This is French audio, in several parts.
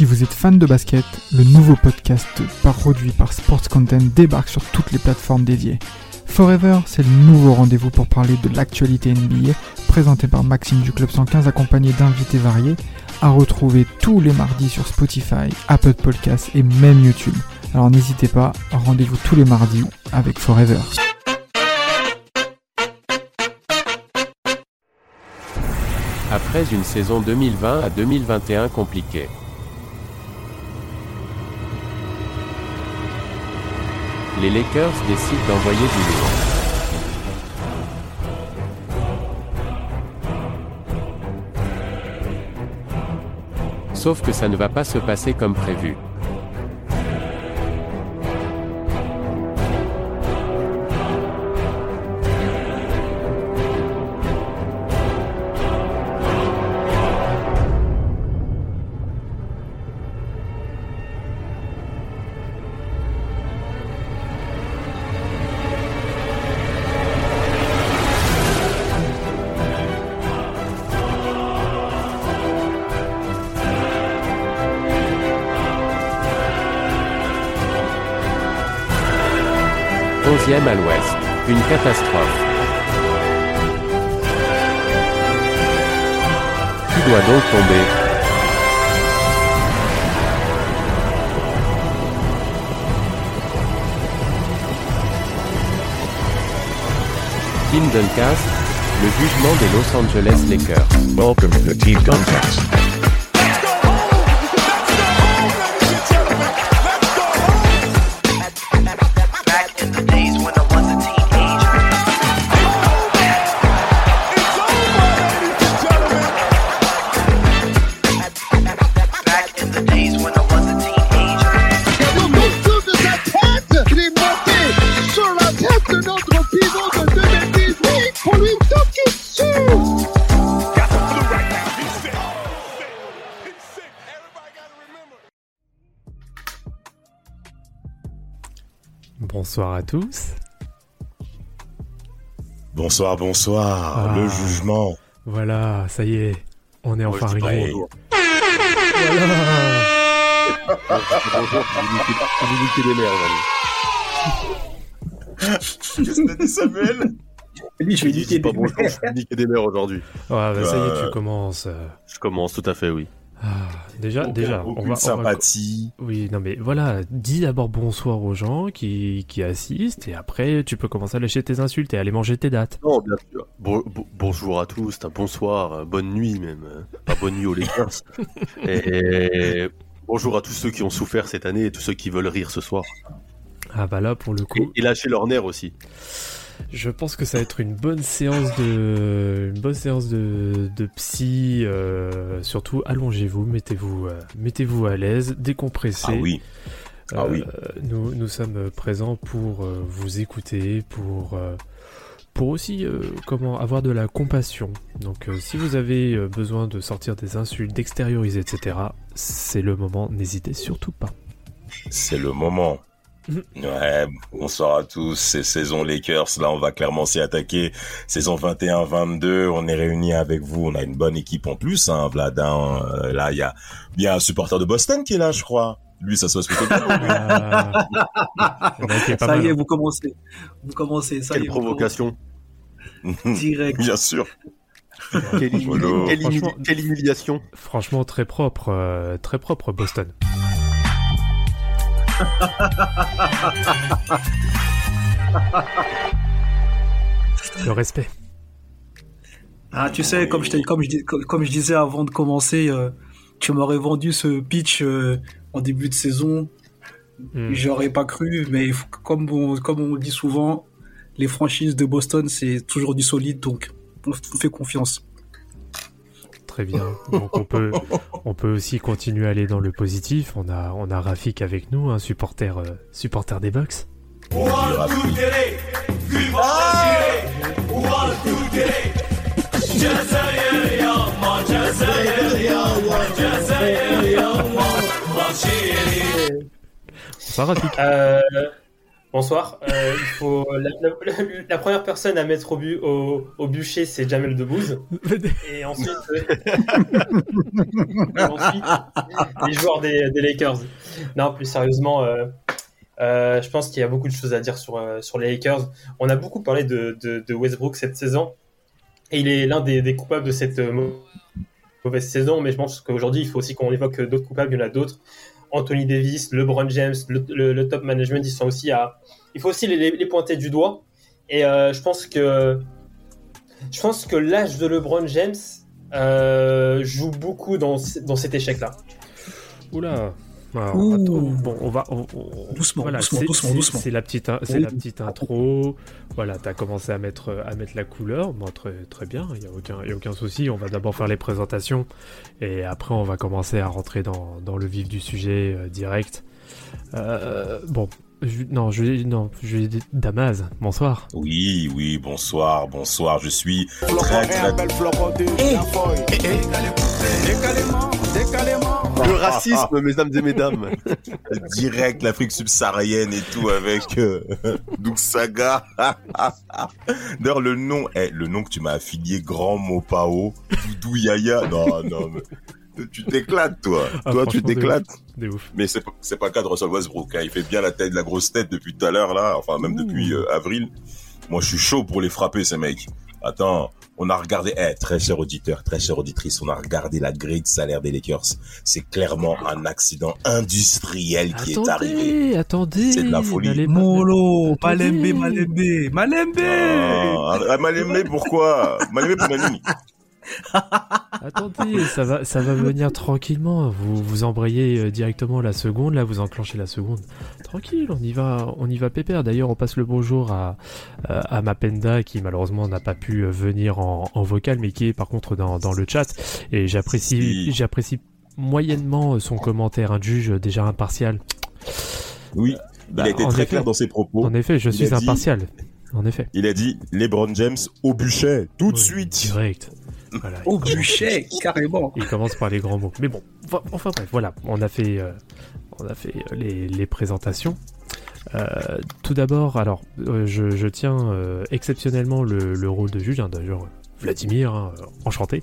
Si vous êtes fan de basket, le nouveau podcast produit par Sports Content débarque sur toutes les plateformes dédiées. Forever, c'est le nouveau rendez-vous pour parler de l'actualité NBA, présenté par Maxime du Club 115 accompagné d'invités variés, à retrouver tous les mardis sur Spotify, Apple Podcasts et même YouTube. Alors n'hésitez pas, rendez-vous tous les mardis avec Forever. Après une saison 2020 à 2021 compliquée. Les Lakers décident d'envoyer du lourd. Sauf que ça ne va pas se passer comme prévu. Une catastrophe. Qui doit donc tomber Team Duncast, le jugement des Los Angeles Lakers. Welcome to Team. Bonsoir à tous. Bonsoir, bonsoir. Ah. Le jugement. Voilà, ça y est, on est enfin arrivé. bonjour. Niquez des mères aujourd'hui. Qu'est-ce que dit Samuel Lui, je vais Je niquer des mères. je niquer des mères aujourd'hui. Ouais, bah, ça y est, tu commences. euh. Je commence, tout à fait, oui. Ah, déjà, déjà, on Aucune on va- sympathie. Oui, non mais voilà, dis d'abord bonsoir aux gens qui, qui assistent et après tu peux commencer à lâcher tes insultes et aller manger tes dates. Non, bien sûr. Bon- bon- bonjour à tous, bonsoir, euh, bonne nuit même. Pas bonne nuit aux Lakers. et bonjour à tous ceux qui ont souffert cette année et tous ceux qui veulent rire ce soir. Ah bah là pour le Et, coup, et lâcher leur nerf aussi. Je pense que ça va être une bonne séance de, une bonne séance de, de psy. euh, surtout allongez-vous, mettez-vous, euh, mettez-vous à l'aise, décompressez. Ah oui. Ah oui. Euh, nous, nous sommes présents pour euh, vous écouter, pour, euh, pour aussi euh, comment avoir de la compassion. Donc euh, si vous avez euh, besoin de sortir des insultes, d'extérioriser, etc., c'est le moment, n'hésitez surtout pas. C'est le moment. Ouais, bonsoir à tous, c'est saison Lakers, là on va clairement s'y attaquer. Saison 21-22, on est réunis avec vous, on a une bonne équipe en plus, hein, Vladin, euh, là il y a bien un supporter de Boston qui est là je crois. Lui ça se passe plutôt bien. Euh, il y en a qui est pas Ça mal, y est, hein. vous commencez. Vous commencez. Ça y Quelle est, vous provocation. Direct. bien sûr. Quelle, humili- Voilà. quelle humili- Franchement- quelle humiliation. Franchement très propre, euh, très propre Boston. Le respect. Ah, tu sais, comme je, t'ai- comme je, dis- comme comme je disais avant de commencer, euh, tu m'aurais vendu ce pitch euh, en début de saison. Hmm. J'aurais pas cru, mais comme on, comme on dit souvent, les franchises de Boston, c'est toujours du solide, donc on fait confiance. Très bien. Donc on peut, on peut aussi continuer à aller dans le positif. On a, on a Rafik avec nous, un supporter, euh, supporter des Bucks. Bonsoir Rafik. Euh, Bonsoir. Euh, il faut la, première personne à mettre au, bu, au, bûcher, c'est Jamel Debbouze. Et ensuite, euh, ensuite les joueurs des, Lakers. Non, plus sérieusement, euh, je pense qu'il y a beaucoup de choses à dire sur, les Lakers. On a beaucoup parlé de, Westbrook cette saison. Et il est l'un des, coupables de cette mau- mauvaise saison. Mais je pense qu'aujourd'hui, il faut aussi qu'on évoque d'autres coupables. Il y en a d'autres. Anthony Davis, LeBron James, le, top management, ils sont aussi à. Il faut aussi les pointer du doigt. Et euh, je pense que je pense que l'âge de LeBron James euh, joue beaucoup dans, dans cet échec-là. Oula. Alors, bon, on va. on- on- Doucement, voilà, doucement, doucement, c'est- doucement. C'est la petite, c'est Oui. la petite intro. Voilà, t'as commencé à mettre, à mettre la couleur. Bon, très, très bien. Il y a aucun, y a aucun souci. On va d'abord faire les présentations et après on va commencer à rentrer dans, dans le vif du sujet euh, direct. Euh, bon, je- non, je, non, je Damas. Bonsoir. Oui, oui, bonsoir, bonsoir. Je suis très, très... Le racisme, mesdames et mesdames. direct l'Afrique subsaharienne et tout avec euh, Doug Saga. D'ailleurs, le nom, eh, le nom que tu m'as affilié, Grand Mopao, Doudou Yaya. Non, non, mais tu t'éclates, toi. Ah, toi, tu t'éclates. Des ouf. Mais c'est pas- c'est pas le cas de Russell Westbrook. hein. Il fait bien la tête, la grosse tête depuis tout à l'heure là. Enfin, même depuis euh, avril. Moi, je suis chaud pour les frapper, ces mecs. Attends, on a regardé, eh, très cher auditeur, très chère auditrice, on a regardé la grille de salaire des Lakers. C'est clairement un accident industriel qui est arrivé. Attendez, attendez. C'est de la folie. Molo, Attendez. Malembe, Malembe, Malembe Ah, Malembe, pourquoi? Malembe pour Nani. Attendez, ça va, ça va venir tranquillement. Vous, vous embrayez euh, directement la seconde, là, vous enclenchez la seconde. Tranquille, on y va, on y va pépère. D'ailleurs, on passe le bonjour à, à, à Mapenda qui malheureusement n'a pas pu euh, venir en, en vocal, mais qui est par contre dans, dans le chat. Et j'apprécie, j'apprécie moyennement son commentaire, un juge déjà impartial. Oui, il Bah, a été très effet. clair dans ses propos. En effet, je il suis dit- impartial. En effet. Il a dit LeBron James au bûcher, tout de Oui, suite. Direct. Voilà, Au bûcher, carrément. Il commence par les grands mots. Mais bon, enfin bref, voilà, on a fait, euh, on a fait euh, les, les présentations. Euh, tout d'abord, alors, euh, je, je tiens exceptionnellement le, le rôle de juge, hein, d'ailleurs, Vladimir, hein, enchanté.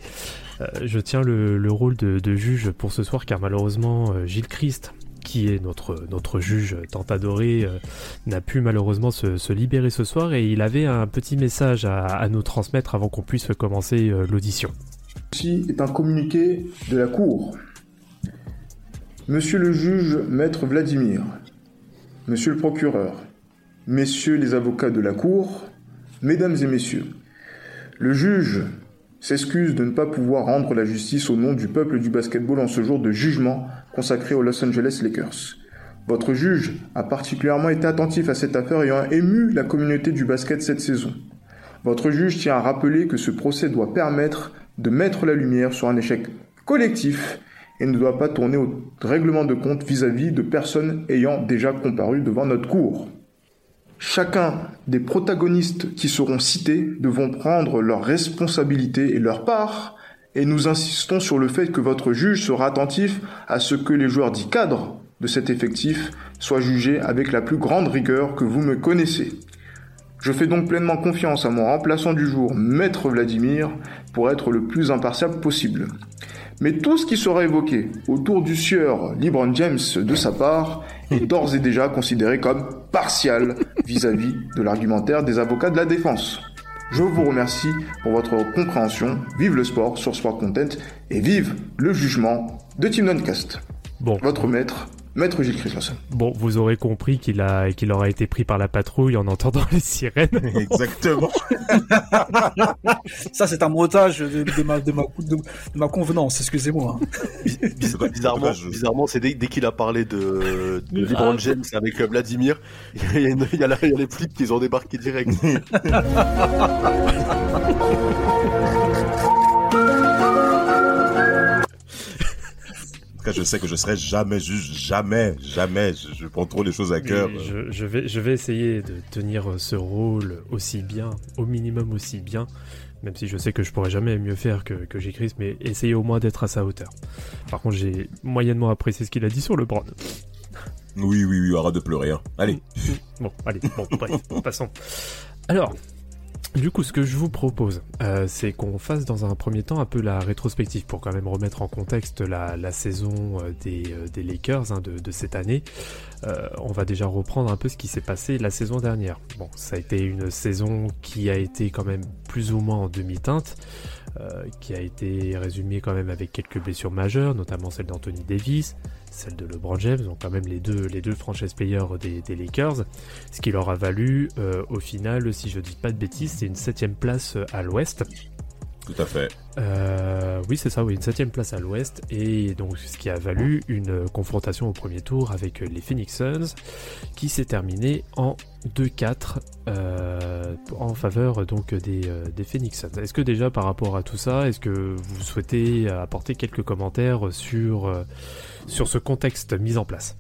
Je tiens le, le rôle de, de juge pour ce soir car malheureusement Gilles Christ, qui est notre, notre juge tant adoré, euh, n'a pu malheureusement se, libérer ce soir et il avait un petit message à, à nous transmettre avant qu'on puisse commencer euh, l'audition. Ceci est un communiqué de la Cour. Monsieur le juge, maître Vladimir, monsieur le procureur, messieurs les avocats de la Cour, mesdames et messieurs, le juge s'excuse de ne pas pouvoir rendre la justice au nom du peuple du basketball en ce jour de jugement consacré aux Los Angeles Lakers. Votre juge a particulièrement été attentif à cette affaire ayant ému la communauté du basket cette saison. Votre juge tient à rappeler que ce procès doit permettre de mettre la lumière sur un échec collectif et ne doit pas tourner au règlement de compte vis-à-vis de personnes ayant déjà comparu devant notre cour. Chacun des protagonistes qui seront cités devront prendre leurs responsabilités et leur part, et nous insistons sur le fait que votre juge sera attentif à ce que les joueurs dits cadres de cet effectif soient jugés avec la plus grande rigueur que vous me connaissez. Je fais donc pleinement confiance à mon remplaçant du jour, Maître Vladimir, pour être le plus impartial possible. Mais tout ce qui sera évoqué autour du sieur LeBron James de sa part est d'ores et déjà considéré comme partial vis-à-vis de l'argumentaire des avocats de la défense. Je vous remercie pour votre compréhension. Vive le sport sur Sport Content et vive le jugement de Team Noncast. Bon, Votre maître, Maître Gilles Christensen. Bon, vous aurez compris qu'il a qu'il aura été pris par la patrouille en entendant les sirènes. Exactement. Ça, c'est un montage de, de ma, de, ma, de, de ma convenance, excusez-moi. Biz- bizarrement, bizarrement c'est dès, dès qu'il a parlé de, de Ah. LeBron James avec euh, Vladimir, il y, a une- il y a la- il y a les flics qui ont débarqué direct. cas, je sais que je serai jamais juge, jamais, jamais. Je, je prends trop les choses à cœur. Je, je vais je vais essayer de tenir ce rôle aussi bien, au minimum aussi bien, même si je sais que je pourrais jamais mieux faire que que j'écris, mais essayer au moins d'être à sa hauteur. Par contre, j'ai moyennement apprécié ce qu'il a dit sur le Brown. Oui, oui, oui, arrête de pleurer. hein. Allez. Bon, allez, bon, bref, passons. Alors, du coup, ce que je vous propose, euh, c'est qu'on fasse dans un premier temps un peu la rétrospective pour quand même remettre en contexte la, saison euh, des, euh, des Lakers hein, de, de cette année. On va déjà reprendre un peu ce qui s'est passé la saison dernière. Bon, ça a été une saison qui a été quand même plus ou moins en demi-teinte, qui a été résumée quand même avec quelques blessures majeures, notamment celle d'Anthony Davis, celle de LeBron James, donc quand même les deux, les deux franchise players des, des Lakers, ce qui leur a valu euh, au final, si je dis pas de bêtises, c'est une septième place euh, à l'ouest. Tout à fait. Euh, oui, c'est ça, oui, une septième place à l'ouest, et donc ce qui a valu une confrontation au premier tour avec les Phoenix Suns, qui s'est terminée en 2-4 euh, en faveur donc des, des Phoenix Suns. Est-ce que déjà par rapport à tout ça, est-ce que vous souhaitez apporter quelques commentaires sur, sur ce contexte mis en place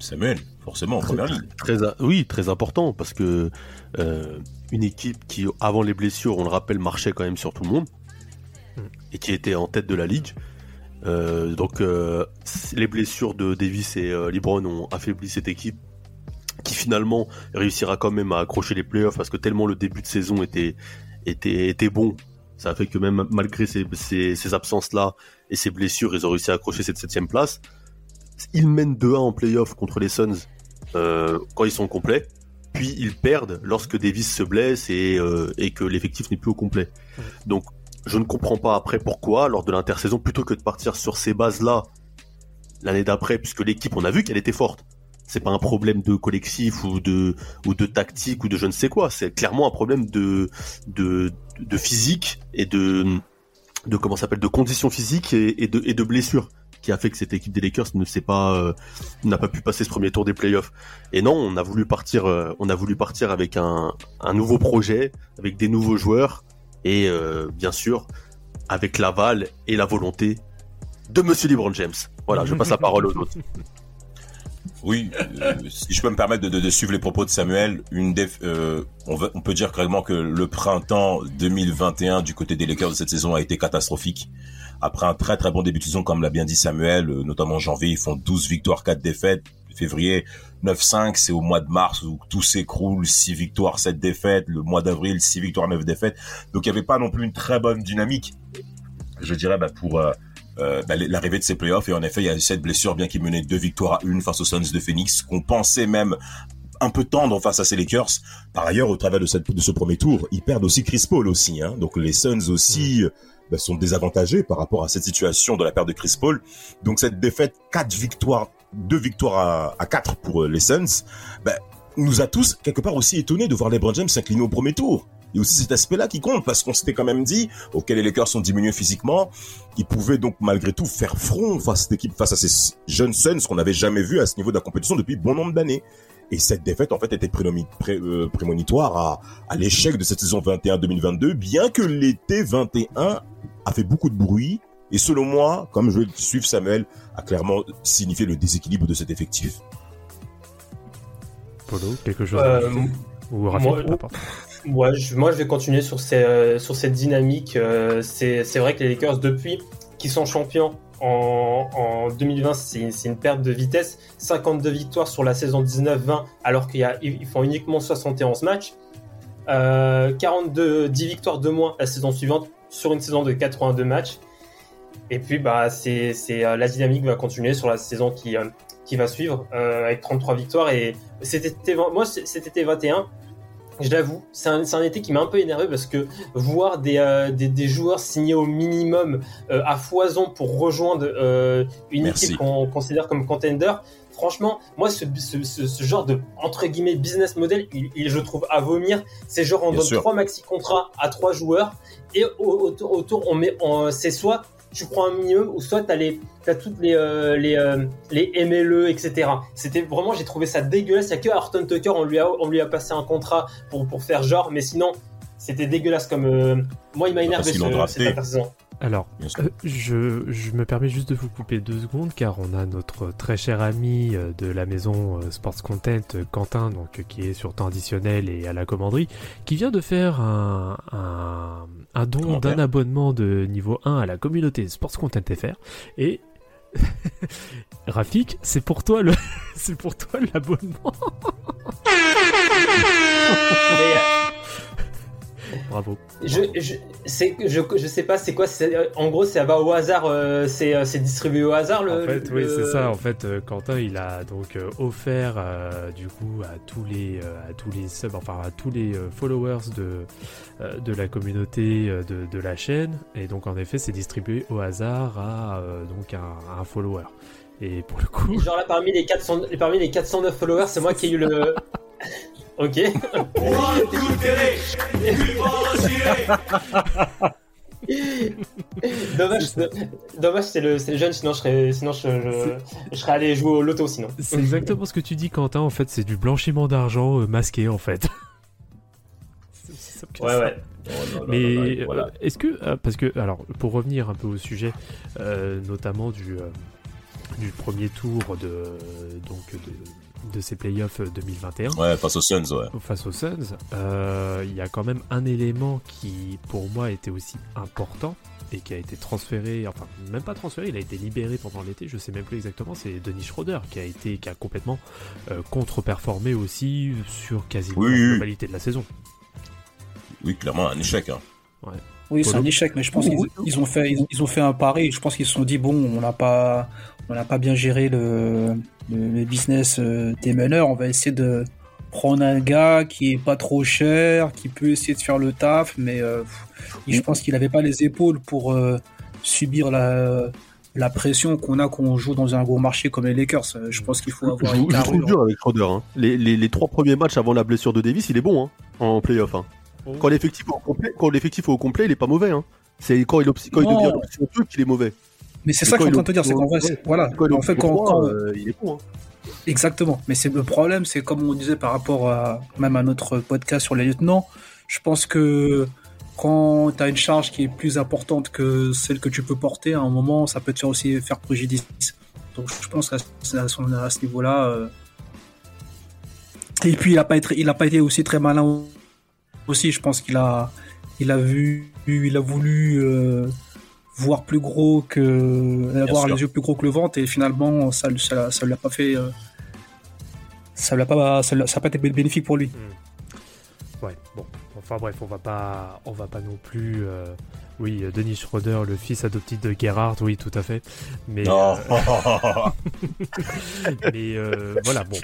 Samuel, forcément, en première ligne. Très, oui, très important parce que euh, une équipe qui, avant les blessures, on le rappelle, marchait quand même sur tout le monde Mm. et qui était en tête de la ligue. Euh, donc, euh, les blessures de Davis et euh, LeBron ont affaibli cette équipe qui finalement réussira quand même à accrocher les playoffs parce que tellement le début de saison était, était, était bon. Ça a fait que même malgré ces, ces, ces absences-là et ces blessures, ils ont réussi à accrocher cette septième place. Ils mènent 2-1 en playoff contre les Suns euh, quand ils sont complets. Puis ils perdent lorsque Davis se blesse et, euh, et que l'effectif n'est plus au complet. Donc je ne comprends pas après pourquoi, lors de l'intersaison, plutôt que de partir sur ces bases-là l'année d'après, puisque l'équipe, on a vu qu'elle était forte. C'est pas un problème de collectif ou de ou de tactique ou de je ne sais quoi. C'est clairement un problème de de, de physique et de de comment s'appelle de conditions physiques et, et de et de blessures qui a fait que cette équipe des Lakers ne s'est pas euh, n'a pas pu passer ce premier tour des playoffs. Et non, on a voulu partir euh, on a voulu partir avec un un nouveau projet, avec des nouveaux joueurs et euh, bien sûr avec l'aval et la volonté de Monsieur LeBron James. Voilà, je passe la parole aux autres. Oui, si je peux me permettre de, suivre les propos de Samuel, une déf- on, on peut dire clairement que le printemps 2021 du côté des Lakers de cette saison a été catastrophique. Après un très très bon début de saison, comme l'a bien dit Samuel, euh, notamment en janvier, ils font 12 victoires, 4 défaites. Février, 9-5, c'est au mois de mars où tout s'écroule, 6 victoires, 7 défaites. Le mois d'avril, 6 victoires, 9 défaites. Donc il n'y avait pas non plus une très bonne dynamique, je dirais, bah, pour... euh, euh, bah, l'arrivée de ces playoffs et en effet il y a eu cette blessure bien qu'il menait deux victoires à une face aux Suns de Phoenix qu'on pensait même un peu tendre face à ces Lakers. Par ailleurs, au travers de, cette, de ce premier tour, ils perdent aussi Chris Paul aussi. Hein. Donc les Suns aussi bah, sont désavantagés par rapport à cette situation de la perte de Chris Paul. Donc cette défaite, quatre victoires, deux victoires à, à quatre pour euh, les Suns, bah, nous a tous quelque part aussi étonnés de voir LeBron James s'incliner au premier tour. Il y a aussi cet aspect-là qui compte parce qu'on s'était quand même dit, ok, les Lakers sont diminués physiquement, ils pouvaient donc malgré tout faire front face à cette équipe, face à ces jeunes Suns qu'on n'avait jamais vu à ce niveau de la compétition depuis bon nombre d'années. Et cette défaite, en fait, était pré- euh, prémonitoire à, à l'échec de cette saison 21-2022, bien que l'été 21 a fait beaucoup de bruit. Et selon moi, comme je vais suivre Samuel, a clairement signifié le déséquilibre de cet effectif. Polo, quelque chose Euh, Ou moi-. Moi je, moi, je vais continuer sur, ces, euh, sur cette dynamique. Euh, c'est c'est vrai que les Lakers, depuis qu'ils sont champions en, en 2020, c'est une, perte de vitesse. 52 victoires sur la saison 19-20, alors qu'ils ils font uniquement 71 matchs. Euh, 42, 10 victoires de moins la saison suivante sur une saison de 82 matchs. Et puis, bah, c'est, euh, la dynamique va continuer sur la saison qui, euh, va suivre euh, avec 33 victoires. Et moi, cet été 21, je l'avoue, c'est un, été qui m'a un peu énervé parce que voir des, euh, des, des joueurs signés au minimum euh, à foison pour rejoindre euh, une Merci. équipe qu'on considère comme contender, franchement, moi, ce, ce, ce, ce genre de entre guillemets business model, il, il- je trouve à vomir. C'est genre on Bien donne sûr. trois maxi contrats à trois joueurs et au- autour, autour on met, c'est soit tu prends un minimum ou soit t'as les t'as toutes les euh, les euh, les MLE etc. C'était vraiment j'ai trouvé ça dégueulasse. Il y a que Horton Tucker on lui a on lui a passé un contrat pour pour faire genre, mais sinon c'était dégueulasse comme euh, moi il m'a énervé ce, cette intersaison. Alors, euh, je, je me permets juste de vous couper deux secondes car on a notre très cher ami de la maison Sports Content, Quentin, donc qui est sur temps additionnel et à la commanderie, qui vient de faire un, un, un don d'un abonnement de niveau 1 à la communauté Sports Content FR et Rafik, c'est pour toi le, c'est pour toi l'abonnement. Bravo. Je, je, je, je sais pas, c'est quoi c'est, En gros, ça va au hasard, euh, c'est, euh, c'est distribué au hasard le. En fait, le- oui, c'est ça. En fait, euh, Quentin, il a donc offert euh, du coup à tous les à tous les subs, enfin à tous les followers de de la communauté de, de la chaîne. Et donc, en effet, c'est distribué au hasard à euh, donc un, un follower. Et pour le coup, Genre là, parmi les 400, parmi les 409 followers, c'est moi qui ai eu le. ok. dommage, dommage, c'est le, c'est le jeune, sinon je serais, sinon je, je, je serais allé jouer au loto sinon. c'est exactement ce que tu dis, Quentin. En fait, c'est du blanchiment d'argent euh, masqué, en fait. C'est aussi simple que Ouais, ça. ouais. Mais ouais, voilà. euh, est-ce que euh, parce que alors pour revenir un peu au sujet, euh, notamment du euh, du premier tour de donc de, de ces playoffs 2021 Ouais, face aux Suns, ouais. face aux Suns, euh, il y a quand même un élément qui pour moi était aussi important et qui a été transféré, enfin même pas transféré, il a été libéré pendant l'été, je sais même plus exactement, c'est Denis Schroeder qui a été qui a complètement euh, contre-performé aussi sur quasiment Oui, la oui. globalité de la saison. Oui, clairement, un échec. Hein. Oui, c'est un échec, mais je pense qu'ils ils ont fait, ils ont fait un pari. Je pense qu'ils se sont dit bon, on n'a pas, on n'a pas bien géré le, le, le business euh, des meneurs. On va essayer de prendre un gars qui est pas trop cher, qui peut essayer de faire le taf, mais euh, je pense qu'il avait pas les épaules pour euh, subir la la pression qu'on a quand on joue dans un gros marché comme les Lakers. Je pense qu'il faut Je, avoir je une le trouve dur avec Schroeder. Hein. Les, les, les trois premiers matchs avant la blessure de Davis, il est bon hein, en playoff. Hein. Oh. Quand l'effectif est au complet, quand l'effectif est au complet, il est pas mauvais. Hein. C'est quand il, quand il devient l'option 2 qu'il est mauvais. Mais c'est ça que je suis en train de te dire, c'est qu'en vrai, voilà, en fait, quand, 3, quand- euh, il est bon. Hein. Exactement. Mais c'est le problème, c'est comme on disait par rapport à même à notre podcast sur les lieutenants. Je pense que quand tu as une charge qui est plus importante que celle que tu peux porter, à un moment, ça peut te faire aussi faire préjudice. Donc je pense qu'à ce- niveau-là. euh, Et puis il a pas été, il a pas été aussi très malin aussi. Je pense qu'il a, il a vu, il a voulu euh, voir plus gros que, avoir les yeux plus gros que le ventre et finalement ça, ça, ça lui a pas fait. euh, ça l'a pas, ça l'a- ça a pas été bénéfique pour lui. Ouais, bon. Enfin bref, on va pas, on va pas non plus. euh, Oui, euh, Denis Schroeder, le fils adoptif de Gerhard, oui, tout à fait. Mais, euh, mais euh, voilà, bon,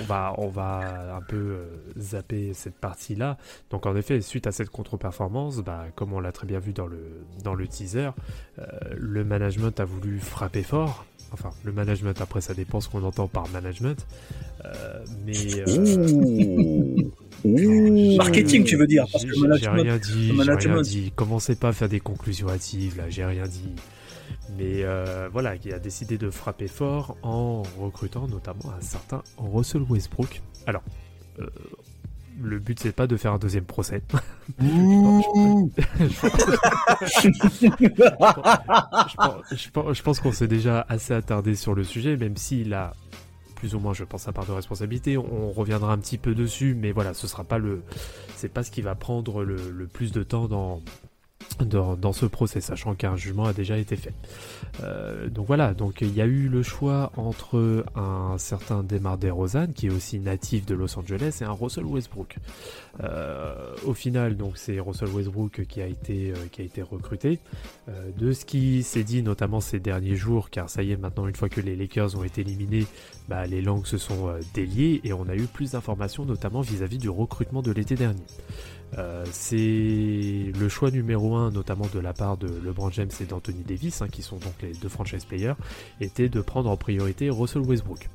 on va, on va un peu zapper cette partie-là. Donc en effet, suite à cette contre-performance, bah, comme on l'a très bien vu dans le, dans le teaser, le management a voulu frapper fort. Enfin, le management, après, ça dépend ce qu'on entend par management. Euh, mais. euh, Marketing, tu veux dire, parce j'ai- que management- J'ai rien dit, j'ai rien management- dit. Commencez pas à faire des conclusions hâtives, là, j'ai rien dit. Mais euh, voilà, qui a décidé de frapper fort en recrutant notamment un certain Russell Westbrook. Alors, euh, le but c'est pas de faire un deuxième procès. je pense qu'on s'est déjà assez attardé sur le sujet, même s'il a plus ou moins, je pense, sa part de responsabilité. On reviendra un petit peu dessus, mais voilà, ce sera pas le, c'est pas ce qui va prendre le plus de temps dans, dans, ce procès, sachant qu'un jugement a déjà été fait. Euh, donc voilà, donc il y a eu le choix entre un certain Demar DeRozan, qui est aussi natif de Los Angeles, et un Russell Westbrook. Euh, au final, donc c'est Russell Westbrook qui a été, euh, qui a été recruté. De ce qui s'est dit notamment ces derniers jours, car ça y est, maintenant une fois que les Lakers ont été éliminés, bah, les langues se sont déliées et on a eu plus d'informations, notamment vis-à-vis du recrutement de l'été dernier. Euh, c'est le choix numéro un, notamment de la part de LeBron James et d'Anthony Davis, hein, qui sont donc les deux franchise players, était de prendre en priorité Russell Westbrook.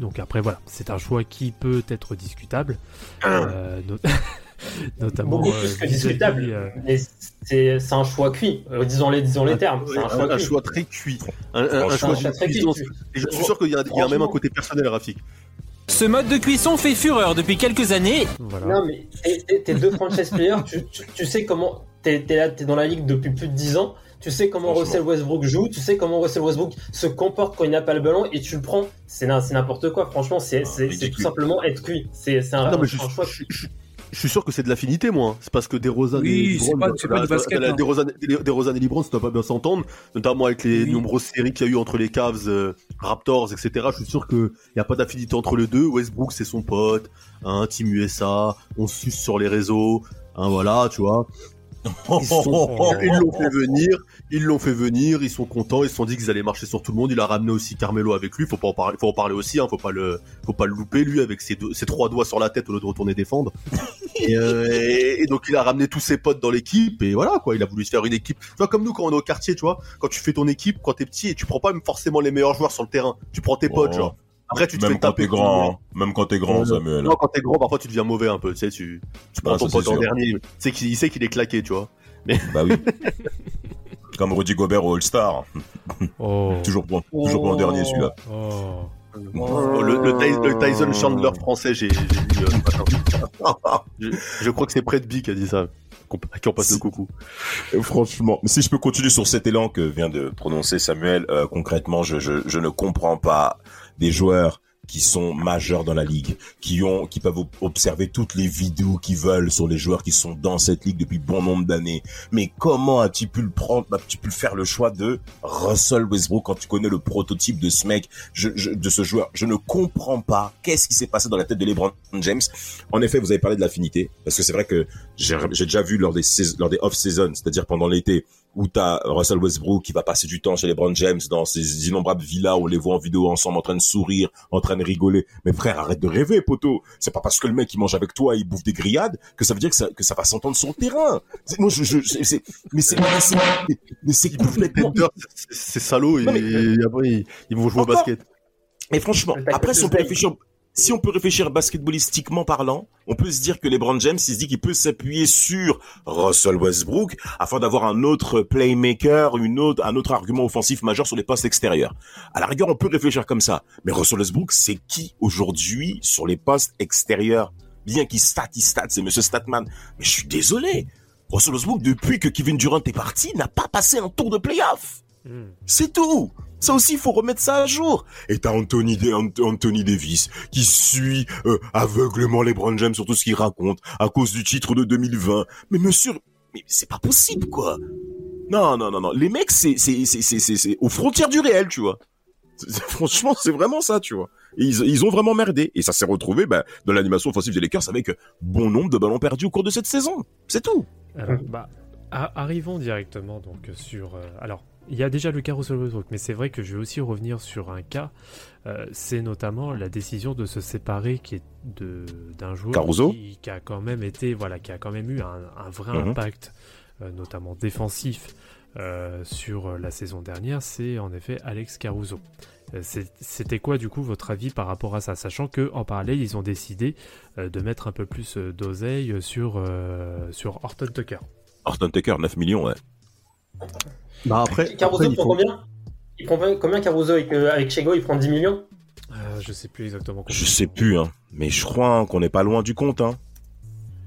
Donc après voilà, c'est un choix qui peut être discutable, euh, not- notamment Beaucoup euh, plus que discutable. euh, Mais c'est un choix cuit. Euh, disons les, disons les termes. C'est un choix un cuit. choix très cuit. Un, un- un Franchement, choix un choix très cuit. Je suis sûr qu'il y, a- y a même un côté personnel, Rafik. Ce mode de cuisson fait fureur depuis quelques années. voilà. Non, mais t'es- deux franchise players, tu, tu, tu sais comment. T'es es là, t'es dans la ligue depuis plus de 10 ans. Tu sais comment. Russell Westbrook joue, tu sais comment Russell Westbrook se comporte quand il n'a pas le ballon et tu le prends. C'est n'importe quoi, franchement, c'est Ah, tout simplement être cuit. C'est un, Ah non, mais je, un choix je- je- je suis sûr que c'est de l'affinité, moi. C'est parce que des Rosanne Oui, et c'est Lebron, pas- c'est pas du basket, hein. Des Rosanne, des Rosanne et Lebron, ça doit pas bien s'entendre, notamment avec les Oui. nombreuses séries qu'il y a eu entre les Cavs, euh, Raptors, etc. Je suis sûr que y a pas d'affinité entre les deux. Westbrook, c'est son pote, hein, Team USA, on se suce sur les réseaux, hein, voilà, tu vois. Ils l'ont fait venir, ils l'ont fait venir, ils sont contents, ils se sont dit qu'ils allaient marcher sur tout le monde. Il a ramené aussi Carmelo avec lui, faut pas en parler, faut en parler aussi, hein, faut pas le, faut pas le louper lui avec ses, deux- ses trois doigts sur la tête au lieu de retourner défendre. Et, euh, et- et donc il a ramené tous ses potes dans l'équipe et voilà quoi, il a voulu se faire une équipe. Tu vois comme nous quand on est au quartier, tu vois, quand tu fais ton équipe quand t'es petit et tu prends pas forcément les meilleurs joueurs sur le terrain, tu prends tes potes Oh. genre. Après tu te Même fais quand taper t'es grand, hein. même quand t'es grand, Samuel. Non, quand t'es grand, parfois tu deviens mauvais un peu, tu sais, tu, tu prends Ah, ton pote c'est en dernier, sais qu'il il sait qu'il est claqué, tu vois. Bah oui. Comme Rudy Gobert au All-Star. Oh. toujours pour, toujours pour en dernier celui-là. Oh. Oh, le, le, le Tyson Chandler français, j'ai euh, je, je crois que c'est de qui a dit ça. À qui on passe le coucou. Franchement, si je peux continuer sur cet élan que vient de prononcer Samuel, euh, concrètement, je, je, je ne comprends pas des joueurs qui sont majeurs dans la ligue, qui ont, qui peuvent ob- observer toutes les vidéos qu'ils veulent sur les joueurs qui sont dans cette ligue depuis bon nombre d'années. Mais comment as-tu pu le prendre, as-tu pu faire le choix de Russell Westbrook quand tu connais le prototype de ce mec, de ce joueur? Je ne comprends pas qu'est-ce qui s'est passé dans la tête de LeBron James? En effet, vous avez parlé de l'affinité, parce que c'est vrai que j'ai déjà vu lors des lors des off seasons, c'est-à-dire pendant l'été, où t'as Russell Westbrook qui va passer du temps chez LeBron James dans ces innombrables villas où on les voit en vidéo ensemble en train de sourire, en train de rigoler. Mais frère, arrête de rêver, poteau. C'est pas parce que le mec il mange avec toi, il bouffe des grillades que ça veut dire que ça, que ça va s'entendre sur le terrain. Moi, je, je, c'est- c'est, mais c'est, mais c'est, mais c'est les complètement. salaud, et, mais- et après ils, ils vont jouer au basket. Et franchement, après, si on peut réfléchir, si on peut réfléchir basketballistiquement parlant, on peut se dire que LeBron James, il se dit qu'il peut s'appuyer sur Russell Westbrook afin d'avoir un autre playmaker, une autre, un autre argument offensif majeur sur les postes extérieurs. À la rigueur, on peut réfléchir comme ça. Mais Russell Westbrook, c'est qui aujourd'hui sur les postes extérieurs? Bien qu'il stat, il stat, c'est monsieur Statman. Mais je suis désolé. Russell Westbrook, depuis que Kevin Durant est parti, n'a pas passé un tour de playoff. C'est tout. Ça aussi, il faut remettre ça à jour. Et t'as Anthony, Anthony Davis qui suit euh, aveuglément LeBron James sur tout ce qu'il raconte à cause du titre de 2020. Mais monsieur, mais c'est pas possible, quoi. Non, non, non, non. Les mecs, c'est, c'est, c'est, c'est, c'est, aux frontières du réel, tu vois. Franchement, c'est vraiment ça, tu vois. Ils, ils ont vraiment merdé. Et ça s'est retrouvé bah, dans l'animation offensive des Lakers avec bon nombre de ballons perdus au cours de cette saison. C'est tout. Bah, arrivons directement donc sur. euh, alors, il y a déjà le cas Russell Westbrook, mais c'est vrai que je vais aussi revenir sur un cas. euh, c'est notamment la décision de se séparer qui est de d'un joueur Caruso qui, qui a quand même été voilà qui a quand même eu un, un vrai Mhm. impact, euh, notamment défensif. euh, sur la saison dernière, c'est en effet Alex Caruso. C'était quoi du coup votre avis par rapport à ça, sachant que en parallèle ils ont décidé de mettre un peu plus d'oseille sur sur Horton Tucker. Horton Tucker, 9 millions, ouais. Bah après, Caruso après, il prend faut- combien Il prend combien Caruso avec, euh, avec Chego Il prend 10 millions Euh, je sais plus exactement. combien. Je sais plus, hein. Mais je crois hein, qu'on n'est pas loin du compte, hein.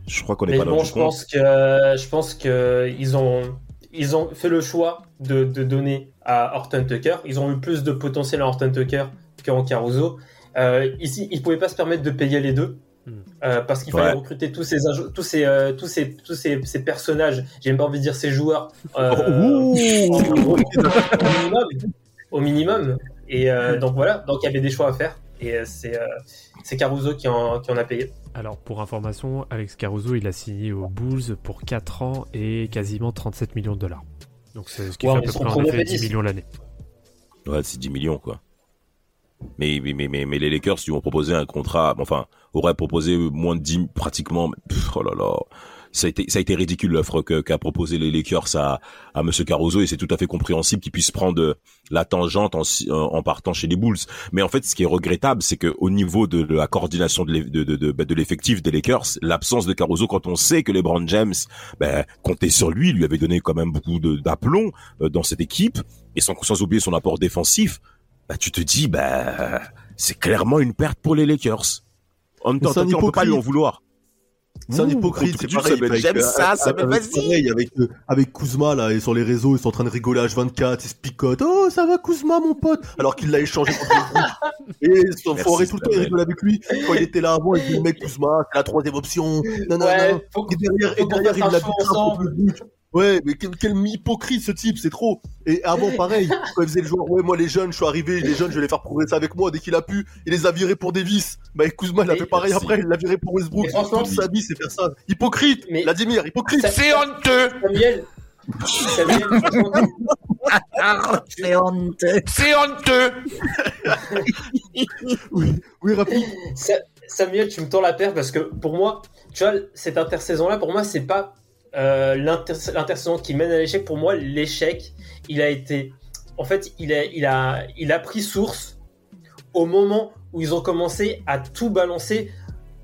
Je crois qu'on n'est pas loin bon, du je compte. pense que je pense que ils ont ils ont fait le choix de, de donner à Horton Tucker. Ils ont eu plus de potentiel à Horton Tucker qu'en Caruso. Euh, ici, ils pouvaient pas se permettre de payer les deux. Hmm. euh, parce qu'il fallait Ouais. recruter tous ces tous ces euh, tous ces tous ces, ces personnages j'ai même pas envie de dire ces joueurs euh, Oh, ouh. au minimum au minimum et euh, donc voilà donc il y avait des choix à faire et euh, c'est euh, c'est Caruso qui en, qui en a payé Alors, pour information, Alex Caruso, il a signé aux Bulls pour 4 ans et quasiment 37 millions de dollars. Donc, c'est ce qui Ouais, fait à peu près en premier effet 10 pénis. millions l'année. Ouais, c'est 10 millions, quoi. Mais, mais, mais, mais, les Lakers, ils vont proposer un contrat, enfin, auraient proposé moins de 10, pratiquement, pff, oh là là. Ça a été, ça a été ridicule l'offre qu'a proposé les Lakers à, à Monsieur Caruso et c'est tout à fait compréhensible qu'il puisse prendre euh, la tangente en, en partant chez les Bulls. Mais en fait, ce qui est regrettable, c'est que au niveau de, la coordination de de, de, de, bah, de l'effectif des Lakers, l'absence de Caruso, quand on sait que LeBron James ben, comptait sur lui, lui avait donné quand même beaucoup d'aplomb euh, dans cette équipe et sans, sans oublier son apport défensif, bah, tu te dis, bah, c'est clairement une perte pour les Lakers. En même temps, C'est un on peut pas hypocrite. lui en vouloir. C'est un hypocrite, c'est pareil. James, euh, ça, Samuel, avec- vas-y. pareil, avec, euh, avec Kuzma, là, et sur les réseaux, ils sont en train de rigoler à H24, ils se picotent. Oh, ça va Kuzma, mon pote! Alors qu'il l'a échangé contre Et son Merci, forêt tout le temps, il Samuel. rigole avec lui. Quand il était là avant, il dit le mec Kuzma, c'est la troisième option. Non, non, non. Et derrière, il l'a Ouais, mais quel, quel hypocrite ce type, c'est trop. Et avant, pareil, quand il faisait le joueur, ouais, moi les jeunes, je suis arrivé, les jeunes, je vais les faire progresser avec moi dès qu'il a pu. Il les a virés pour des vices. Bah, Kuzma, il a Mais- fait pareil après, il l'a viré pour Westbrook. Mais franchement- Toute sa vie, c'est faire ça. Hypocrite, Mais- Vladimir, hypocrite. C'est honteux Samuel, Samuel, C'est honteux C'est honteux Oui, rapide. Sa- Samuel, tu me tends la paire parce que pour moi, tu vois, cette intersaison-là, pour moi, c'est pas euh, qui mène à l'échec. Pour moi, l'échec, il a été. En fait, il a, il, a, il a pris source au moment où ils ont commencé à tout balancer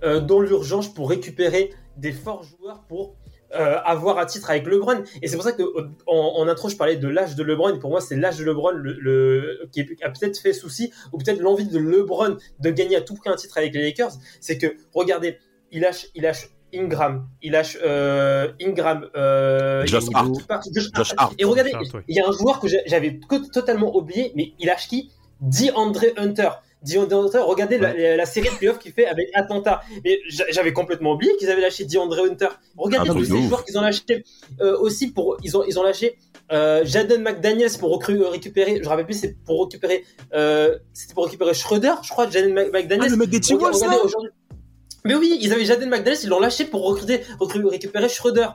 euh, dans l'urgence pour récupérer des forts joueurs pour euh, avoir un titre avec LeBron. Et c'est pour ça que en, intro, je parlais de l'âge de LeBron. Pour moi, c'est l'âge de LeBron le, le- qui a peut-être fait souci, ou peut-être l'envie de LeBron de gagner à tout prix un titre avec les Lakers. C'est que, regardez, il lâche, il lâche Ingram, il lâche euh, Ingram, euh, Josh il- Hart. il part- Josh Josh Hart. Hart. Et regardez, Hart, il y a un joueur que j'a- j'avais totalement oublié, mais il lâche qui? DeAndre Hunter. DeAndre Hunter, regardez la, la- la série de playoffs qu'il fait avec Atlanta. Mais j'a- j'avais complètement oublié qu'ils avaient lâché DeAndre Hunter. Regardez Ah tous ces ouf. joueurs qu'ils ont lâchés euh, aussi pour ils ont ils ont lâché euh, Jaden McDaniels pour recru- récupérer. Je me rappelle plus, c'est pour récupérer. Euh, C'était pour récupérer Schroeder, je crois. Jaden Mc- McDaniels. Ah, le mec des Mais oui, ils avaient Jaden McDaniels, ils l'ont lâché pour recruter, recru- récupérer Schroeder.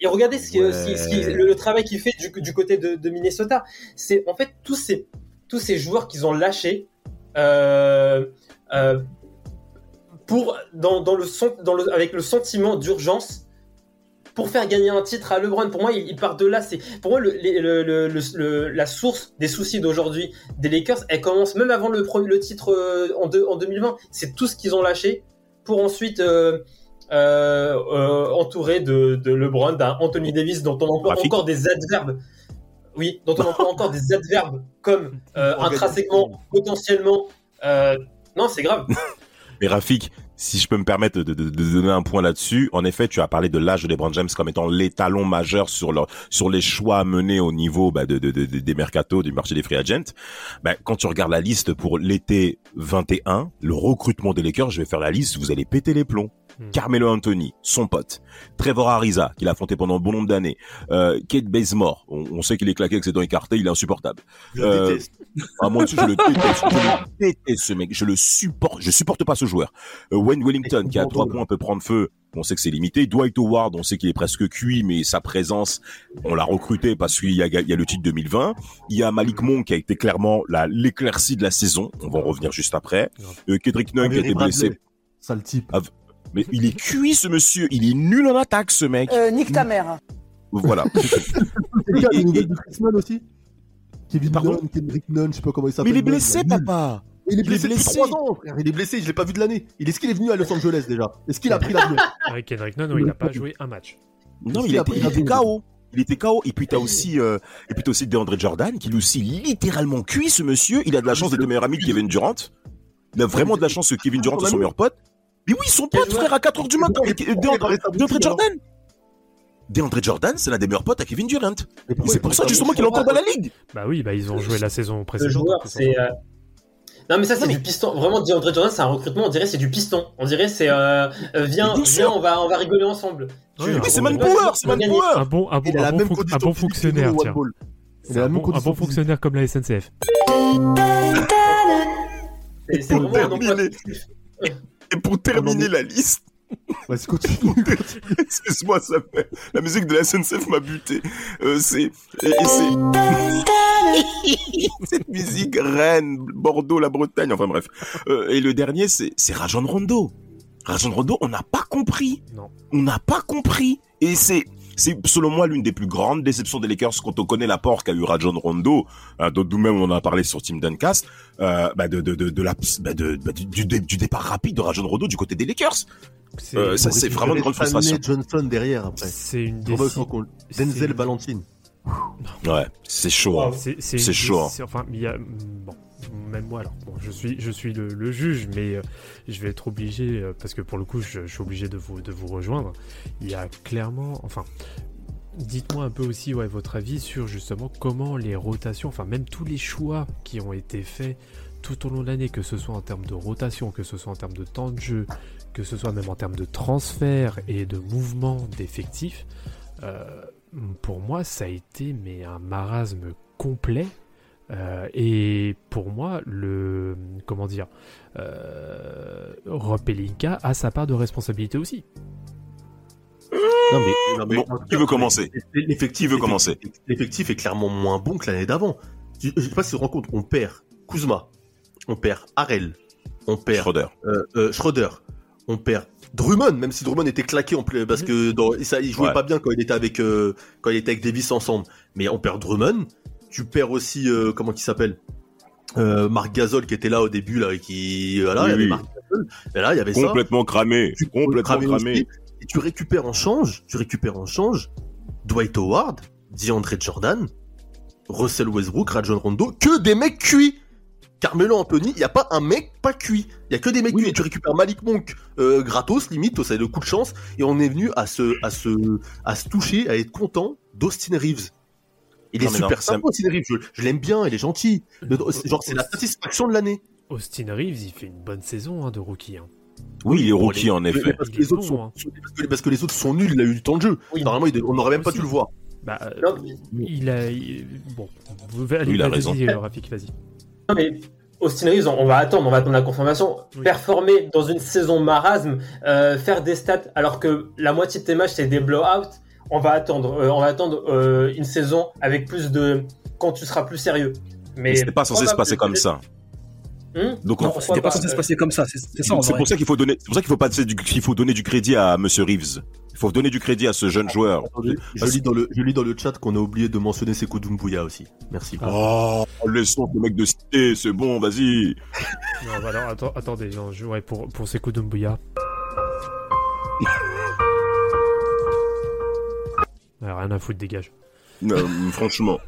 Et regardez ce qui, Ouais. ce qui- ce qui- le, le travail qu'il fait du, du côté de, de Minnesota. C'est en fait tous ces, tous ces joueurs qu'ils ont lâchés euh, euh, pour dans, dans le son, dans le, avec le sentiment d'urgence pour faire gagner un titre à LeBron. Pour moi, il, part de là. C'est pour moi le, le- le- la source des soucis d'aujourd'hui des Lakers. Elle commence même avant le, le titre euh, en, deux- en 2020. C'est tout ce qu'ils ont lâché pour ensuite euh, euh, euh, entourer de, de LeBron, d'un Anthony Davis dont on emploie encore des adverbes. Oui, dont on emploie encore des adverbes comme intrinsèquement, potentiellement. non, c'est grave. Mais Rafik, si je peux me permettre de, de- de donner un point là-dessus, en effet, tu as parlé de l'âge de LeBron James comme étant l'étalon majeur sur leur, sur les choix menés au niveau bah, de, de- de- de- des mercatos, du marché des free agents. Bah, quand tu regardes la liste pour l'été 21, le recrutement des Lakers, je vais faire la liste, vous allez péter les plombs. Hmm. Carmelo Anthony, son pote, Trevor Ariza, qu'il a affronté pendant un bon nombre d'années, euh, Kate Bazemore, on, on sait qu'il est claqué avec ses dents écartées, il est insupportable. Je le Euh, déteste. Ah, moi aussi, je le déteste. Je le déteste, ce mec. Je le supporte. Je supporte pas ce joueur. Euh, Wayne Wellington, qui a trois points, peut prendre feu. On sait que c'est limité. Dwight Howard, on sait qu'il est presque cuit, mais sa présence, on l'a recruté parce qu'il y a, il y a le titre 2020. Il y a Malik Monk qui a été clairement la, l'éclaircie de la saison. On va en revenir juste après. Euh, Kendrick Nunn qui a été blessé. Sale type. Mais il est cuit, ce monsieur. Il est nul en attaque, ce mec. Euh, nique ta mère. Voilà. Et- et- Nunn aussi? Kevin Pardon Nunn, Kendrick Nunn, je sais pas comment il Mais s'appelle. il est blessé, papa. Il est Il est blessé depuis blessé. 3 ans, frère. Il est blessé, je l'ai pas vu de l'année. Il est-ce qu'il est venu à Los Angeles déjà? Est-ce qu'il a pris l'avion? Avec Kendrick Nunn, non, il n'a pas joué un match. Non, il a était, pris il était KO. Il était KO. Et puis t'as aussi, euh, et puis t'as aussi DeAndre Jordan, qui lui aussi littéralement cuit ce monsieur. Il a de la chance d'être le meilleur ami de Kevin Durant. Il a vraiment de la chance que Kevin Durant soit son meilleur pote. Mais oui, son pote, frère, à 4h du matin. DeAndre, DeAndre Jordan. DeAndre Jordan, c'est l'un des meilleurs potes à Kevin Durant. Et c'est pour ça justement qu'il est encore dans la ligue. Bah oui, bah ils ont joué la saison Le précédente. joueur, donc, c'est. euh, Non, mais ça, c'est du piston. Vraiment, DeAndre Jordan, c'est un recrutement. On dirait c'est du piston. On dirait c'est. Euh, euh, viens, viens, on va, on va rigoler ensemble. Oui, c'est Manpower, c'est. Manpower. Un bon, un bon, un un fonctionnaire, tiens. C'est un bon, un bon fonctionnaire comme la SNCF. C'est vraiment un emploi. Et pour terminer la liste, Vas-y, continue. excuse-moi, ça fait... la musique de la SNCF m'a buté. Euh, c'est et, et c'est cette musique Rennes, Bordeaux, la Bretagne, enfin bref. Euh, et le dernier, c'est c'est Rajon Rondo. Rajon Rondo, on n'a pas compris. Non. On n'a pas compris. Et c'est c'est selon moi l'une des plus grandes déceptions des Lakers quand on connaît l'apport qu'a eu Rajon Rondo, euh, dont nous-mêmes on en a parlé sur Team Duncast, euh, bah de, de, de, de la, bah de, bah du, du, du départ rapide de Rajon Rondo du côté des Lakers. C'est Euh, ça, c'est vraiment une grande frustration. Johnson derrière après. c'est une c'est- Denzel Valentine. Ouais, c'est chaud. hein. C'est chaud, hein. Enfin, il y a, bon, même moi alors. Bon, je suis, je suis le, le juge, mais euh, je vais être obligé euh, parce que pour le coup, je, je suis obligé de vous, de vous rejoindre. Il y a clairement, enfin, dites-moi un peu aussi, ouais, votre avis sur justement comment les rotations, enfin même tous les choix qui ont été faits tout au long de l'année, que ce soit en termes de rotation, que ce soit en termes de temps de jeu, que ce soit même en termes de transfert et de mouvement d'effectifs, euh, pour moi, ça a été mais un marasme complet. Euh, et pour moi, le comment dire, euh, Rob Pelinka a sa part de responsabilité aussi. Non mais, Non, mais- bon, qui veut commencer L'effectif veut commencer L'effectif est clairement moins bon que l'année d'avant. Je je sais pas si tu te rends compte, on perd Kuzma, on perd Harel, on perd Schroeder. euh, euh, Schroeder, on perd Drummond, même si Drummond était claqué en plus, parce que dans, ça, il jouait Ouais. pas bien quand il était avec euh, quand il était avec Davis ensemble. Mais on perd Drummond. Tu perds aussi euh, comment il s'appelle? Euh, Marc Gasol qui était là au début là et qui voilà, Oui, il y avait oui. Marc Gasol. Et là il y avait ça. Complètement cramé. Tu- Complètement cramé cramé. aussi. Et tu récupères en change, tu récupères en change Dwight Howard, DeAndre Jordan, Russell Westbrook, Rajon Rondo, que des mecs cuits. Carmelo Anthony, il y a pas un mec pas cuit. Il y a que des mecs cuits. Et tu récupères Malik Monk euh, gratos, limite, ça c'est le coup de chance. Et on est venu à se, à se, à se toucher, à être content d'Austin Reeves. Il Non, est non, super ça- sympa, Austin Reeves. Je, je l'aime bien, il est gentil. Genre, c'est la satisfaction de l'année. Austin Reeves, il fait une bonne saison hein, de rookie. hein. Oui, il est rookie les- en effet. Parce que, les autres bon, sont, hein. parce que- parce que les autres sont nuls, il a eu du temps de jeu. Oui. Normalement, il- on n'aurait même pas Aussi. dû le voir. Bah, euh, Non, il a. il- Bon, il a vas-y, raison. Rafik, vas-y. Non, mais Austin Reeves, on on va attendre, on va attendre la confirmation. Oui. Performer dans une saison marasme, euh, faire des stats alors que la moitié de tes matchs c'est des blowouts, on va attendre, euh, on va attendre euh, une saison avec plus de quand tu seras plus sérieux. Mais Mais c'était pas censé se passer pas- comme ça. Hum Donc, Non, on- c'était pas pas, censé se passer comme ça. C'est c'est ça en c'est vrai. pour ça qu'il faut donner, c'est pour ça qu'il faut pas du, qu'il faut donner du crédit à Monsieur Reeves. Il faut donner du crédit à ce jeune joueur. Attendez, je, lis dans le, je lis dans le chat qu'on a oublié de mentionner Sekou Doumbouya aussi. Merci. Oh, laissons ce mec de cité, c'est bon, vas-y. Non, bah attends- attendez, non, je, ouais, pour, pour Sekou Doumbouya. Ouais, rien à foutre, dégage. Non, franchement.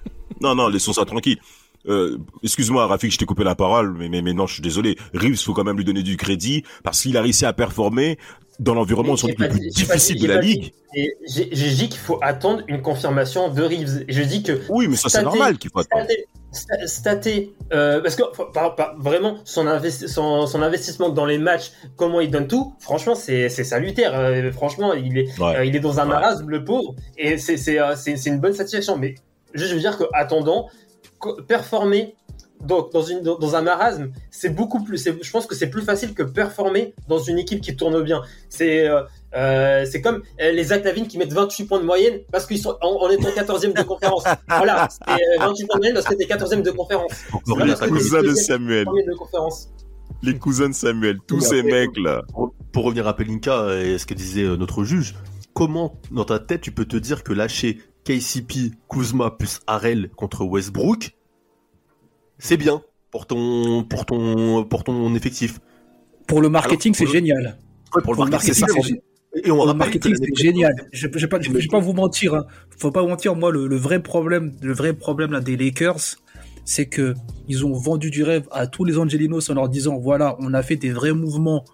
Non, non, laissons ça tranquille. Euh, excuse-moi, Rafik, je t'ai coupé la parole, mais, mais, mais non, je suis désolé. Reeves, faut quand même lui donner du crédit parce qu'il a réussi à performer dans l'environnement sans doute le plus difficile dit- de la ligue. Et J'ai dit qu'il faut attendre une confirmation de Reeves. Je dis que Oui, mais ça, c'est normal qu'il faut attendre. staté, sta- staté, euh, parce que enfin, par- par- vraiment son, investi- son, son investissement dans les matchs, comment il donne tout, franchement c'est salutaire. Euh, franchement, il est Ouais. euh, il est dans un Ouais. marasme le pauvre et c'est une bonne satisfaction. Mais juste je veux dire que attendant performer donc dans une dans un marasme, c'est beaucoup plus. c'est- Je pense que c'est plus facile que performer dans une équipe qui tourne bien. C'est euh, euh, c'est comme euh, les Zach Lavine qui mettent 28 points de moyenne parce qu'ils sont en, en étant 14e de conférence. voilà, c'est euh, 28 points de moyenne parce que t'es 14e de conférence. Encore Les cousins de Samuel. premier de conférence. Les cousins de Samuel. Tous Oui, ces mecs, là. Pour, pour revenir à Pelinka et ce que disait notre juge, comment dans ta tête tu peux te dire que lâcher KCP, Kuzma plus Harrell contre Westbrook, c'est bien pour ton pour ton pour ton effectif. Pour le marketing, c'est génial. Ouais, pour Pour le marketing, c'est c'est ça. Et on Pour le marketing, c'est génial. Je ne vais pas, je vais pas vous mentir. Hein. Faut pas vous mentir. Moi, le, le vrai problème, le vrai problème là, des Lakers, c'est que ils ont vendu du rêve à tous les Angelinos en leur disant voilà, on a fait des vrais mouvements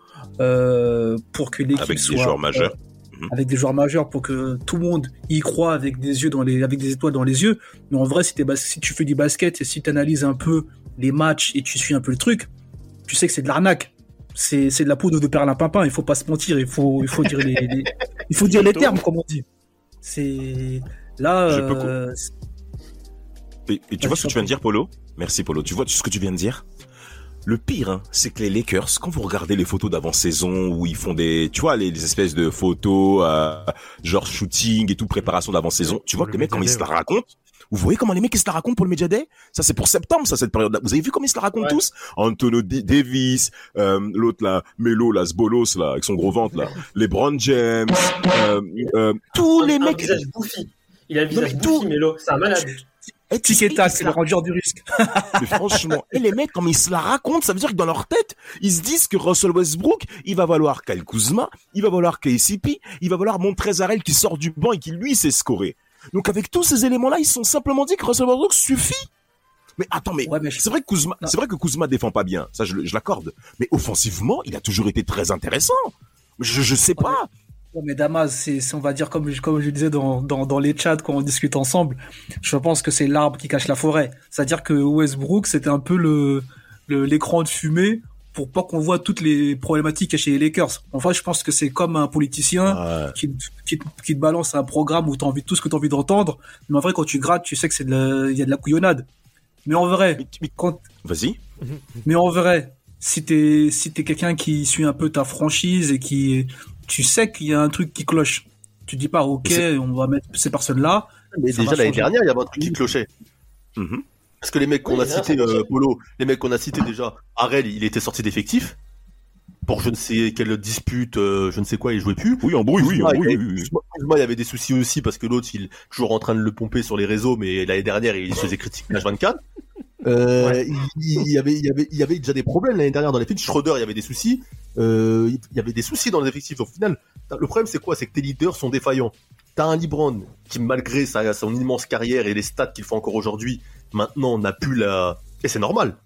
euh, pour que l'équipe Avec des soit joueurs majeurs. euh, avec des joueurs majeurs pour que tout le monde y croit avec des yeux dans les, avec des étoiles dans les yeux. Mais en vrai, si, tu fais du basket et si tu analyses un peu les matchs et tu suis un peu le truc, tu sais que c'est de l'arnaque. C'est, de la poudre de perlimpinpin. Il faut pas se mentir. Il faut, il faut dire les, les- il faut dire les termes, comme on dit. C'est, là, Je peux Et, et tu vois ce que tu viens de dire, Polo? Merci, Polo. Tu vois ce que tu viens de dire? Le pire, hein, c'est que les Lakers, quand vous regardez les photos d'avant-saison où ils font des, tu vois, les, les espèces de photos, euh, genre shooting et tout, préparation d'avant-saison, tu vois que le les mecs, comment ils se la racontent vous voyez comment les mecs ils se la racontent pour le Media Day? Ça c'est pour septembre ça cette période-là. Vous avez vu comment ils se la racontent Ouais. tous? Antonio D- Davis, euh, l'autre là, Melo là, ce bolos là avec son gros ventre là, LeBron James, euh, euh, tous les un mecs. visage bouffi. Il a le Non, visage tout- bouffi, Melo. C'est un malade. Tu c'est la le rendeur du risque. Mais franchement, et les mecs, comme ils se la racontent, ça veut dire que dans leur tête, ils se disent que Russell Westbrook, il va valoir Kyle Kuzma, il va valoir KCP, il va valoir Montrezarel qui sort du banc et qui lui sait scorer. Donc avec tous ces éléments-là, ils sont simplement dit que Russell Westbrook suffit. Mais attends, mais, Ouais, mais je- c'est vrai que Kuzma, c'est vrai que Kuzma défend pas bien, ça je, l'accorde. Mais offensivement, il a toujours été très intéressant. Je, je sais pas. Ouais, mais Damas, c'est, on va dire comme, je- comme je disais dans, dans, dans les chats quand on discute ensemble, je pense que c'est l'arbre qui cache la forêt. C'est-à-dire que Westbrook, c'était un peu le, le- l'écran de fumée pour pas qu'on voit toutes les problématiques chez les Lakers. En fait, je pense que c'est comme un politicien Ouais. qui, te- qui, qui te balance un programme où tu as envie de tout ce que tu as envie d'entendre. Mais en vrai, quand tu grattes, tu sais que c'est il y a de la couillonnade. Mais en vrai, quand, Vas-y. mais en vrai, si t'es si t'es quelqu'un qui suit un peu ta franchise et qui tu sais qu'il y a un truc qui cloche, tu dis pas ok, on va mettre ces personnes là. Mais déjà l'année dernière, il y avait un truc qui clochait. Mhm. Parce que les mecs qu'on Oui, a cités, euh, Polo, les mecs qu'on a cités déjà, Arel, il était sorti d'effectif. Pour je ne sais quelle dispute, euh, je ne sais quoi, il jouait plus. Oui, en bruit, oui, en il, oui, il y avait des soucis aussi parce que l'autre, il est toujours en train de le pomper sur les réseaux, mais l'année dernière, il se faisait critiquer H24. Euh, il, il y avait, il y avait, il y avait déjà des problèmes l'année dernière dans les l'effectif. Schroeder, il y avait des soucis. Euh, il y avait des soucis dans les effectifs. Au final, le problème, c'est quoi? C'est que tes leaders sont défaillants. T'as un Libran qui, malgré sa, son immense carrière et les stats qu'il fait encore aujourd'hui, maintenant n'a plus la. Et c'est normal.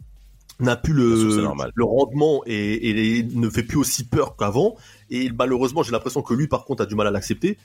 N'a plus le, normal. le rendement et, et les- ne fait plus aussi peur qu'avant. Et malheureusement, j'ai l'impression que lui, par contre, a du mal à l'accepter.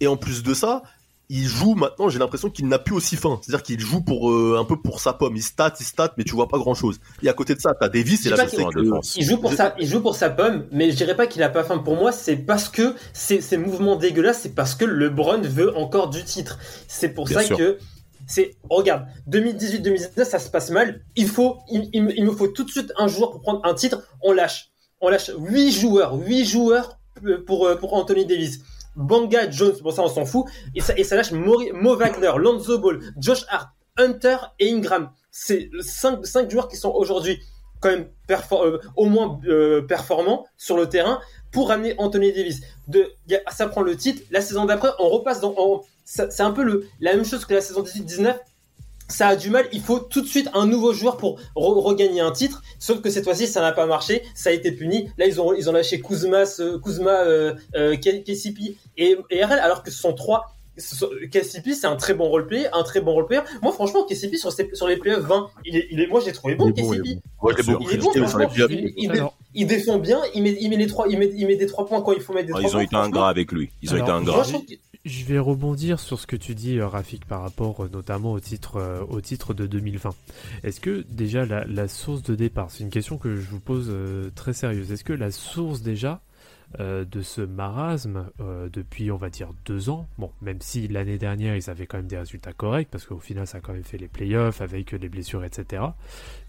Et en plus de ça, il joue maintenant, j'ai l'impression qu'il n'a plus aussi faim. C'est-à-dire qu'il joue pour euh, un peu pour sa pomme. Il stat, il stat, mais tu vois pas grand-chose. Et à côté de ça, t'as Davis et sais que- défense. Il joue pour Je- sa, il joue pour sa pomme, mais je dirais pas qu'il a pas faim. Pour moi, c'est parce que ces, ces mouvements dégueulasses, c'est parce que LeBron veut encore du titre. C'est pour Bien ça sûr. que c'est, regarde, 2018-2019, ça se passe mal. Il faut, il, il, il me faut tout de suite un joueur pour prendre un titre. On lâche, on lâche huit joueurs, huit joueurs euh, pour euh, pour Anthony Davis. Banga Jones, bon ça on s'en fout, et ça, et ça lâche Maury- Mo Wagner, Lonzo Ball, Josh Hart, Hunter et Ingram. C'est cinq, cinq joueurs qui sont aujourd'hui quand même euh, au moins euh, performants sur le terrain pour ramener Anthony Davis. De, ça prend le titre. La saison d'après, on repasse dans. C'est un peu le, la même chose que la saison 18-19. Ça a du mal. Il faut tout de suite un nouveau joueur pour re- regagner un titre. Sauf que cette fois-ci, ça n'a pas marché. Ça a été puni. Là, ils ont, ils ont lâché Kuzma, Kuzma, euh, euh, KCP et, et RL, alors que ce sont trois. KCP, c'est un très bon roleplayer, un très bon roleplayer. Moi, franchement, KCP sur, sur les playoffs 20, il est, il est, moi, j'ai trouvé bon, KCP. Il défend bien, il met, il met les trois, il met, il met des trois points quand il faut mettre des Ah, trois Ils ont points. été ingrats avec lui. Ils ont Alors, été Moi, ingrats. Je vais rebondir sur ce que tu dis, euh, Rafik, par rapport euh, notamment au titre, euh, au titre de 2020. Est-ce que déjà la, la source de départ, c'est une question que je vous pose très sérieuse, est-ce que la source déjà euh, de ce marasme euh, depuis, on va dire, deux ans, bon, même si l'année dernière ils avaient quand même des résultats corrects, parce qu'au final ça a quand même fait les playoffs avec les blessures, etc.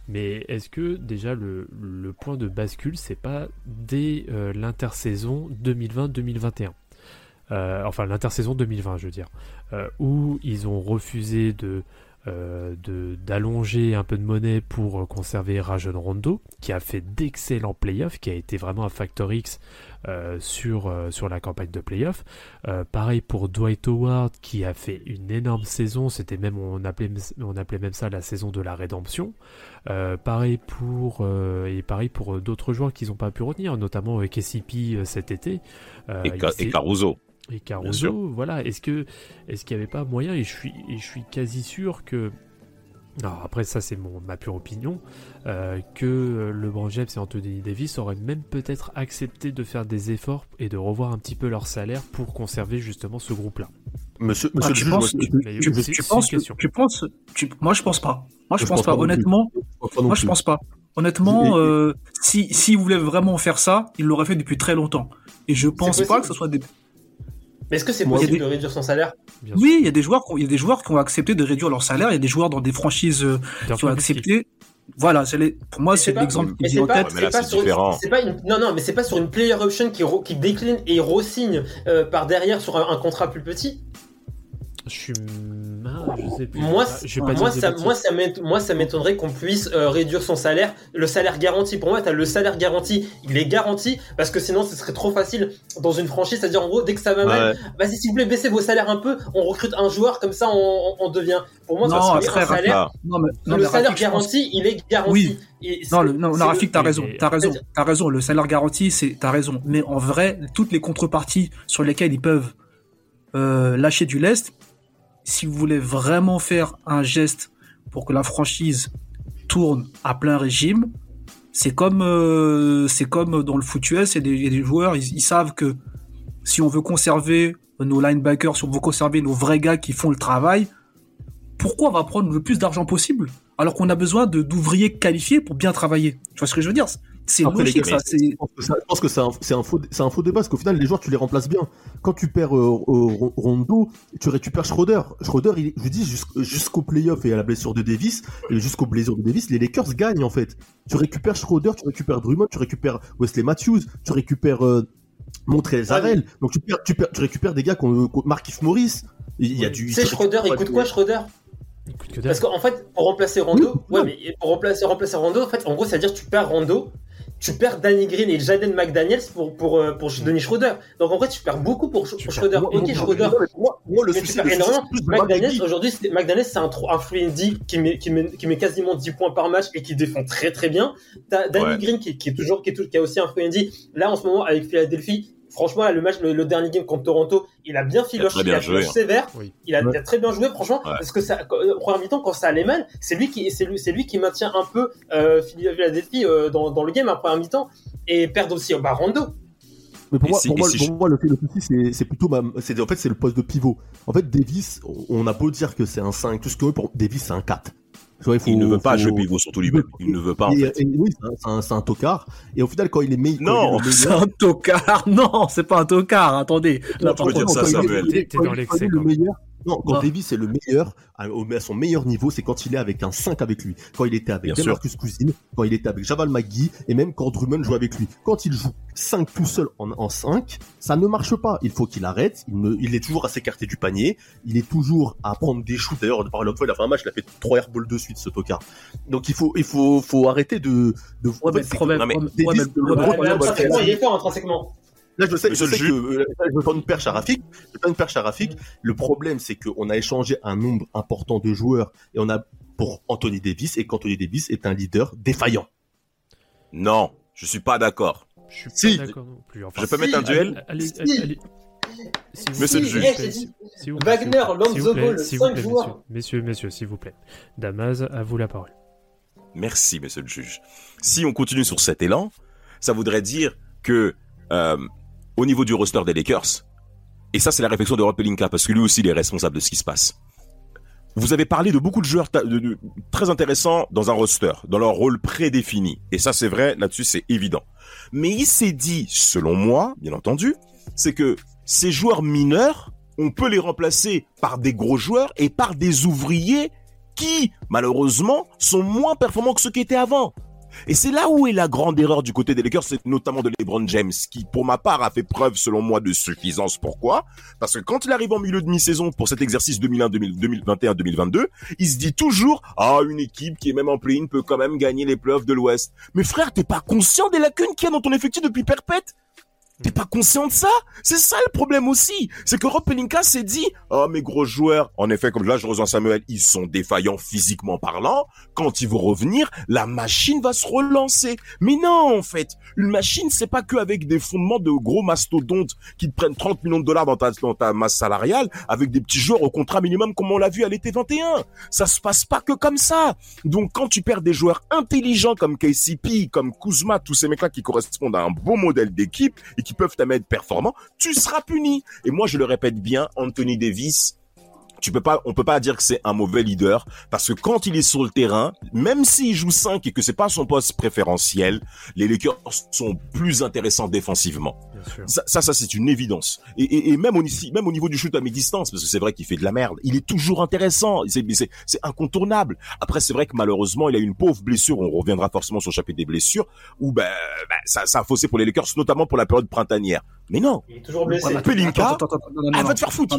Mais est-ce que déjà le, le point de bascule, c'est pas dès l'intersaison 2020-2021 euh, enfin l'intersaison 2020 je veux dire, euh, où ils ont refusé de euh, de- d'allonger un peu de monnaie pour euh, conserver Rajon Rondo, qui a fait d'excellents playoffs, qui a été vraiment un factor X euh, sur, euh, sur la campagne de playoffs. Euh, pareil pour Dwight Howard, qui a fait une énorme saison, c'était même, on appelait, on appelait même ça la saison de la rédemption. Euh, pareil pour, euh, et pareil pour euh, d'autres joueurs qu'ils n'ont pas pu retenir, notamment euh, KCP euh, cet été. Euh, Et, Ca- et Caruso. Et. Caruso, voilà. Est-ce que est-ce qu'il n'y avait pas moyen et je suis et je suis quasi sûr que alors après ça c'est mon ma pure opinion euh, que LeBron James et Anthony Davis auraient même peut-être accepté de faire des efforts et de revoir un petit peu leur salaire pour conserver justement ce groupe-là. Monsieur, Ah, monsieur tu penses, tu, penses, une question. tu penses, tu- moi je pense pas. Moi je, Je pense, pense pas. Honnêtement, pas moi je pense pas. Honnêtement, euh, si s'il voulait vraiment faire ça, il l'aurait fait depuis très longtemps. Et je pense pas que ce soit des. Mais est-ce que c'est possible de réduire son salaire? Bien Oui, il y a des joueurs, qui ont- il y a des joueurs qui ont accepté de réduire leur salaire. Il y a des joueurs dans des franchises euh, qui ont accepté. Voilà, c'est les... pour moi c'est l'exemple qui c'est en tête. mais c'est là, pas c'est sur différent. c'est pas une, non non mais c'est pas sur une player option qui, re- qui décline et re-signe euh, par derrière sur un, un contrat plus petit. Je suis je sais plus. Moi, Ah, je vais pas moi, ça, moi, ça m'ét- moi, ça m'étonnerait qu'on puisse euh, réduire son salaire. Le salaire garanti, pour moi, tu as le salaire garanti, il est garanti, parce que sinon, ce serait trop facile dans une franchise. C'est-à-dire, en gros, dès que ça va mal, Ouais. vas-y, s'il vous plaît, baissez vos salaires un peu, on recrute un joueur, comme ça, on, on- on devient. Pour moi, Non, ça serait frère, un salaire. Non, mais, non, le mais salaire Rafik, je pense- garanti, il est garanti. Oui. Et Non, le, non, non, Rafik, t'as raison, t'as raison, t'as raison. Le salaire garanti, c'est, t'as raison. Mais en vrai, toutes les contreparties sur lesquelles ils peuvent euh, lâcher du lest, si vous voulez vraiment faire un geste pour que la franchise tourne à plein régime, c'est comme, euh, c'est comme dans le foot US, il des, joueurs, ils, savent que si on veut conserver nos linebackers, si on veut conserver nos vrais gars qui font le travail, pourquoi on va prendre le plus d'argent possible alors qu'on a besoin d'ouvriers qualifiés pour bien travailler? Tu vois ce que je veux dire? C'est logique gars, ça. c'est- Je pense que ça- je pense que c'est un, c'est un faux, c'est un faux débat parce qu'au final, les joueurs, tu les remplaces bien. Quand tu perds euh, Rondo, tu récupères Schroeder. Schroeder, il, je dis jusqu'- jusqu'au playoff et à la blessure de Davis, et jusqu'au blessure de Davis, les Lakers gagnent en fait. Tu récupères Schroeder, tu récupères Drummond, tu récupères Wesley Matthews, tu récupères euh, Montrezl Harrell. Donc tu, perds, tu, perds, tu récupères des gars comme comme Markif Morris. Il y a du. Tu sais, Schroeder, il coûte quoi, Schroeder? Parce qu'en fait, pour remplacer Rondo, Oui, ouais, mais pour remplacer, remplacer Rondo, en fait, en gros, c'est-à-dire que tu perds Rondo, tu perds Danny Green et Jaden McDaniels pour, pour, euh, pour Denis Schroeder. Donc en fait, tu perds beaucoup pour, pour Schroeder. Moi, Ok, Schroeder. moi, moi, le Mais tu souci, perds énormément. de Mark McDaniels, aujourd'hui, c'est- McDaniels, c'est un, un free D qui met, qui, met, qui met quasiment 10 points par match et qui défend très très bien. T'as Danny Ouais. Green qui, qui est toujours, qui, est tout- qui a aussi un free D. Là, en ce moment, avec Philadelphie, franchement, là, le match, le, le dernier game contre Toronto, il a bien filoché, il a joué, hein. sévère. Oui. Il a, Ouais. il a très bien joué, franchement, Ouais. parce que ça, quand- euh, première mi-temps, quand ça allait mal, c'est lui qui, c'est lui, c'est lui qui maintient un peu euh, Philadelphie euh, dans, dans le game à première mi-temps et perd aussi bah, Rondo. Mais pour moi, si- pour moi, si pour je- moi, le, le souci, c'est, c'est plutôt ma, c'est, en fait, c'est le poste de pivot. En fait, Davis, on a beau dire que c'est un 5, tout ce que veut, pour Davis, c'est un 4. Vois, il, faut, Il ne veut pas faut- jouer pivot, surtout lui-même. Il ne veut pas, en Et- fait. et oui, c'est un, tocard. Et au final, quand il est meilleur, Non, C'est un tocard. Non, c'est pas un tocard. Attendez. Là, tu peux dire ça, Samuel. T'es- dans l'excès, le meilleur. Non, quand. Davis est le meilleur, à, au- à son meilleur niveau, c'est quand il est avec un 5 avec lui. Quand il était avec Bien. Demarcus Cousine, quand il était avec Javal McGee, et même quand Drummond joue avec lui. Quand il joue 5 tout seul en, en 5, ça ne marche pas. Il faut qu'il arrête. Il, ne- il est toujours à s'écarter du panier. Il est toujours à prendre des shoots. D'ailleurs, par l'autre fois, il a fait un match, il a fait 3 airballs de suite, ce tocard. Donc il faut, il faut, faut arrêter de, de Ouais, en fait, mais le c'est- problème, il est fort intrinsèquement. Là, je sais, je Monsieur sais le que euh, je vais une perche à Rafik. Je vais une perche à Rafik. Le problème, c'est qu'on a échangé un nombre important de joueurs et on a pour Anthony Davis et qu'Anthony Davis est un leader défaillant. Non, je suis pas d'accord. Je suis Si. pas d'accord non plus. Enfin, Je peux si, mettre un duel Allez, Si. allez, allez. S'il vous Monsieur le juge. Wagner, s'il vous plaît, s'il vous Lonzo plaît, Ball, s'il vous cinq plaît, joueurs. Messieurs, messieurs, messieurs, s'il vous plaît. Damas, à vous la parole. Merci, monsieur le juge. Si on continue sur cet élan, ça voudrait dire que euh, au niveau du roster des Lakers, et ça c'est la réflexion de Rob parce que lui aussi il est responsable de ce qui se passe. Vous avez parlé de beaucoup de joueurs de- très intéressants dans un roster, dans leur rôle prédéfini. Et ça c'est vrai, là-dessus c'est évident. Mais il s'est dit, selon moi, bien entendu, c'est que ces joueurs mineurs, on peut les remplacer par des gros joueurs et par des ouvriers qui, malheureusement, sont moins performants que ceux qui étaient avant. Et c'est là où est la grande erreur du côté des Lakers, c'est notamment de LeBron James, qui, pour ma part, a fait preuve, selon moi, de suffisance. Pourquoi? Parce que quand il arrive en milieu de mi-saison pour cet exercice 2021-2022, il se dit toujours « Ah, une équipe qui est même en play-in peut quand même gagner les playoffs de l'Ouest. » Mais frère, t'es pas conscient des lacunes qu'il y a dans ton effectif depuis perpète? T'es pas conscient de ça? C'est ça le problème aussi. C'est que Rob Pelinka s'est dit, oh mes gros joueurs, en effet, comme là je Samuel, ils sont défaillants physiquement parlant. Quand ils vont revenir, la machine va se relancer. Mais non, en fait, une machine, c'est pas que avec des fondements de gros mastodontes qui te prennent 30 millions de dollars dans ta, dans ta masse salariale, avec des petits joueurs au contrat minimum comme on l'a vu à l'été 21. Ça se passe pas que comme ça. Donc quand tu perds des joueurs intelligents comme KCP, comme Kuzma, tous ces mecs-là qui correspondent à un beau modèle d'équipe qui peuvent être performant, tu seras puni. Et moi, je le répète bien, Anthony Davis, tu peux pas, on peut pas dire que c'est un mauvais leader parce que quand il est sur le terrain, même s'il joue 5 et que c'est pas son poste préférentiel, les Lakers sont plus intéressants défensivement. Ça, ça, ça, c'est une évidence. Et, et, et même, au, ici- même au niveau du shoot à mi-distance, parce que c'est vrai qu'il fait de la merde, il est toujours intéressant. C'est, c'est, c'est incontournable. Après, c'est vrai que malheureusement, il a une pauvre blessure. On reviendra forcément sur le chapitre des blessures, où ben, ben, ça, ça a faussé pour les Lakers, notamment pour la période printanière. Mais non, Il est toujours blessé. Pelinka, elle non. va te faire foutre.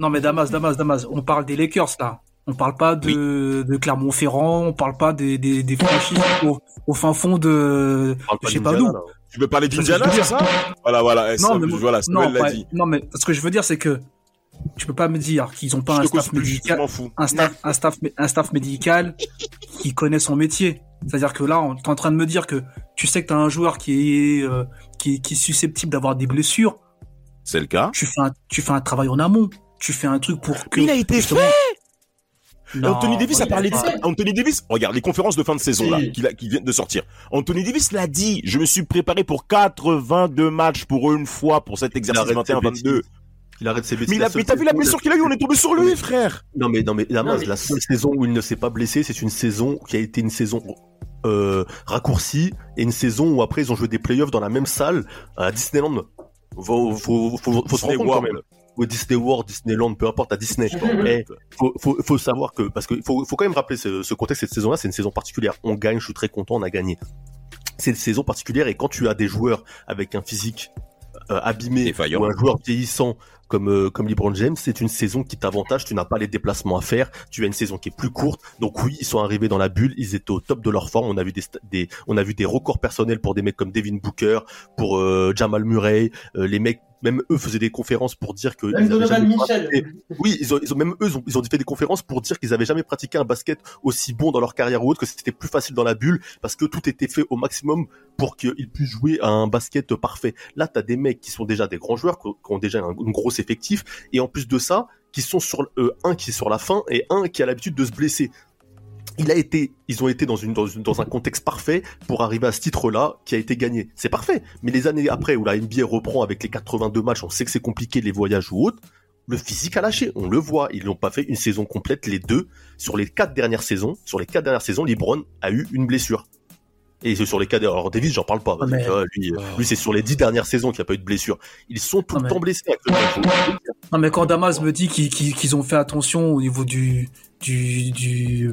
Non, mais Damas, Damas, Damas, on parle des Lakers, là. On parle pas de, de Clermont-Ferrand, on parle pas des, des, des franchises au, au fin fond de, je sais pas d'où. Tu veux parler d'Indiana, c'est ça? Voilà, voilà. eh, Non, ça, mais, voilà, non, Samuel l'a pas- dit. non, mais ce que je veux dire, c'est que tu peux pas me dire qu'ils ont pas un staff plus, médical, un staff, un staff, un staff médical qui connaît son métier. C'est-à-dire que là, on est en train de me dire que tu sais que tu as un joueur qui est, euh, qui, qui est susceptible d'avoir des blessures. C'est le cas. Tu fais un, tu fais un travail en amont. Tu fais un truc pour que. Il a été justement- Non, Anthony Davis a parlé de ça. Anthony Davis, regarde les conférences de fin de saison là, qui, qui viennent de sortir. Anthony Davis l'a dit. Je me suis préparé pour 82 matchs pour une fois pour cet exercice arrête ses 21-22. Il arrête ses bêtises. Mais La t'as vu la blessure qu'il a eu On est tombé sur lui, frère. Non mais non mais Damas, Non, mais- la seule saison où il ne s'est pas blessé, c'est une saison qui a été une saison euh, raccourcie et une saison où après ils ont joué des playoffs dans la même salle à Disneyland. Faut, faut, faut, faut se rendre compte quand même. Ou Disney World, Disneyland, peu importe, à Disney. Eh, faut, faut, faut savoir que parce que faut, faut quand même rappeler ce, ce contexte cette saison-là, c'est une saison particulière. On gagne, je suis très content, on a gagné. C'est une saison particulière et quand tu as des joueurs avec un physique euh, abîmé Défaillant. ou un joueur vieillissant comme euh, comme LeBron James, c'est une saison qui t'avantage. Tu n'as pas les déplacements à faire. Tu as une saison qui est plus courte. Donc oui, ils sont arrivés dans la bulle. Ils étaient au top de leur forme. On a vu des on a vu des records personnels pour des mecs comme Devin Booker, pour euh, Jamal Murray. Euh, les mecs, même eux faisaient des conférences pour dire que Même ils Donovan pratiqué- Oui, ils ont, ils ont même eux, ils ont, ils ont fait des conférences pour dire qu'ils avaient jamais pratiqué un basket aussi bon dans leur carrière ou autre, que c'était plus facile dans la bulle parce que tout était fait au maximum pour qu'ils puissent jouer à un basket parfait. Là, t'as des mecs qui sont déjà des grands joueurs, qui ont- qui ont déjà un, un gros effectif, et en plus de ça, qui sont sur euh, un qui est sur la fin et un qui a l'habitude de se blesser. Il a été, ils ont été dans un contexte parfait pour arriver à ce titre-là qui a été gagné. C'est parfait. Mais les années après où la NBA reprend avec les 82 matchs, on sait que c'est compliqué les voyages ou autres. Le physique a lâché, on le voit. Ils n'ont pas fait une saison complète les deux. Sur les quatre dernières saisons, sur les quatre dernières saisons, LeBron a eu une blessure. Et c'est sur les quatre. Alors Davis, j'en parle pas. Ah, mais- vois, lui, euh, lui c'est sur les dix dernières saisons qu'il n'y a pas eu de blessure. Ils sont tout Ah, le mais- temps blessés. Non, mais quand Damas me dit qu'ils ont fait attention au niveau du, du, du,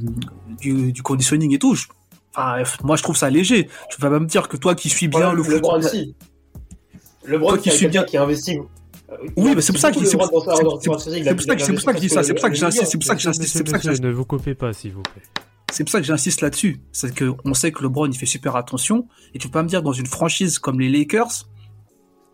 du, du conditioning et tout, je- enfin, moi je trouve ça léger. Tu vas même dire que toi qui suis bien le foot. LeBron, si. LeBron, Toi qui quelqu'un bien- qui investit. Oui, mais c'est pour ça que- c'est pour ça que je dis ça, c'est pour ça que j'insiste, c'est pour ça que j'insiste, c'est pour ça que j'insiste. ne vous coupez pas, s'il vous plaît. C'est pour ça que j'insiste là-dessus. C'est que on sait que LeBron il fait super attention et tu peux pas me dire dans une franchise comme les Lakers,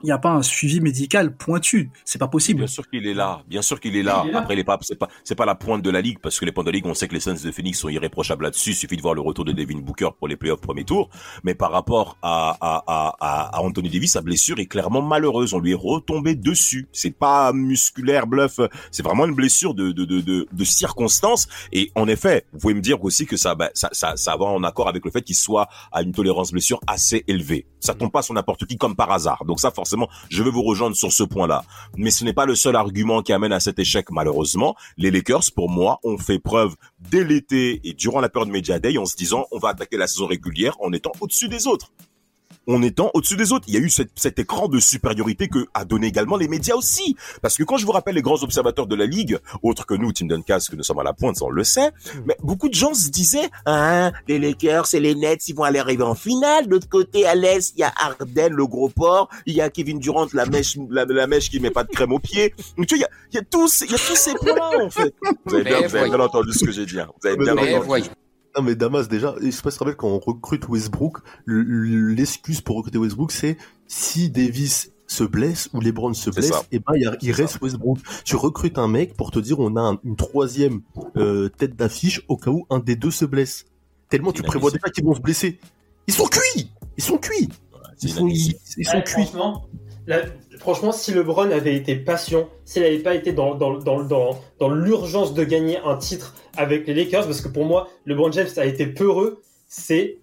il n'y a pas un suivi médical pointu. C'est pas possible. Bien sûr qu'il est là. Bien sûr qu'il est là. Il est là. Après, il est pas, c'est pas, c'est pas la pointe de la ligue parce que les pointes de la ligue, on sait que les Suns de Phoenix sont irréprochables là-dessus. Il suffit de voir le retour de Devin Booker pour les playoffs premier tour. Mais par rapport à, à, à, à, à Anthony Davis, sa blessure est clairement malheureuse. On lui est retombé dessus. C'est pas musculaire, bluff. C'est vraiment une blessure de, de, de, de, de circonstance. Et en effet, vous pouvez me dire aussi que ça, bah, ça, ça, ça va en accord avec le fait qu'il soit à une tolérance blessure assez élevée. Ça tombe pas sur n'importe qui comme par hasard. Donc ça, forcément, je vais vous rejoindre sur ce point-là. Mais ce n'est pas le seul argument qui amène à cet échec, malheureusement. Les Lakers, pour moi, ont fait preuve dès l'été et durant la période Media Day en se disant, on va attaquer la saison régulière en étant au-dessus des autres en étant au-dessus des autres. Il y a eu cette- cet écran de supériorité que a donné également les médias aussi. Parce que quand je vous rappelle les grands observateurs de la ligue, autres que nous, Tim Duncan, que nous sommes à la pointe, ça on le sait, mais beaucoup de gens se disaient, ah, les Lakers et les Nets, ils vont aller arriver en finale. De l'autre côté, à l'Est, il y a Harden, le gros port. Il y a Kevin Durant, la mèche, la, la mèche qui met pas de crème aux pieds. Donc, tu vois, il y a, il y a tous, il y a tous ces points-là, en fait. Vous avez bien, vous avez bien entendu ce que j'ai dit. hein. Vous avez bien Mais entendu. Non mais Damas déjà, il se passe rappelle quand on recrute Westbrook, l'excuse pour recruter Westbrook c'est si Davis se blesse ou LeBron se blesse, et ben il, reste Westbrook. Tu recrutes un mec pour te dire on a un- une troisième euh, tête d'affiche au cas où un des deux se blesse. Tellement tu prévois déjà qu'ils vont se blesser. Ils sont cuits. Ils sont cuits. C'est Ils sont, ils, inadmissible. ils sont Ouais, cuits. Franchement, si LeBron avait été patient, s'il n'avait pas été dans, dans, dans, dans, dans l'urgence de gagner un titre avec les Lakers, parce que pour moi, LeBron James a été peureux, c'est.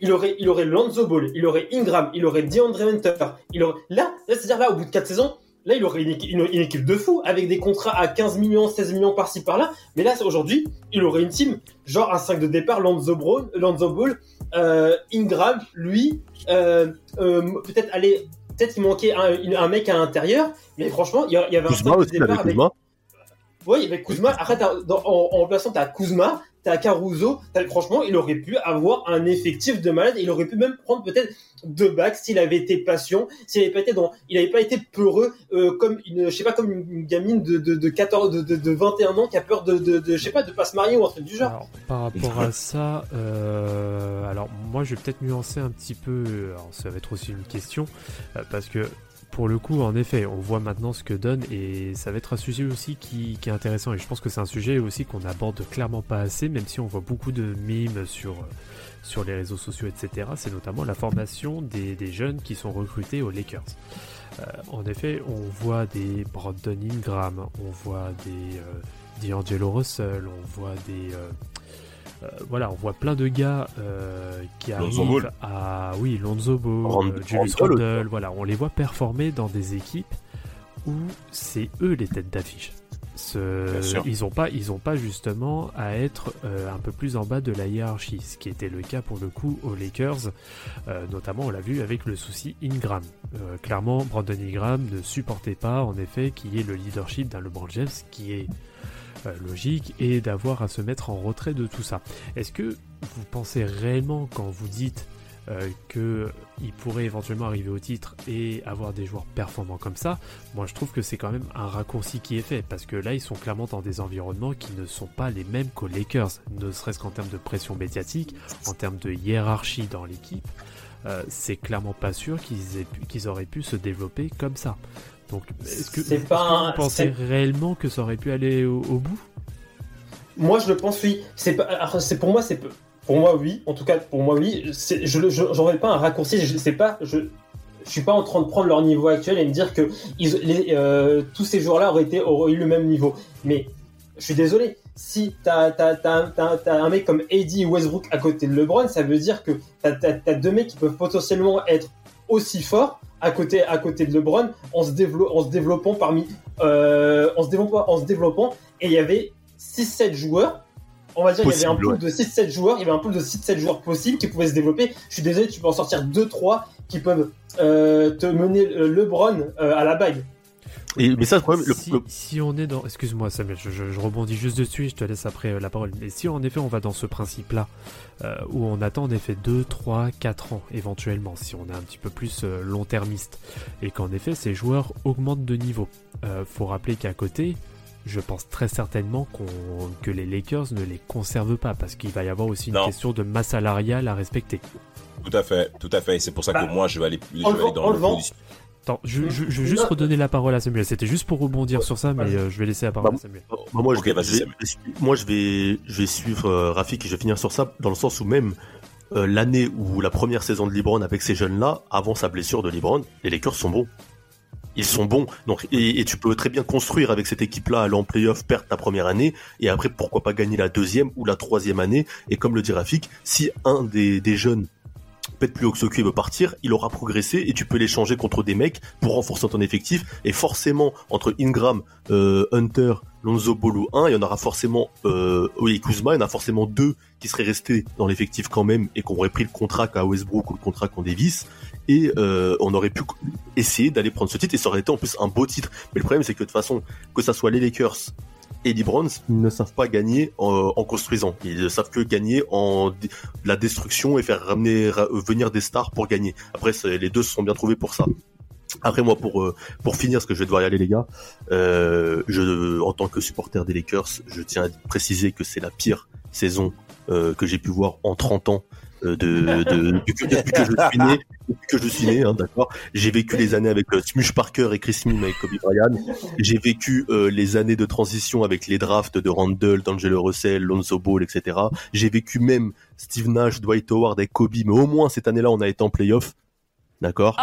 Il aurait, il Ball, il aurait Ingram, il aurait DeAndre Hunter, il aurait. Là, c'est-à-dire là, au bout de 4 saisons, là, il aurait une, une, équipe de fous avec des contrats à 15 millions, 16 millions par-ci par-là. Mais là, aujourd'hui, il aurait une team, genre un 5 de départ, Lonzo, Brown, Ball, euh, Ingram, lui, euh, euh, peut-être aller, peut-être il manquait un, mec à l'intérieur, mais franchement, il y, il avait un Kuzma 5 de aussi. Kuzma. Ouais, il y avait Kuzma. Après, en, en remplaçant, t'as Kuzma, t'as Caruso. Franchement, il aurait pu avoir un effectif de malade. Il aurait pu même prendre peut-être deux bacs s'il avait été patient, s'il avait pas été dans, il avait pas été peureux euh, comme une, je sais pas, comme une, gamine de, de, de 14, de, de, de 21 ans qui a peur de, de, sais pas, de pas se marier ou un truc du genre. Alors, par rapport à ça, euh, alors moi je vais peut-être nuancer un petit peu, ça va être aussi une question, euh, parce que pour le coup, en effet, on voit maintenant ce que donne et ça va être un sujet aussi qui, est intéressant et je pense que c'est un sujet aussi qu'on aborde clairement pas assez, même si on voit beaucoup de mimes sur, sur les réseaux sociaux, etc. C'est notamment la formation des, des jeunes qui sont recrutés aux Lakers. Euh, en effet, on voit des Brandon Ingram, on voit des euh, D'Angelo Russell, on voit des... euh, euh, voilà, on voit plein de gars euh, qui arrivent à... Oui, Lonzo Ball, Rand- Julius Randle. Randle, voilà, on les voit performer dans des équipes où c'est eux les têtes d'affiche. Ce-. Ils n'ont pas, ils ont pas justement à être euh, un peu plus en bas de la hiérarchie, ce qui était le cas pour le coup aux Lakers, euh, notamment on l'a vu avec le souci Ingram. Euh, clairement, Brandon Ingram ne supportait pas en effet qu'il y ait le leadership d'un LeBron James, qui est logique, et d'avoir à se mettre en retrait de tout ça. Est-ce que vous pensez réellement quand vous dites euh, qu'il pourrait éventuellement arriver au titre et avoir des joueurs performants comme ça, moi je trouve que c'est quand même un raccourci qui est fait parce que là ils sont clairement dans des environnements qui ne sont pas les mêmes qu'aux Lakers, ne serait-ce qu'en termes de pression médiatique, en termes de hiérarchie dans l'équipe. euh, c'est clairement pas sûr qu'ils auraient pu se développer comme ça. Donc, est-ce que, pas que un- vous pensez réellement que ça aurait pu aller au, au bout? Moi, je le pense, oui. C'est pour moi, c'est peu- pour moi, oui. En tout cas, pour moi, oui. Je, j'aurais pas un raccourci. Je sais pas, je, je suis pas en train de prendre leur niveau actuel et me dire que ils, les, euh, tous ces joueurs-là auraient été, auraient eu le même niveau. Mais je suis désolé. Si t'as, t'as un mec comme Eddie Westbrook à côté de LeBron, ça veut dire que t'as, t'as deux mecs qui peuvent potentiellement être aussi forts à côté, à côté de LeBron en se, dévelop- en se développant parmi, euh, en se développant, en se développant. Et il y avait 6-7 joueurs. On va dire, il y avait un pool de 6-7 joueurs. Il y avait un pool de 6-7 joueurs possibles qui pouvaient se développer. Je suis désolé, tu peux en sortir 2-3 qui peuvent euh, te mener euh, LeBron euh, à la bague. Et, mais ça, le problème, le- si, le- si on est dans... Excuse-moi Samuel, je, je- je rebondis juste dessus et je te laisse après euh, la parole. Mais si en effet on va dans ce principe-là, euh, où on attend en effet 2, 3, 4 ans éventuellement, si on est un petit peu plus euh, long-termiste, et qu'en effet ces joueurs augmentent de niveau, euh, faut rappeler qu'à côté, je pense très certainement que les Lakers ne les conservent pas, parce qu'il va y avoir aussi une Non. question de masse salariale à respecter. Tout à fait, tout à fait. Et c'est pour ça Bah, que moi, je vais aller, je vais aller dans le. Attends, je, je- je vais juste redonner la parole à Samuel, c'était juste pour rebondir sur ça, mais euh, je vais laisser la parole Bah, à Samuel. Bah, moi, je vais, je vais- Samuel. je vais- moi, je vais, je vais suivre euh, Rafik et je vais finir sur ça, dans le sens où même euh, l'année où la première saison de LeBron avec ces jeunes-là, avant sa blessure de LeBron, les Lakers sont bons. Ils sont bons. Donc, et, et tu peux très bien construire avec cette équipe-là, aller en playoff, perdre ta première année, et après, pourquoi pas gagner la deuxième ou la troisième année. Et comme le dit Rafik, si un des, des jeunes pète plus haut que ce veut partir, il aura progressé et tu peux l'échanger contre des mecs pour renforcer ton effectif. Et forcément, entre Ingram, euh, Hunter, Lonzo Ball ou 1, il y en aura forcément, euh, Kuzma, il y en a forcément deux qui seraient restés dans l'effectif quand même et qu'on aurait pris le contrat qu'à Westbrook ou le contrat qu'en Davis. Et euh, on aurait pu essayer d'aller prendre ce titre et ça aurait été en plus un beau titre. Mais le problème, c'est que de toute façon, que ça soit les Lakers et les Browns, ne savent pas gagner en, en construisant. Ils ne savent que gagner en la destruction et faire ramener ra- venir des stars pour gagner. Après, les deux se sont bien trouvés pour ça. Après moi, pour euh, pour finir, parce que je vais devoir y aller, les gars, euh, je, en tant que supporter des Lakers, je tiens à préciser que c'est la pire saison euh, que j'ai pu voir en 30 ans euh, de, de, depuis, que, depuis que je suis né. Depuis que je suis né, hein, d'accord. J'ai vécu les années avec euh, Smush Parker et Chris Mime avec Kobe Bryant. J'ai vécu euh, les années de transition avec les drafts de Randall, d'Angelo Russell, Lonzo Ball, etc. J'ai vécu même Steve Nash, Dwight Howard et Kobe, mais au moins cette année-là, on a été en playoff. D'accord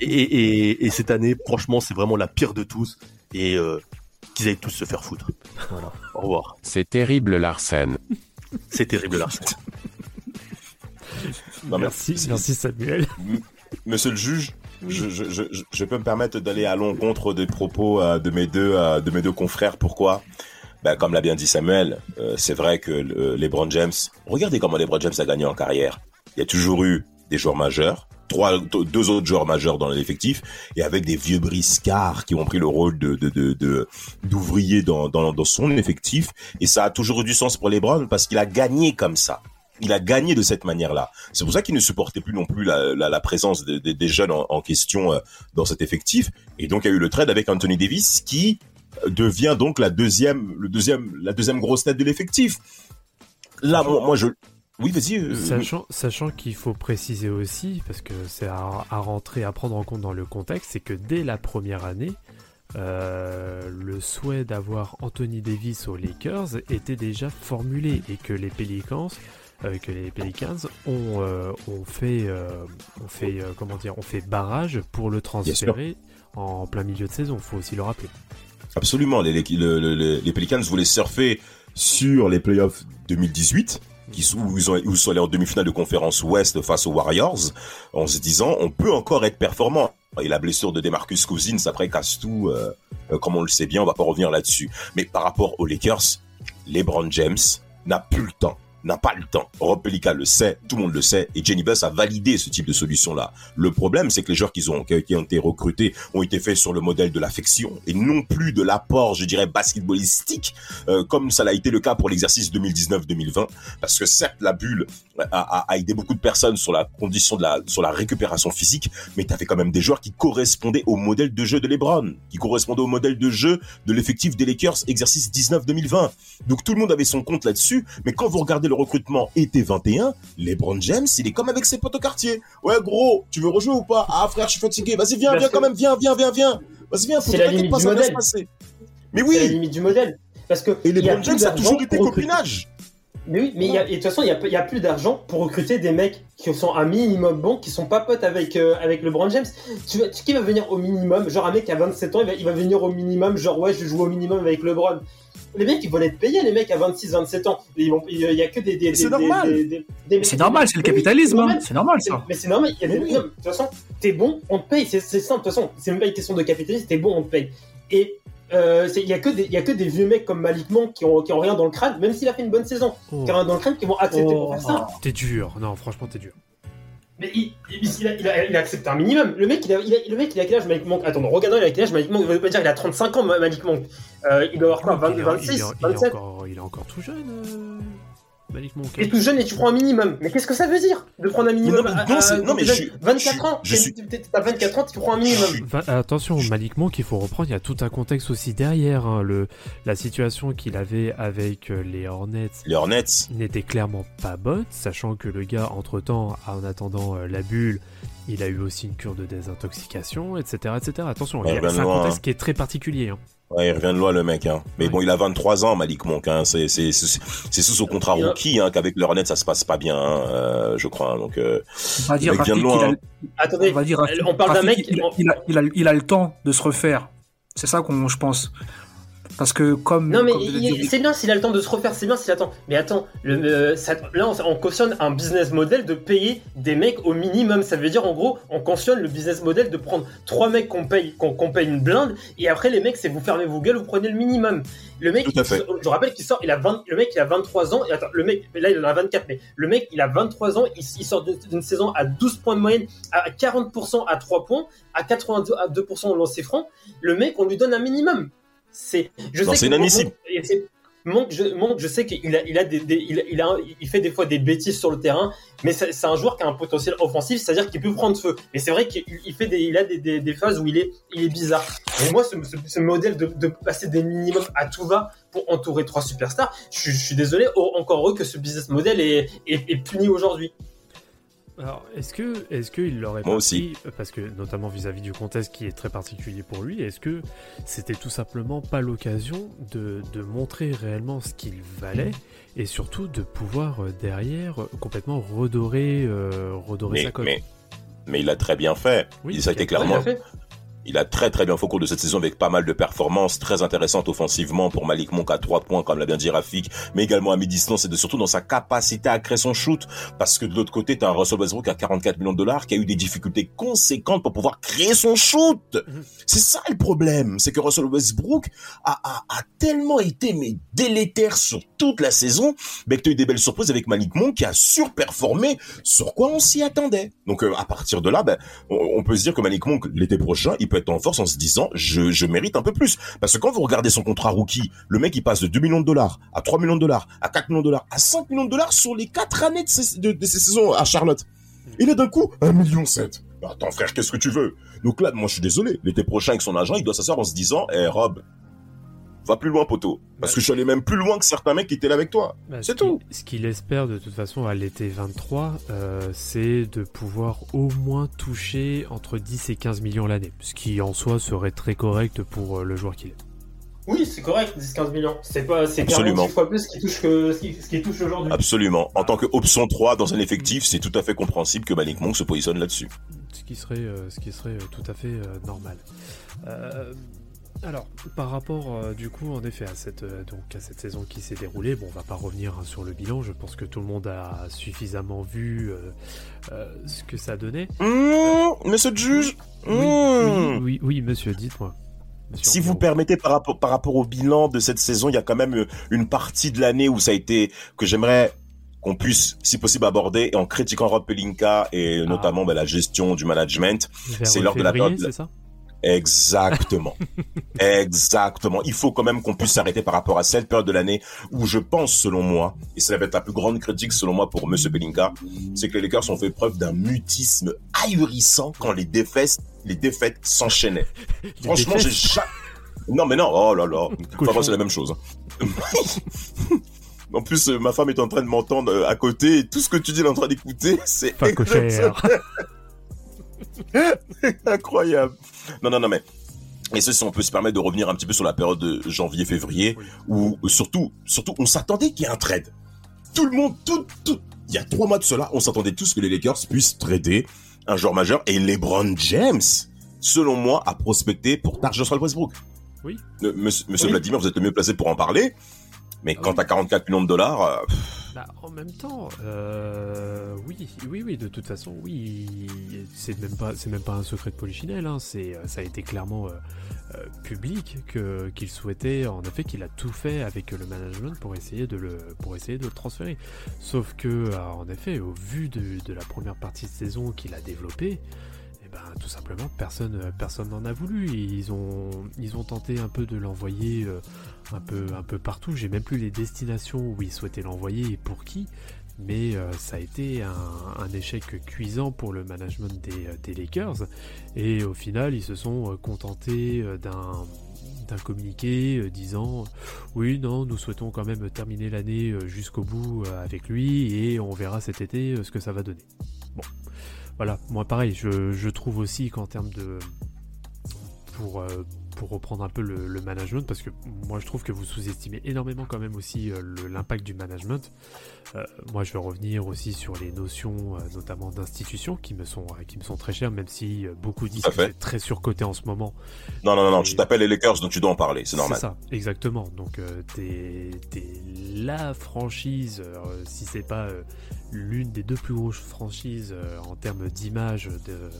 et, et, et cette année, franchement, c'est vraiment la pire de tous. Et euh, qu'ils aillent tous se faire foutre. Voilà. Au revoir. C'est terrible, Larsen. C'est terrible, Lars. Non, Merci, merci Samuel. Monsieur le juge, je, je, je, je- je peux me permettre d'aller à l'encontre des propos euh, de mes deux euh, de mes deux confrères. Pourquoi? Ben, comme l'a bien dit Samuel, euh, c'est vrai que le- LeBron James. Regardez comment LeBron James a gagné en carrière. Il y a toujours eu des joueurs majeurs, trois, deux autres joueurs majeurs dans l'effectif, et avec des vieux briscards qui ont pris le rôle de de de de- d'ouvriers dans, dans dans son effectif. Et ça a toujours eu du sens pour LeBron parce qu'il a gagné comme ça. Il a gagné de cette manière-là. C'est pour ça qu'il ne supportait plus non plus la, la, la présence des- jeunes en, en question euh, dans cet effectif. Et donc il y a eu le trade avec Anthony Davis qui euh, devient donc la deuxième, le deuxième, la deuxième grosse tête de l'effectif. Là, moi, moi, je, oui, vas-y. euh, Sachant, sachant qu'il faut préciser aussi, parce que c'est à, à rentrer, à prendre en compte dans le contexte, c'est que dès la première année, euh, le souhait d'avoir Anthony Davis aux Lakers était déjà formulé et que les Pelicans, que les Pelicans ont, euh, ont fait, euh, ont fait, euh, comment dire, ont fait barrage pour le transférer en plein milieu de saison. Faut aussi le rappeler. Absolument. Les, les, le- le- le- les Pelicans voulaient surfer sur les playoffs 2018, qui sont, où ils, ont, où ils sont allés en demi-finale de conférence Ouest face aux Warriors, en se disant on peut encore être performant. Et la blessure de Demarcus Cousins après casse tout, euh, euh, comme on le sait bien, on va pas revenir là-dessus. Mais par rapport aux Lakers, LeBron James n'a plus le temps n'a pas le temps. Rob Pelinka le sait, tout le monde le sait, et Jenny Buss a validé ce type de solution-là. Le problème, c'est que les joueurs qui ont, qui ont été recrutés ont été faits sur le modèle de l'affection, et non plus de l'apport, je dirais, basketballistique, euh, comme ça l'a été le cas pour l'exercice 2019-2020, parce que certes, la bulle a, a, a, aidé beaucoup de personnes sur la condition de la, sur la récupération physique, mais tu avais quand même des joueurs qui correspondaient au modèle de jeu de LeBron, qui correspondaient au modèle de jeu de l'effectif des Lakers exercice 19-2020. Donc tout le monde avait son compte là-dessus, mais quand vous regardez le recrutement été 21, LeBron James, il est comme avec ses potes au quartier. Ouais, gros, tu veux rejouer ou pas? Ah, frère, je suis fatigué. Vas-y, viens, viens quand même, viens, viens, viens, viens. Vas-y, viens, faut la limite pas, ça va se passer. Mais C'est la oui, limite du modèle. Parce que et LeBron James a toujours été copinage. Mais oui, mais il y a- et de toute façon, il y a, plus d'argent pour recruter des mecs qui sont un minimum bons, qui sont pas potes avec, euh, avec LeBron James. Tu, tu- qui va venir au minimum? Genre un mec à 27 ans, il va, il va venir au minimum, genre ouais, je joue au minimum avec LeBron. Les mecs, ils vont être payés, les mecs à 26, 27 ans. Il y a que des. des C'est normal. des- des- des- C'est normal, c'est le Mais oui, capitalisme, hein. normal. c'est normal C'est- ça. Mais c'est normal, il y a des oui. non, De toute façon, t'es bon, on te paye. C'est c'est simple, de toute façon. C'est même pas une question de capitalisme, t'es bon, on te paye. Et euh, il y, a que des- il y a que des vieux mecs comme Malik Monk qui ont, qui ont rien dans le crâne, même s'il a fait une bonne saison, Oh, qui ont rien dans le crâne, qui vont accepter pour faire ça. T'es dur. Non, franchement, t'es dur. Mais il, il, il a, il, a, il a accepté un minimum. Le mec, il a, il le mec, il a quel âge, Malik Monk? Attends, regardons, il a quel âge, Malik Monk? On va pas dire qu'il a 35 ans, Malik Monk. Euh, il doit avoir quoi, 20, il, est, 26, il est- il est 27 encore, il est encore tout jeune, euh, Malik Monk. T'es tout jeune et tu prends un minimum. Mais qu'est-ce que ça veut dire de prendre un minimum Mais non, mais à- non, c'est- à- non, mais t'es je jeune, suis- 24 ans, je suis- t'as 24 ans, tu prends un minimum. Va- attention, Malik Monk, il faut reprendre, il y a tout un contexte aussi derrière. hein. Le, la situation qu'il avait avec euh, les Hornets Les Hornets, n'était clairement pas bonne, sachant que le gars, entre-temps, en attendant euh, la bulle, il a eu aussi une cure de désintoxication, etc. etc. Attention, Ouais, il y a- ben c'est un contexte hein. qui est très particulier. hein. Ouais, il revient de loin le mec. Hein. Mais bon, il a 23 ans, Malik Monk. Hein. C'est sous son contrat a- rookie hein, qu'avec les Hornets ça se passe pas bien, hein, euh, je crois. hein. Donc euh, On va dire, Le Rafik, loin, il a-. Attendez, on va dire, Rafik- on parle d'un mec. Il, il a, il, a, il a le temps de se refaire. C'est ça qu'on, je pense. Parce que comme. Non mais il- c'est bien s'il a le temps de se refaire, c'est bien s'il attend. Mais attends, le, euh, ça- là on, on cautionne un business model de payer des mecs au minimum. Ça veut dire en gros, on cautionne le business model de prendre trois mecs qu'on paye, qu'on paye une blinde, et après les mecs c'est vous fermez vos gueules, vous prenez le minimum. Le mec, Tout à fait. je rappelle qu'il sort, il a 20, le mec il a 23 ans, et attends, le mec, là il en a 24, mais le mec il a 23 ans, il, il sort d'une d'une saison à 12 points de moyenne, à 40% à 3 points, à 82% au lancer franc. Le mec, on lui donne un minimum. C'est, inadmissible. et Monk, je, Monk, je sais qu'il a, il a des, des- il, a, il, a- il fait des fois des bêtises sur le terrain, mais c'est un joueur qui a un potentiel offensif, c'est-à-dire qu'il peut prendre feu. Mais c'est vrai qu'il il fait des, il a des, des, des phases où il est, il est bizarre. Et moi, ce, ce, ce modèle de, de passer des minimums à tout va pour entourer trois superstars, je, suis- je suis désolé, encore heureux que ce business model est, est, est puni aujourd'hui. Alors, est-ce que, est-ce qu'il l'aurait Moi pas aussi. pris, parce que notamment vis-à-vis du contexte qui est très particulier pour lui, est-ce que c'était tout simplement pas l'occasion de, de montrer réellement ce qu'il valait et surtout de pouvoir euh, derrière euh, complètement redorer, euh, redorer mais, sa cote? mais mais il a très bien fait. Oui, il ça a été clairement. Il a très très bien fait au cours de cette saison avec pas mal de performances très intéressantes offensivement pour Malik Monk à 3 points comme l'a bien dit Rafik, mais également à mi-distance et de, surtout dans sa capacité à créer son shoot parce que de l'autre côté t'as un Russell Westbrook à 44 millions de dollars qui a eu des difficultés conséquentes pour pouvoir créer son shoot. Mhm. C'est ça le problème, c'est que Russell Westbrook a, a, a tellement été mais délétère sur toute la saison, mais que t'as eu des belles surprises avec Malik Monk qui a surperformé sur quoi on s'y attendait. Donc euh, à partir de là, ben, on, on peut se dire que Malik Monk l'été prochain, il être en force en se disant je, mérite un peu plus. Parce que quand vous regardez son contrat rookie, le mec il passe de 2 millions de dollars à 3 millions de dollars à 4 millions de dollars à 5 millions de dollars sur les 4 années de ses, saisons à Charlotte. Et là d'un coup, 1 million 7. Bah, attends frère, qu'est-ce que tu veux? Donc là, moi je suis désolé, l'été prochain avec son agent, il doit s'asseoir en se disant Eh Rob, va plus loin poteau. Parce que je suis allé même plus loin que certains mecs qui étaient là avec toi. Bah, C'est ce tout. Ce qu'il espère de toute façon à l'été 23, euh, c'est de pouvoir au moins toucher entre 10 et 15 millions l'année. Ce qui en soi serait très correct pour euh, le joueur qu'il est. Oui, c'est correct, 10-15 millions. C'est pas, c'est Absolument. 46 fois plus ce qui touche que ce qui, ce qui touche aujourd'hui. Absolument. En tant que option 3 dans un effectif, c'est tout à fait compréhensible que Malik Monk se positionne là-dessus. Ce qui serait, euh, ce qui serait tout à fait euh, normal. Euh, alors, par rapport euh, du coup, en effet, à cette, euh, donc, à cette saison qui s'est déroulée, bon, on va pas revenir hein, sur le bilan. Je pense que tout le monde a suffisamment vu euh, ce que ça donnait. Mmh, monsieur le juge, Oui, Mmh. oui, oui, oui, monsieur, dites-moi. Si vous permettez par rapport, par rapport au bilan de cette saison, il y a quand même une partie de l'année où ça a été que j'aimerais qu'on puisse, si possible, aborder en critiquant Rob Pelinka et notamment ben, la gestion du management. C'est lors de la période c'est ça? Exactement. Exactement. Il faut quand même qu'on puisse s'arrêter par rapport à cette période de l'année où je pense, selon moi, et ça va être la plus grande critique selon moi pour Monsieur Pelinka, c'est que les Lakers ont fait preuve d'un mutisme ahurissant quand les défaites, les défaites s'enchaînaient. Franchement, j'ai jamais... Non, mais non, oh là là. Enfin, c'est la même chose. hein. en plus, euh, ma femme est en train de m'entendre euh, à côté et tout ce que tu dis, elle est en train d'écouter. C'est Pas. incroyable. Non, non, non, mais. Et ceci, on peut se permettre de revenir un petit peu sur la période de janvier-février, où euh, surtout, surtout, on s'attendait qu'il y ait un trade. Tout le monde, tout, tout. Il y a trois mois de cela, on s'attendait tous que les Lakers puissent trader un joueur majeur et LeBron James, selon moi, a prospecté pour Tarjus Westbrook. Oui. Monsieur, monsieur Oui. Vladimir, vous êtes le mieux placé pour en parler. Mais Ah quand oui. t'as 44 millions de dollars, euh, Bah, en même temps, euh, oui, oui, oui, de toute façon, oui, c'est même pas, c'est même pas un secret de Polichinelle, hein, c'est, euh, ça a été clairement euh, euh, public que qu'il souhaitait, en effet, qu'il a tout fait avec le management pour essayer de le, pour essayer de le transférer. Sauf que, en effet, au vu de, de la première partie de saison qu'il a développée. Ben, tout simplement, personne, euh, personne n'en a voulu. Ils ont, ils ont tenté un peu de l'envoyer euh, un peu, un peu partout. J'ai même plus les destinations où ils souhaitaient l'envoyer et pour qui. Mais euh, ça a été un, échec cuisant pour le management des, Lakers. Et au final, ils se sont contentés d'un d'un communiqué disant oui non nous souhaitons quand même terminer l'année jusqu'au bout avec lui et on verra cet été ce que ça va donner bon voilà moi pareil je, trouve aussi qu'en termes de pour euh, pour reprendre un peu le, le management parce que moi je trouve que vous sous-estimez énormément quand même aussi euh, l'impact du management Euh, moi je vais revenir aussi sur les notions euh, notamment d'institutions qui me sont qui me sont très chères même si beaucoup disent que c'est très surcoté en ce moment non, non, non, non, tu t'appelles les Lakers, donc tu dois en parler, c'est normal. c'est ça, exactement. Donc t'es t'es la franchise, si c'est pas l'une des deux plus grosses franchises en termes d'image de,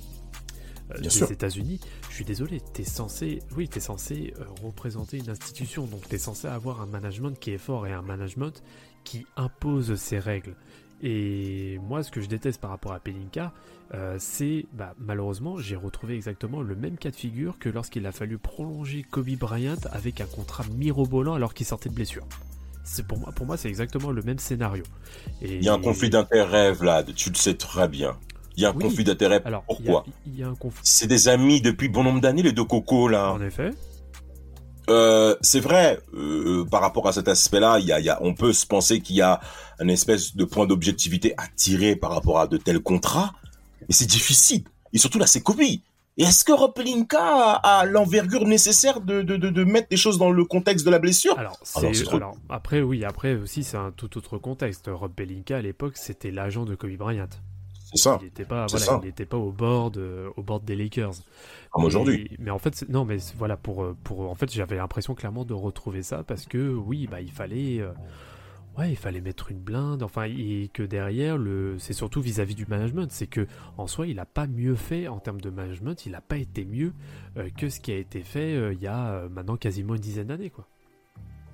Bien des. États-Unis. Je suis désolé, t'es censé, oui, t'es censé euh, représenter une institution, donc t'es censé avoir un management qui est fort et un management qui impose ses règles. Et moi, ce que je déteste par rapport à Pelinka, euh, c'est bah, malheureusement, j'ai retrouvé exactement le même cas de figure que lorsqu'il a fallu prolonger Kobe Bryant avec un contrat mirobolant alors qu'il sortait de blessure. C'est pour moi, pour moi, c'est exactement le même scénario. Et Il y a un conflit d'intérêts, Vlad, tu le sais très bien. Il y a un Oui. conflit d'intérêts. Alors, il y a- Pourquoi y, a. C'est des amis depuis bon nombre d'années, les deux cocos, là. En effet, Euh, c'est vrai, euh, par rapport à cet aspect-là, y a, y a, on peut se penser qu'il y a un espèce de point d'objectivité à tirer par rapport à de tels contrats, mais c'est difficile. Et surtout là, c'est Kobe. Et est-ce que Rob Pelinka a, a l'envergure nécessaire de, de, de, de mettre les choses dans le contexte de la blessure? Alors, Alors, c'est trop- alors, après, oui, après aussi, c'est un tout autre contexte. Rob Pelinka, à l'époque, c'était l'agent de Kobe Bryant. Ça, Il n'était pas, voilà, pas au board, euh, au board des Lakers. comme aujourd'hui. Mais en fait, non, mais voilà, pour, pour, en fait, j'avais l'impression clairement de retrouver ça parce que oui, bah, il fallait, euh, ouais, il fallait mettre une blinde. Enfin, et que derrière, le, c'est surtout vis-à-vis du management, c'est que en soi, il a pas mieux fait en termes de management, il a pas été mieux euh, que ce qui a été fait euh, il y a maintenant quasiment une dizaine d'années, quoi.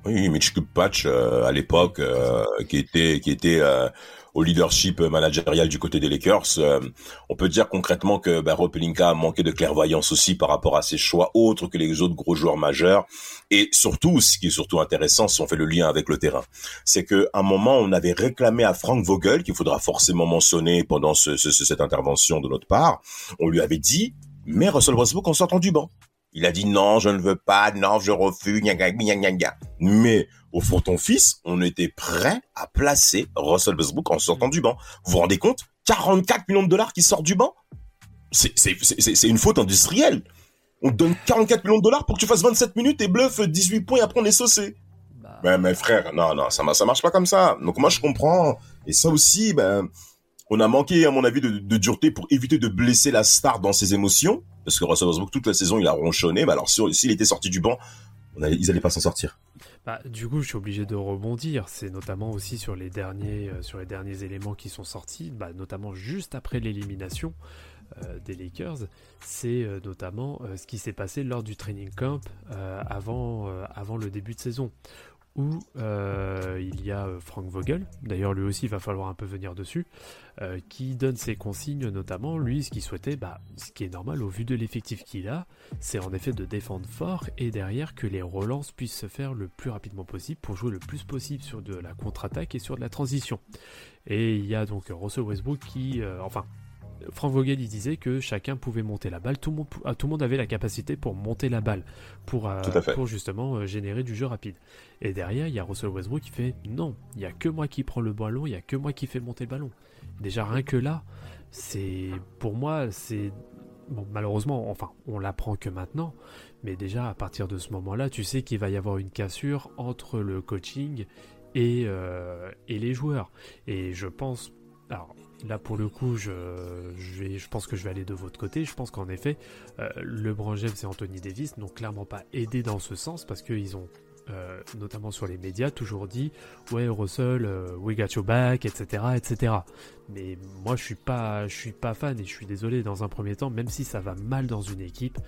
Oui, Mitch Kupach, euh, à l'époque, euh, qui était, qui était euh, au leadership managérial du côté des Lakers, euh, on peut dire concrètement que bah, Rob a manqué de clairvoyance aussi par rapport à ses choix autres que les autres gros joueurs majeurs. Et surtout, ce qui est surtout intéressant, si on fait le lien avec le terrain, c'est que à un moment, on avait réclamé à Frank Vogel, qu'il faudra forcément mentionner pendant ce- ce- cette intervention de notre part, on lui avait dit, mais Russell Westbrook en sortant du banc. Il a dit non, je ne veux pas, non, je refuse, gna gna gna gna. Mais au fond, ton fils, on était prêt à placer Russell Westbrook en sortant du banc. Vous vous rendez compte? 44 millions de dollars qui sortent du banc? C'est une faute industrielle. On te donne 44 millions de dollars pour que tu fasses 27 minutes et bluff 18 points et après on est saucé. Bah, Ben, mes frères, non, non, ça, ça marche pas comme ça. Donc moi, je comprends. Et ça aussi, ben, on a manqué, à mon avis, de, dureté pour éviter de blesser la star dans ses émotions. Parce que Russell Westbrook, toute la saison, il a ronchonné. Mais alors, si- s'il était sorti du banc, ils allaient pas s'en sortir. Bah, du coup, je suis obligé de rebondir. C'est notamment aussi sur les derniers, euh, sur les derniers éléments qui sont sortis, bah, notamment juste après l'élimination. euh, des Lakers, c'est euh, notamment ce qui s'est passé lors du training camp avant, avant le début de saison, où euh, il y a euh, Frank Vogel, d'ailleurs lui aussi il va falloir un peu venir dessus, euh, qui donne ses consignes notamment, lui ce qu'il souhaitait, bah, ce qui est normal au vu de l'effectif qu'il a, c'est en effet de défendre fort et derrière que les relances puissent se faire le plus rapidement possible pour jouer le plus possible sur de la contre-attaque et sur de la transition. Et il y a donc Russell Westbrook qui, enfin, Frank Vogel il disait que chacun pouvait monter la balle, tout le monde, pou- ah, tout le monde avait la capacité pour monter la balle, pour, euh, pour justement euh, générer du jeu rapide. Et derrière, il y a Russell Westbrook qui fait non, il y a que moi qui prends le ballon, il y a que moi qui fais monter le ballon. Déjà rien que là, c'est pour moi c'est bon malheureusement enfin on l'apprend que maintenant, mais déjà à partir de ce moment-là, tu sais qu'il va y avoir une cassure entre le coaching et, euh, et les joueurs. Et je pense alors là pour le coup je, pense que je vais aller de votre côté. Je pense qu'en effet euh, LeBron et Anthony Davis n'ont clairement pas aidé dans ce sens parce qu'ils ont euh, notamment sur les médias, toujours dit ouais Russell, euh, we got your back, etc., etc. Mais moi je suis pas, je suis pas fan et je suis désolé dans un premier temps, même si ça va mal dans une équipe,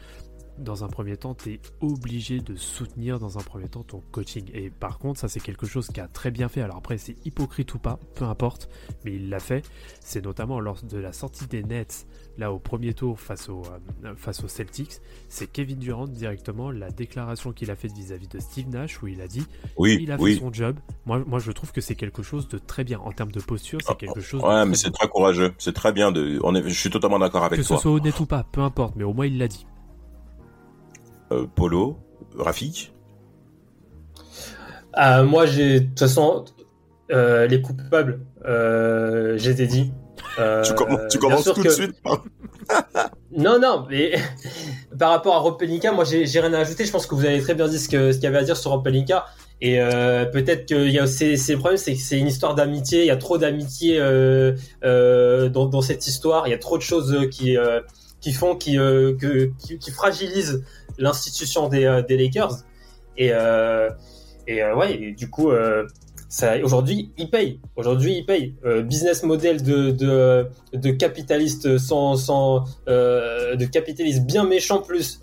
dans un premier temps, tu es obligé de soutenir dans un premier temps ton coaching. Et par contre, ça c'est quelque chose qui a très bien fait. Alors après, c'est hypocrite ou pas, peu importe, mais il l'a fait. C'est notamment lors de la sortie des Nets, là au premier tour face, au, euh, face aux Celtics. C'est Kevin Durant directement, la déclaration qu'il a faite vis-à-vis de Steve Nash, où il a dit Oui, il a fait son job. Moi, moi, je trouve que c'est quelque chose de très bien. En termes de posture, c'est quelque chose de Ouais, très mais c'est très courageux. C'est très bien de. On est... Je suis totalement d'accord avec Que ce toi. soit honnête ou pas, peu importe, mais au moins il l'a dit. Euh, Polo, Rafik. Ah, moi, j'ai de toute façon euh, les coupables. Euh, j'ai été dit. Euh, tu commences, tu commences tout que- de suite. Non, non, mais par rapport à Rob Pelinka, moi j'ai rien à ajouter. Je pense que vous avez très bien dit ce qu'il y avait à dire sur Rob Pelinka. Et peut-être que y a c'est c'est le problème, c'est que c'est une histoire d'amitié. Il y a trop d'amitié dans, dans cette histoire. Il y a trop de choses qui qui font qui euh, que qui, qui fragilisent l'institution des, euh, des Lakers. Et euh, et euh, ouais, et du coup. Ça, aujourd'hui, ils payent. Aujourd'hui, ils payent. Business model de, de, de capitaliste sans, sans, de capitaliste bien méchant plus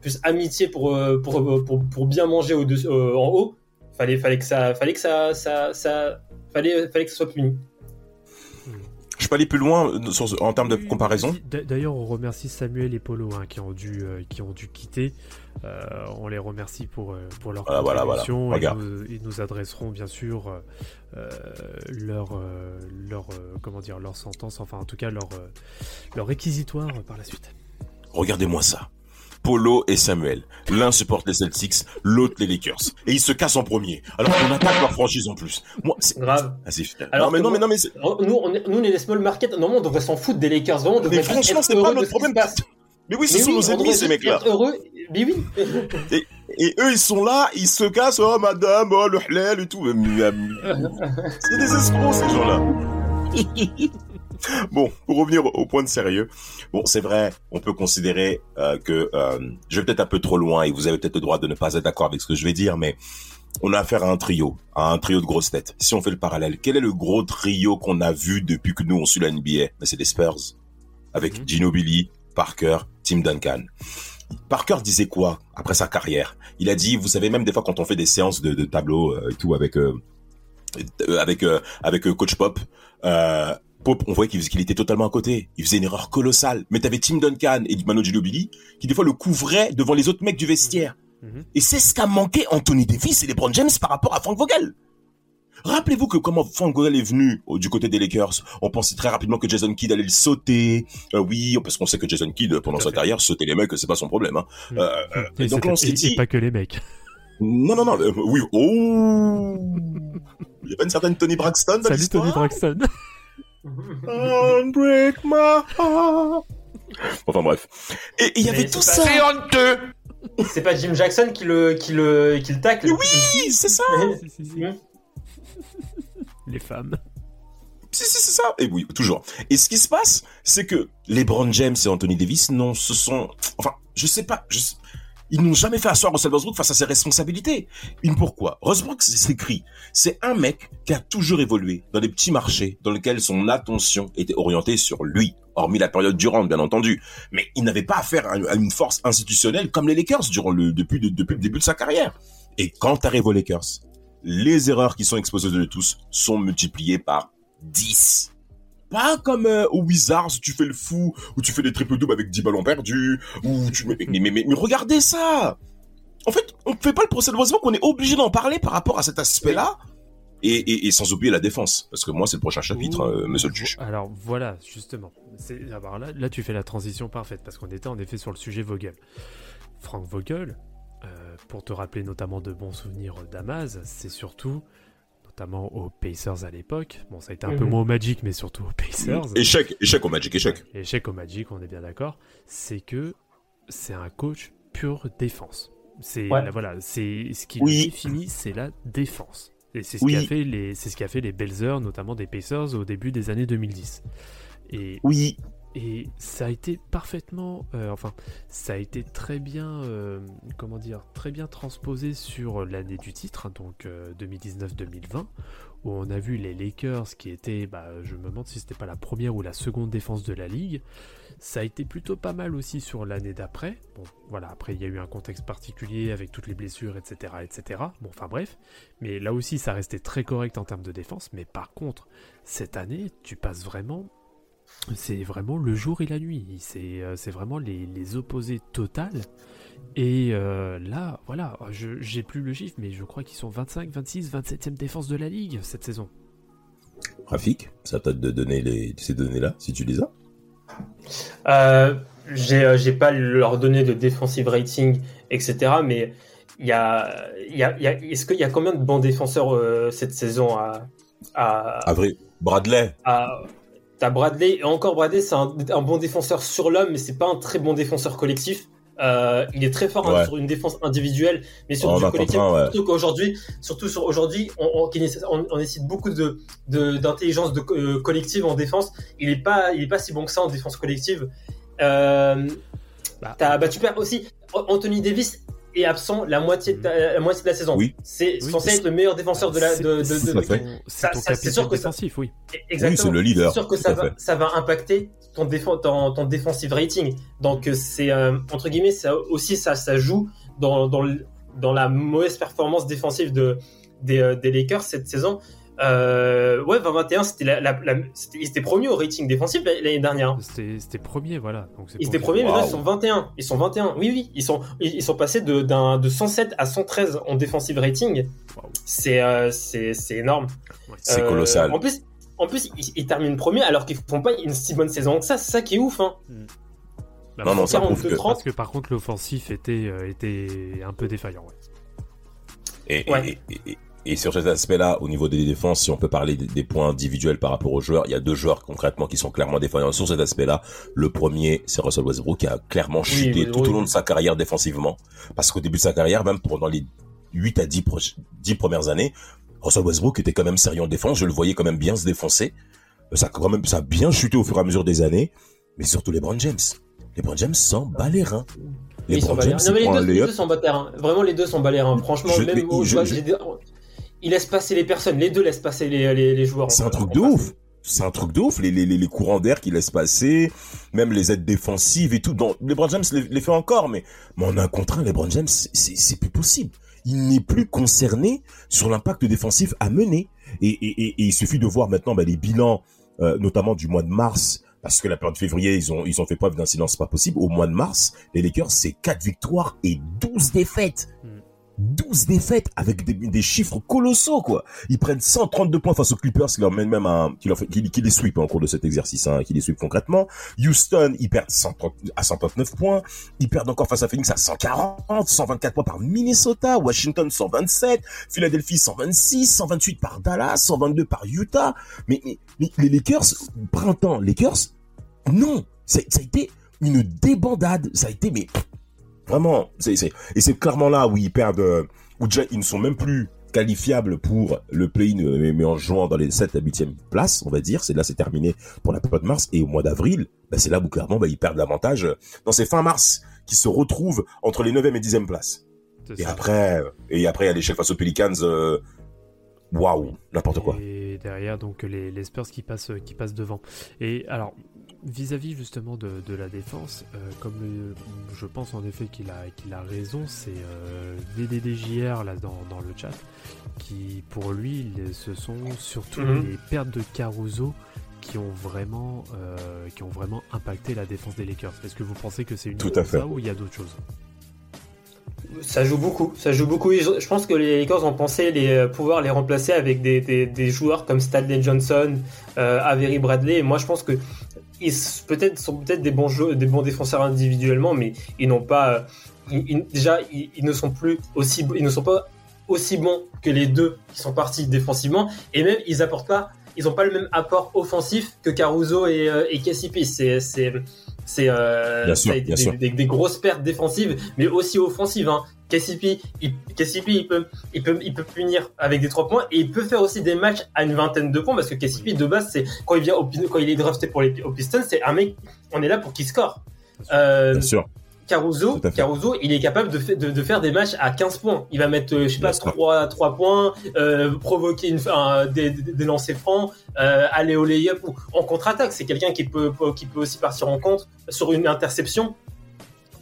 plus amitié pour pour, pour, pour bien manger au en haut fallait fallait que ça fallait que ça ça, ça fallait fallait que ce soit puni peux aller plus loin euh, sur en termes de comparaison. D'ailleurs, on remercie Samuel et Polo hein, qui ont dû euh, qui ont dû quitter. Euh, on les remercie pour pour leur Voilà, voilà, voilà. contribution et nous, ils nous adresseront bien sûr euh, leur leur comment dire leur sentence, enfin en tout cas leur leur réquisitoire par la suite. Regardez-moi ça. Polo et Samuel. L'un supporte les Celtics, l'autre les Lakers. Et ils se cassent en premier. Alors qu'on attaque leur franchise en plus. Moi, c'est grave Ah, c'est frère. Alors non, mais non, mais non, mais c'est- nous on est, nous on est les small market normalement on devrait s'en foutre des Lakers vraiment on devrait Mais franchement, c'est pas notre problème. Mais oui, ce Mais sont oui, nos ennemis, ces mecs-là. heureux mais oui Et eux, ils sont là, ils se cassent, oh madame, oh le halal et tout. Mais- C'est des escrocs, ces gens-là. bon, pour revenir au point de sérieux, bon, c'est vrai, on peut considérer euh, que euh, je vais peut-être un peu trop loin et vous avez peut-être le droit de ne pas être d'accord avec ce que je vais dire, mais on a affaire à un trio, à un trio de grosses têtes. Si on fait le parallèle, quel est le gros trio qu'on a vu depuis que nous on suit la NBA Mais c'est les Spurs, avec Mhm. Ginobili, Parker, Tim Duncan. Parker disait quoi après sa carrière? Il a dit, vous savez, même des fois quand on fait des séances de, de tableau euh, et tout avec euh, euh, avec euh, avec coach Pop, euh, on voyait qu'il était totalement à côté. Il faisait une erreur colossale. Mais t'avais Tim Duncan et Manu Ginobili qui des fois le couvraient devant les autres mecs du vestiaire. Mhm. Et c'est ce qu'a manqué Anthony Davis et LeBron James par rapport à Frank Vogel. Rappelez-vous que comment Frank Vogel est venu au- du côté des Lakers, on pensait très rapidement que Jason Kidd allait le sauter. Euh, oui, parce qu'on sait que Jason Kidd, pendant sa carrière, sauter les mecs, c'est pas son problème. Hein. Mhm. Euh, euh, Et, et donc on s'est dit, pas que les mecs. non, non, non, euh, oui, oh, il y a pas une certaine Tony Braxton dans Salut. Tony Braxton. Don't break my heart. Enfin bref. Et il y avait tout c'est ça. pas- honteux. c'est pas Jim Jackson qui le qui le qui le tacle? Mais oui, c'est ça. Si, si, si. Les femmes. Si, si, c'est ça. Et oui, toujours. Et ce qui se passe, c'est que LeBron James et Anthony Davis, non, ce sont, enfin, je sais pas, je sais- Ils n'ont jamais fait asseoir Russell face à ses responsabilités. Une pourquoi? Westbrook, c'est écrit. C'est un mec qui a toujours évolué dans des petits marchés dans lesquels son attention était orientée sur lui, hormis la période Durant, bien entendu. Mais il n'avait pas affaire à une force institutionnelle comme les Lakers durant depuis le début de sa carrière. Et quand t'arrives aux Lakers, les erreurs qui sont exposées de tous sont multipliées par 10. Pas comme euh, aux Wizards où tu fais le fou, où tu fais des triple doubles avec 10 ballons perdus, où tu mais, mais, mais, mais- regardez ça. En fait, on fait pas le procès de Westbrook, on est obligé d'en parler par rapport à cet aspect-là. Et, et, et sans oublier la défense, parce que moi c'est le prochain chapitre, euh, Monsieur le juge. Alors voilà, justement. Alors là, là, tu fais la transition parfaite parce qu'on était en effet sur le sujet Vogel. Frank Vogel, euh, pour te rappeler notamment de bons souvenirs d'Amaz, c'est surtout, notamment aux Pacers à l'époque. Bon, ça a été un peu moins au Magic, mais surtout aux Pacers. Échec, échec au Magic, échec. Échec au Magic, on est bien d'accord. C'est que c'est un coach pure défense. C'est Ouais. voilà, c'est ce qui Oui. définit, c'est la défense. Et c'est ce Oui. qui a fait les, c'est ce qui a fait les belles heures, notamment des Pacers au début des années 2010. Et Oui, et ça a été parfaitement, euh, enfin, ça a été très bien, euh, comment dire, très bien transposé sur l'année du titre, hein, donc euh, 2019-2020, où on a vu les Lakers qui étaient, bah, je me demande si c'était pas la première ou la seconde défense de la ligue. Ça a été plutôt pas mal aussi sur l'année d'après. Bon, voilà, après il y a eu un contexte particulier avec toutes les blessures, etc., etc. Bon, enfin bref, mais là aussi ça restait très correct en termes de défense. Mais par contre, cette année, tu passes vraiment c'est vraiment le jour et la nuit. C'est euh, c'est vraiment les, les opposés totales. Et euh, là, voilà, je j'ai plus le chiffre, mais je crois qu'ils sont 25, 26, 27e défense de la ligue cette saison. Rafik, ça t'a de donner les, ces données-là, si tu les as? Euh, j'ai euh, j'ai pas leur donné de defensive rating, etc. Mais il y a, il y a, y a- est-ce qu'il y a combien de bons défenseurs euh, cette saison à, à, Avril, Bradley, à- T'as Bradley, et encore Bradley, c'est un, un bon défenseur sur l'homme, mais c'est pas un très bon défenseur collectif. Euh, il est très fort hein, sur une défense individuelle, mais sur On du collectif. ouais. Surtout qu'aujourd'hui, surtout sur aujourd'hui, on, on, nécessite beaucoup de d'intelligence de, euh, collective en défense. Il est pas, il est pas si bon que ça en défense collective. Euh, Bah. t'as- bah, tu perds aussi. Anthony Davis est absent la moitié de, la, la moitié de la saison. Oui. C'est Oui. censé être le meilleur défenseur de la C'est- de, c'est Ça- ça, sûr que ça- défensif, oui. Exactement. c'est le leader, C'est sûr que ça va, ça va impacter ton, défense, ton, ton defensive rating. Donc euh, c'est euh, entre guillemets, ça aussi ça, ça joue dans, dans, le- dans la mauvaise performance défensive de, des, euh, des Lakers cette saison. Euh, ouais, 20-21, c'était la, la, la- c'était- ils étaient premiers au rating défensif l'année dernière. C'était c'était premier, voilà. Donc c'est Ils étaient premiers, mais là ils sont 21. Ils sont 21. Oui, oui, ils sont, ils, ils sont passés de, d'un, de 107 à 113 en defensive rating. C'est, euh, c'est, c'est énorme. c'est Euh, colossal. En plus, en plus ils, ils terminent premier alors qu'ils font pas une si bonne saison que ça. C'est ça qui est ouf. Hein. Bah, Non, non, ça 42, prouve que... 30. Parce que par contre, l'offensif était, euh, était un peu défaillant. ouais. Et, Ouais. et, et- et- et sur cet aspect-là, au niveau des défenses, si on peut parler des, points individuels par rapport aux joueurs, il y a deux joueurs concrètement qui sont clairement défaillants sur cet aspect-là. Le premier, c'est Russell Westbrook qui a clairement chuté tout au long de sa carrière défensivement. Parce qu'au début de sa carrière, même pendant les 8 à 10, proches- 10 premières années, Russell Westbrook était quand même sérieux en défense. Je le voyais quand même bien se défoncer. Ça a quand même, ça a bien chuté au fur et à mesure des années. Mais surtout les Brown James. Les Brown James s'en bat les reins. Les Ils sont Brown James. Non, mais les deux, les sont balérins. Vraiment, les deux sont balérins. Franchement, Je- même mais moi, je- je ils laissent passer les personnes. Les deux laissent passer les, les, les joueurs. C'est un truc de ouf. C'est un truc de ouf. Les, les, courants d'air qu'il laisse passer, même les aides défensives et tout. Dans, LeBron James les, les fait encore, mais, mais en un contre un, LeBron James, c'est, plus possible. Il n'est plus concerné sur l'impact défensif à mener. Et, et, et, et il suffit de voir maintenant bah, les bilans, euh, notamment du mois de mars, parce que la période de février, ils ont, ils ont fait preuve d'un silence pas possible. Au mois de mars, les Lakers, c'est 4 victoires et 12 défaites. Hmm. 12 défaites avec des, chiffres colossaux, quoi. Ils prennent 132 points face aux Clippers, qui leur même qui les sweep en cours de cet exercice, hein, qui les sweep concrètement. Houston, ils perdent 130 à 139 points. Ils perdent encore face à Phoenix à 140, 124 points par Minnesota, Washington 127, Philadelphie 126, 128 par Dallas, 122 par Utah. Mais les Lakers, printemps, Lakers, non, ça, ça a été une débandade. Ça a été, mais vraiment, c'est, c'est, et c'est clairement là où ils perdent, euh, où déjà ils ne sont même plus qualifiables pour le play-in, euh, mais en jouant dans les 7 à 8e places, on va dire. C'est là, c'est terminé pour la période de mars. Et au mois d'avril, bah, c'est là où clairement, bah, ils perdent l'avantage. Non, c'est fin mars qui se retrouvent entre les 9e et 10e places. C'est Et ça. après, euh, et après, il y a l'échec face aux Pelicans. euh, Waouh, n'importe quoi. Et derrière, donc les, les Spurs qui passent, qui passent devant. Et alors, vis-à-vis justement de, de la défense, euh, comme je pense en effet qu'il a, qu'il a raison, c'est euh, VDDJR là dans, dans le chat qui, pour lui, les- ce sont surtout Mhm. les pertes de Caruso qui ont vraiment, euh, qui ont vraiment impacté la défense des Lakers. Est-ce que vous pensez que c'est une Tout à fait. ça ou il y a d'autres choses? Ça joue beaucoup, ça joue beaucoup. Je pense que les Lakers ont pensé les, euh, pouvoir les remplacer avec des, des, des joueurs comme Stanley Johnson, euh, Avery Bradley. Et moi, je pense que ils peut-être sont peut-être des bons jeux, des bons défenseurs individuellement, mais ils n'ont pas. euh, ils- ils- déjà, ils, ils ne sont plus aussi, ils ne sont pas aussi bons que les deux qui sont partis défensivement. Et même, ils apportent pas. Ils n'ont pas le même apport offensif que Caruso et, euh, et. C'est c'est c'est euh, des grosses pertes défensives, mais aussi offensives. Hein. KCP, il, KCP, il peut, il peut, il peut punir avec des trois points et il peut faire aussi des matchs à une vingtaine de points parce que KCP de base, c'est quand il vient au, quand il est drafté pour les aux Pistons, c'est un mec, on est là pour qu'il score. Euh, Bien sûr. Caruso, à fait. Caruso, il est capable de, fa- de, de faire des matchs à 15 points. Il va mettre, euh, je sais pas, Bien sûr. 3, 3 points, euh, provoquer une, un- des, des, des lancers francs, euh, aller au lay-up ou en contre-attaque. C'est quelqu'un qui peut, qui peut aussi partir en contre sur une interception.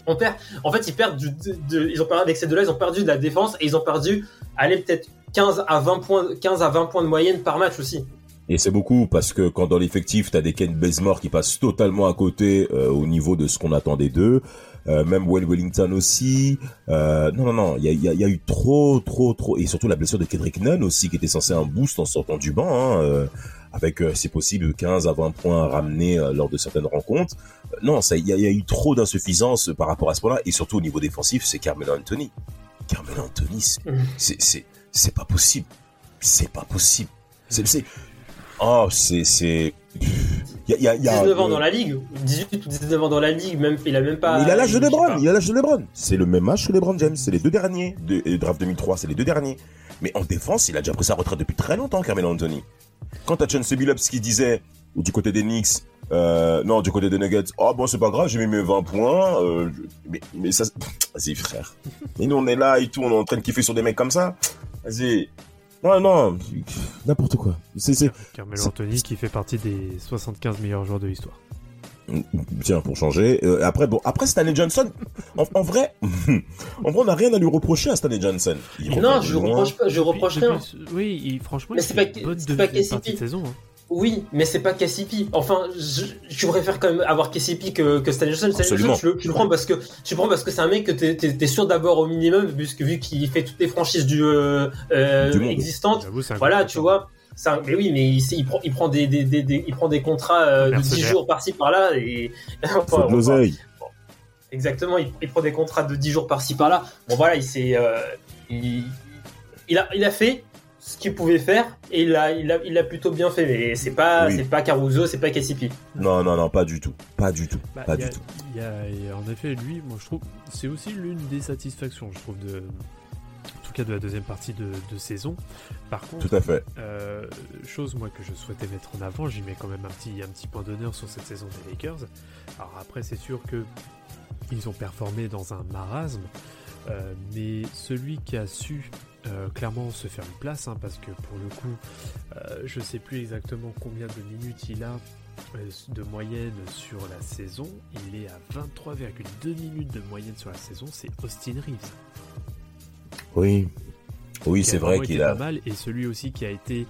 On perd. En fait, ils perdent du, de, de- ils ont perdu, avec ces deux-là, ils ont perdu de la défense et ils ont perdu, allez, peut-être 15 à 20 points, 15 à 20 points de moyenne par match aussi. Et c'est beaucoup parce que quand dans l'effectif, t'as des Ken Bazemore qui passent totalement à côté euh, au niveau de ce qu'on attendait d'eux. Euh, même Well Wellington aussi. Euh, non, non, non, il y a, il y a- il y a eu trop, trop, trop. Et surtout la blessure de Kendrick Nunn aussi, qui était censé un boost en sortant du banc, hein, euh, avec, si possible, 15 à 20 points ramenés lors de certaines rencontres. Non, il y a, il y a eu trop d'insuffisance par rapport à ce point-là. Et surtout au niveau défensif, c'est Carmelo Anthony. Carmelo Anthony, c'est- c'est, c'est, c'est pas possible. C'est pas possible. C'est, oh, c'est, y a, il y a, il y a 19 ans dans la ligue, 18 ou 19 ans dans la ligue, même, il a même pas. mais il a l'âge de LeBron, il a l'âge de LeBron. C'est le même âge que LeBron James, c'est les deux derniers. De, et draft 2003, c'est les deux derniers. Mais en défense, il a déjà pris sa retraite depuis très longtemps, Carmelo Anthony. Quand t'as Chauncey Billups qui disait, ou du côté des Knicks, euh, non, du côté des Nuggets, oh bon, c'est pas grave, j'ai mis mes 20 points, euh, mais, mais ça, vas-y, frère. Et nous, on est là et tout, on est en train de kiffer sur des mecs comme ça. Vas-y. Non, non, n'importe quoi. C'est, c'est, Carmelo Anthony qui fait partie des 75 meilleurs joueurs de l'histoire. Tiens, pour changer. Euh, après, bon, après Stanley Johnson, en, en vrai, en vrai, on n'a rien à lui reprocher à Stanley Johnson. Il Non, je reproche pas, je reproche rien. Oui, il- franchement, Mais il c'est fait pas- bonne partie de saison. hein. Oui, mais c'est pas KCP. Enfin, je, je préfère quand même avoir KCP que, que Stanley Johnson. Absolument. Johnson, tu le, tu le prends parce que tu le prends parce que c'est un mec que t'es t'es- t'es sûr d'avoir au minimum, puisque vu qu'il fait toutes les franchises du, euh, euh, Du existantes. Voilà, tu vois. c'est un- mais oui, mais il, il prend, il prend des, des, des, des- il prend des contrats euh, de 10 Mercenaire. jours par-ci par-là et Enfin, de l'oseille. Exactement, il, il prend des contrats de 10 jours par-ci par-là. Bon voilà, il s'est, euh, il, il a, il a fait ce qu'il pouvait faire et il a, il a, il a plutôt bien fait. Mais c'est pas, Oui. c'est pas Caruso, c'est pas KCP. Non, non, non, pas du tout. Pas du tout. Bah, pas a- du tout. il y a- il y a- en effet, lui, moi je trouve, c'est aussi l'une des satisfactions, je trouve, de, en tout cas de la deuxième partie de, de saison. Par contre, Tout à fait. euh, chose moi que je souhaitais mettre en avant, j'y mets quand même un petit, un petit point d'honneur sur cette saison des Lakers. Alors après, c'est sûr que ils ont performé dans un marasme, euh, mais celui qui a su euh, clairement se faire une place, hein, parce que pour le coup, euh, je sais plus exactement combien de minutes il a euh, de moyenne sur la saison. Il est à 23,2 minutes de moyenne sur la saison. C'est Austin Reeves. Oui. Oui, c'est vrai qu'il a. pas mal et celui aussi qui a été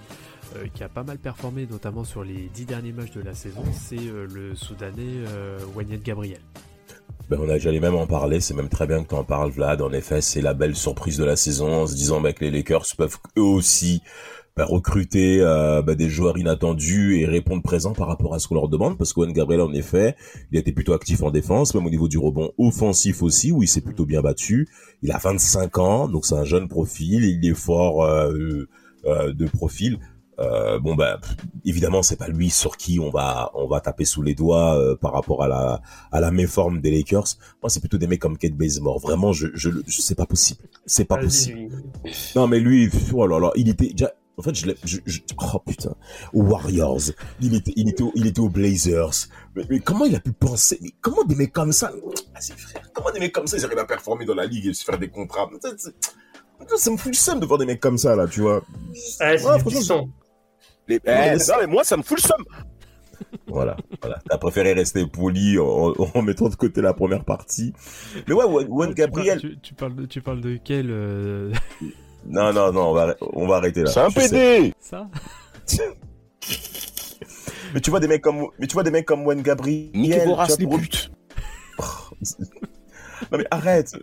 euh, qui a pas mal performé notamment sur les dix derniers matchs de la saison c'est euh, le soudanais euh, Wanyet Gabriel Ben, on a les mêmes en parler. C'est même très bien que tu en parles, Vlad. En effet, c'est la belle surprise de la saison en se disant que les Lakers peuvent eux aussi bah, recruter euh, bah, des joueurs inattendus et répondre présent par rapport à ce qu'on leur demande. Parce qu'Owen Gabriel, en effet, il été plutôt actif en défense, même au niveau du rebond offensif aussi, où il s'est plutôt bien battu. Il a 25 ans, donc c'est un jeune profil. Il est fort euh, euh, de profil. Euh, bon bah pff, évidemment c'est pas lui sur qui on va on va taper sous les doigts euh, par rapport à la à la méforme des Lakers. Moi c'est plutôt des mecs comme Kate Bazemore. Vraiment je je, je c'est pas possible. C'est pas possible. lui. Non mais lui oh là là, il était déjà En fait, je je, je- oh putain, aux Warriors, il était, il était, au- il était aux Blazers. Mais, mais comment il a pu penser, mais comment des mecs comme ça, vas-y frère, comment des mecs comme ça, ils arrivent à performer dans la ligue et se faire des contrats? Ça, me fout le seum de voir des mecs comme ça, là, tu vois. C'est Ouais, du franchement. Les- Ouais, eh, mais non, mais moi, ça me fout le seum. Voilà, voilà. T'as préféré rester poli en, en mettant de côté la première partie. Mais ouais, Juan- Gabriel. Tu, tu parles de, tu parles de quel euh, Non, non, non, on va, on va arrêter là. C'est un sais. PD. ça? Mais tu vois des mecs comme, mais tu vois des mecs comme Juan Gabriel. Niquez vos races, tu les putes. Non mais arrête.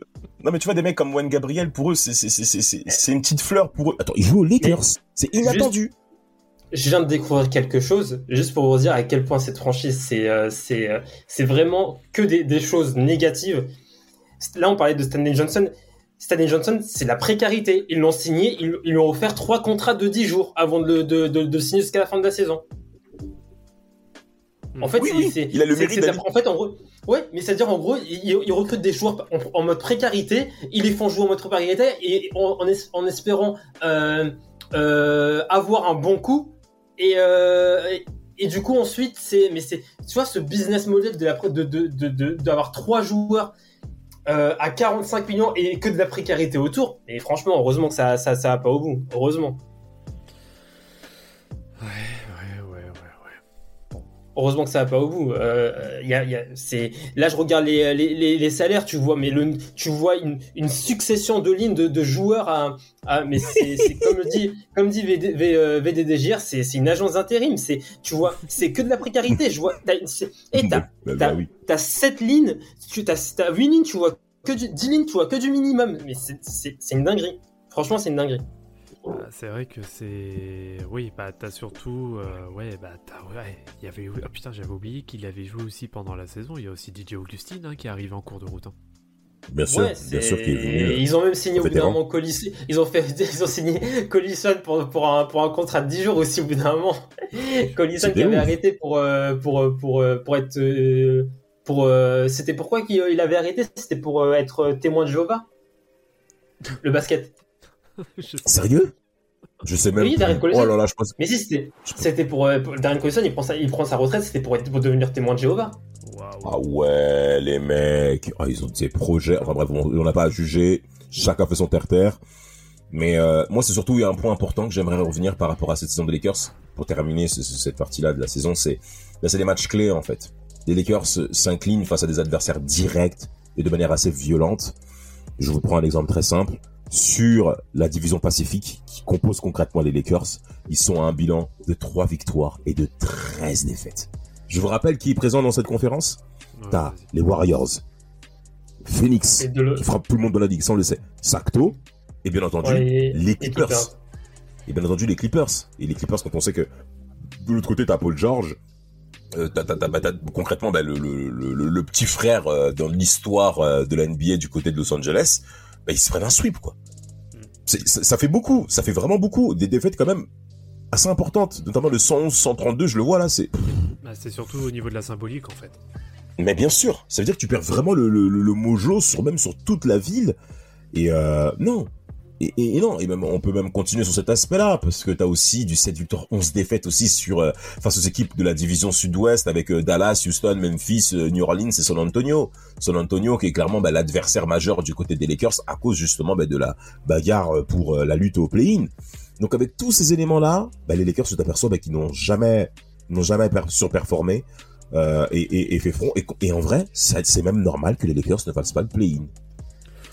Non mais tu vois des mecs comme Juan Gabriel, pour eux, c'est, c'est, c'est, c'est, c'est- c'est une petite fleur pour eux. Attends, ils jouent aux Lakers. C'est inattendu. Je viens de découvrir quelque chose, juste pour vous dire à quel point cette franchise, c'est euh, c'est euh, c'est vraiment que des, des choses négatives. Là, on parlait de Stanley Johnson. Stanley Johnson, c'est la précarité. Ils l'ont signé, ils, ils lui ont offert trois contrats de 10 jours avant de, de, de, de signer jusqu'à la fin de la saison. En fait, Oui, il a le mérite En fait, en gros, ouais, mais c'est-à-dire en gros, ils, ils recrutent des joueurs en, en mode précarité, ils les font jouer en mode précarité et en, en es- en espérant euh, avoir un bon coup. Et, euh, et, et du coup, ensuite, c'est, mais c'est, tu vois, ce business model de d'avoir trois joueurs euh, à 45 millions et que de la précarité autour. Et franchement, heureusement que ça, ça, ça va pas au bout. Heureusement. Ouais. Heureusement que ça va pas au bout. Euh, y a, y a, c'est là je regarde les, les, les, les salaires, tu vois, mais le, tu vois une, une succession de lignes de, de joueurs à, à mais c'est, c'est comme dit comme dit VD, V- euh, VDDGR, c'est, c'est une agence d'intérim. C'est tu vois, c'est que de la précarité. Je vois, t'as, c'est- et t'as Bah, bah, t'as, oui. t'as 7 lignes, tu t'as, t'as 8 lignes, tu vois que du, 10 lignes, tu vois que du minimum. Mais c'est une dinguerie. Franchement, c'est une dinguerie. Bah, c'est vrai que c'est. Oui, bah t'as surtout. euh, ouais, bah t'as. Ouais, il y avait. Ah putain, j'avais oublié qu'il avait joué aussi pendant la saison. Il y a aussi DJ Augustine hein, qui arrive en cours de route. hein. Bien sûr, Ouais, bien sûr qu'il est venu. euh, Ils ont même signé au bout d'un moment Collis- Ils ont fait, ils ont signé Collison pour, pour un, pour un contrat de 10 jours aussi au bout d'un moment. Collison qui avait ouf. arrêté pour, euh, pour, pour, pour être, pour, c'était pourquoi qu'il il avait arrêté? C'était pour être témoin de Jéhovah? Le basket. Je. Sérieux? Je sais même. Oui. Darren Collison. Oh là là, je pense. Mais si, c'était, c'était pour, euh, pour- Darren Collison, il prend sa, il prend sa retraite, c'était pour être, pour devenir témoin de Jéhovah. Ah ouais, les mecs, Ah, ils ont des projets. Enfin bref, on n'a pas à juger. Chacun fait son terre-terre. Mais euh, moi, c'est surtout il y a un point important que j'aimerais revenir par rapport à cette saison des Lakers pour terminer ce- ce- cette partie-là de la saison. C'est là, c'est des matchs clés en fait. Les Lakers s'inclinent face à des adversaires directs et de manière assez violente. Je vous prends un exemple très simple. Sur la division Pacifique, qui compose concrètement les Lakers, ils sont à un bilan de 3 victoires et de 13 défaites. Je vous rappelle qui est présent dans cette conférence? Ouais, T'as les Warriors, Phoenix, le, qui frappe tout le monde dans la ligue, ça on le sait, Sacto, et bien entendu, Ouais, et- les et Clippers. Et bien entendu, les Clippers. Et les Clippers, quand on sait que de l'autre côté, t'as Paul George, euh, t'as, t'as- t'as- bah, t'as concrètement bah, le, le, le, le- le petit frère euh, dans l'histoire euh, de la NBA du côté de Los Angeles, bah, ils se prennent un sweep, quoi. Ça, ça fait beaucoup, ça fait vraiment beaucoup. Des défaites quand même assez importantes, notamment le 111-132, je le vois là, c'est... Bah, c'est surtout au niveau de la symbolique en fait. Mais bien sûr, ça veut dire que tu perds vraiment le, le, le, le mojo sur même sur toute la ville. Et euh, non. Et, non, on peut même continuer sur cet aspect-là parce que t'as aussi du 7 victoires 11 défaites aussi sur euh, face aux équipes de la division Sud-Ouest avec euh, Dallas, Houston, Memphis, euh, New Orleans et San Antonio. San Antonio qui est clairement bah, l'adversaire majeur du côté des Lakers à cause justement bah, de la bagarre pour la lutte au play-in. Donc avec tous ces éléments-là, bah, les Lakers se t'aperçoivent qu'ils n'ont jamais n'ont jamais per- surperformé et, et, fait front. Et, en vrai, c'est même normal que les Lakers ne fassent pas le play-in.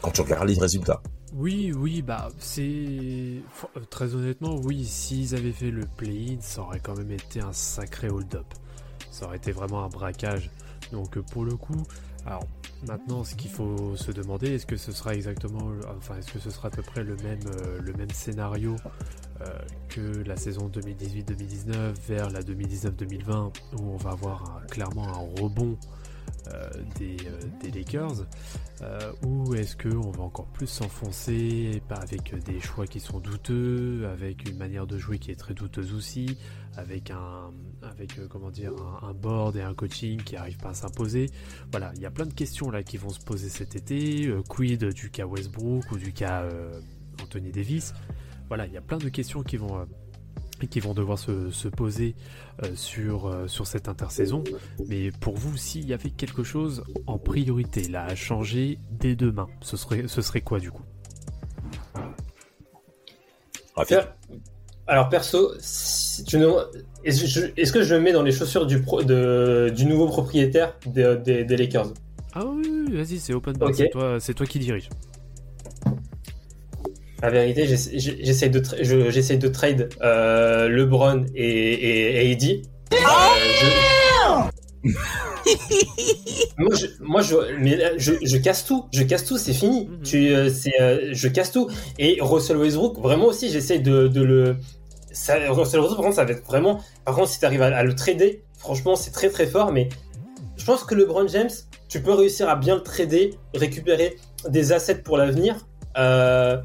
Quand tu regardes les résultats. Oui, oui, bah c'est. Euh, Très honnêtement, oui, s'ils avaient fait le play-in, ça aurait quand même été un sacré hold-up. Ça aurait été vraiment un braquage. Donc euh, pour le coup, alors maintenant, ce qu'il faut se demander, est-ce que ce sera exactement. Enfin, est-ce que ce sera à peu près le même, euh, le même scénario que la saison 2018-2019 vers la 2019-2020, où on va avoir clairement un rebond des, euh, des Lakers euh, ou est-ce qu'on va encore plus s'enfoncer avec euh, des choix qui sont douteux, avec une manière de jouer qui est très douteuse aussi, avec un, avec euh, comment dire, un, board et un coaching qui arrivent pas à s'imposer? Voilà, il y a plein de questions là qui vont se poser cet été. Euh, quid du cas Westbrook ou du cas euh, Anthony Davis? Voilà, il y a plein de questions qui vont, euh, et qui vont devoir se, se poser euh, sur, euh, sur cette intersaison. Mais pour vous, s'il y avait quelque chose en priorité là à changer dès demain, ce serait, ce serait quoi du coup? Per- Alors perso, si tu ne- est-ce je- que je me mets dans les chaussures du, pro- de- du nouveau propriétaire des, des- des Lakers? Ah oui, oui, oui, vas-y, c'est open bar, Ok. c'est toi, c'est toi qui dirige. La vérité, j'essaie de, tra- je- de trade euh, LeBron et, et, et. Euh, je- moi, je, moi, je, mais là, je, je casse tout, je casse tout, c'est fini. Mhm. Tu, euh, c'est, euh, je casse tout. Et Russell Westbrook, vraiment aussi, j'essaie de, de le. Ça, Russell Westbrook, par contre, ça va être vraiment. Par contre, si tu arrives à, à le trader, franchement, c'est très très fort. Mais je pense que LeBron James, tu peux réussir à bien le trader, récupérer des assets pour l'avenir. Euh,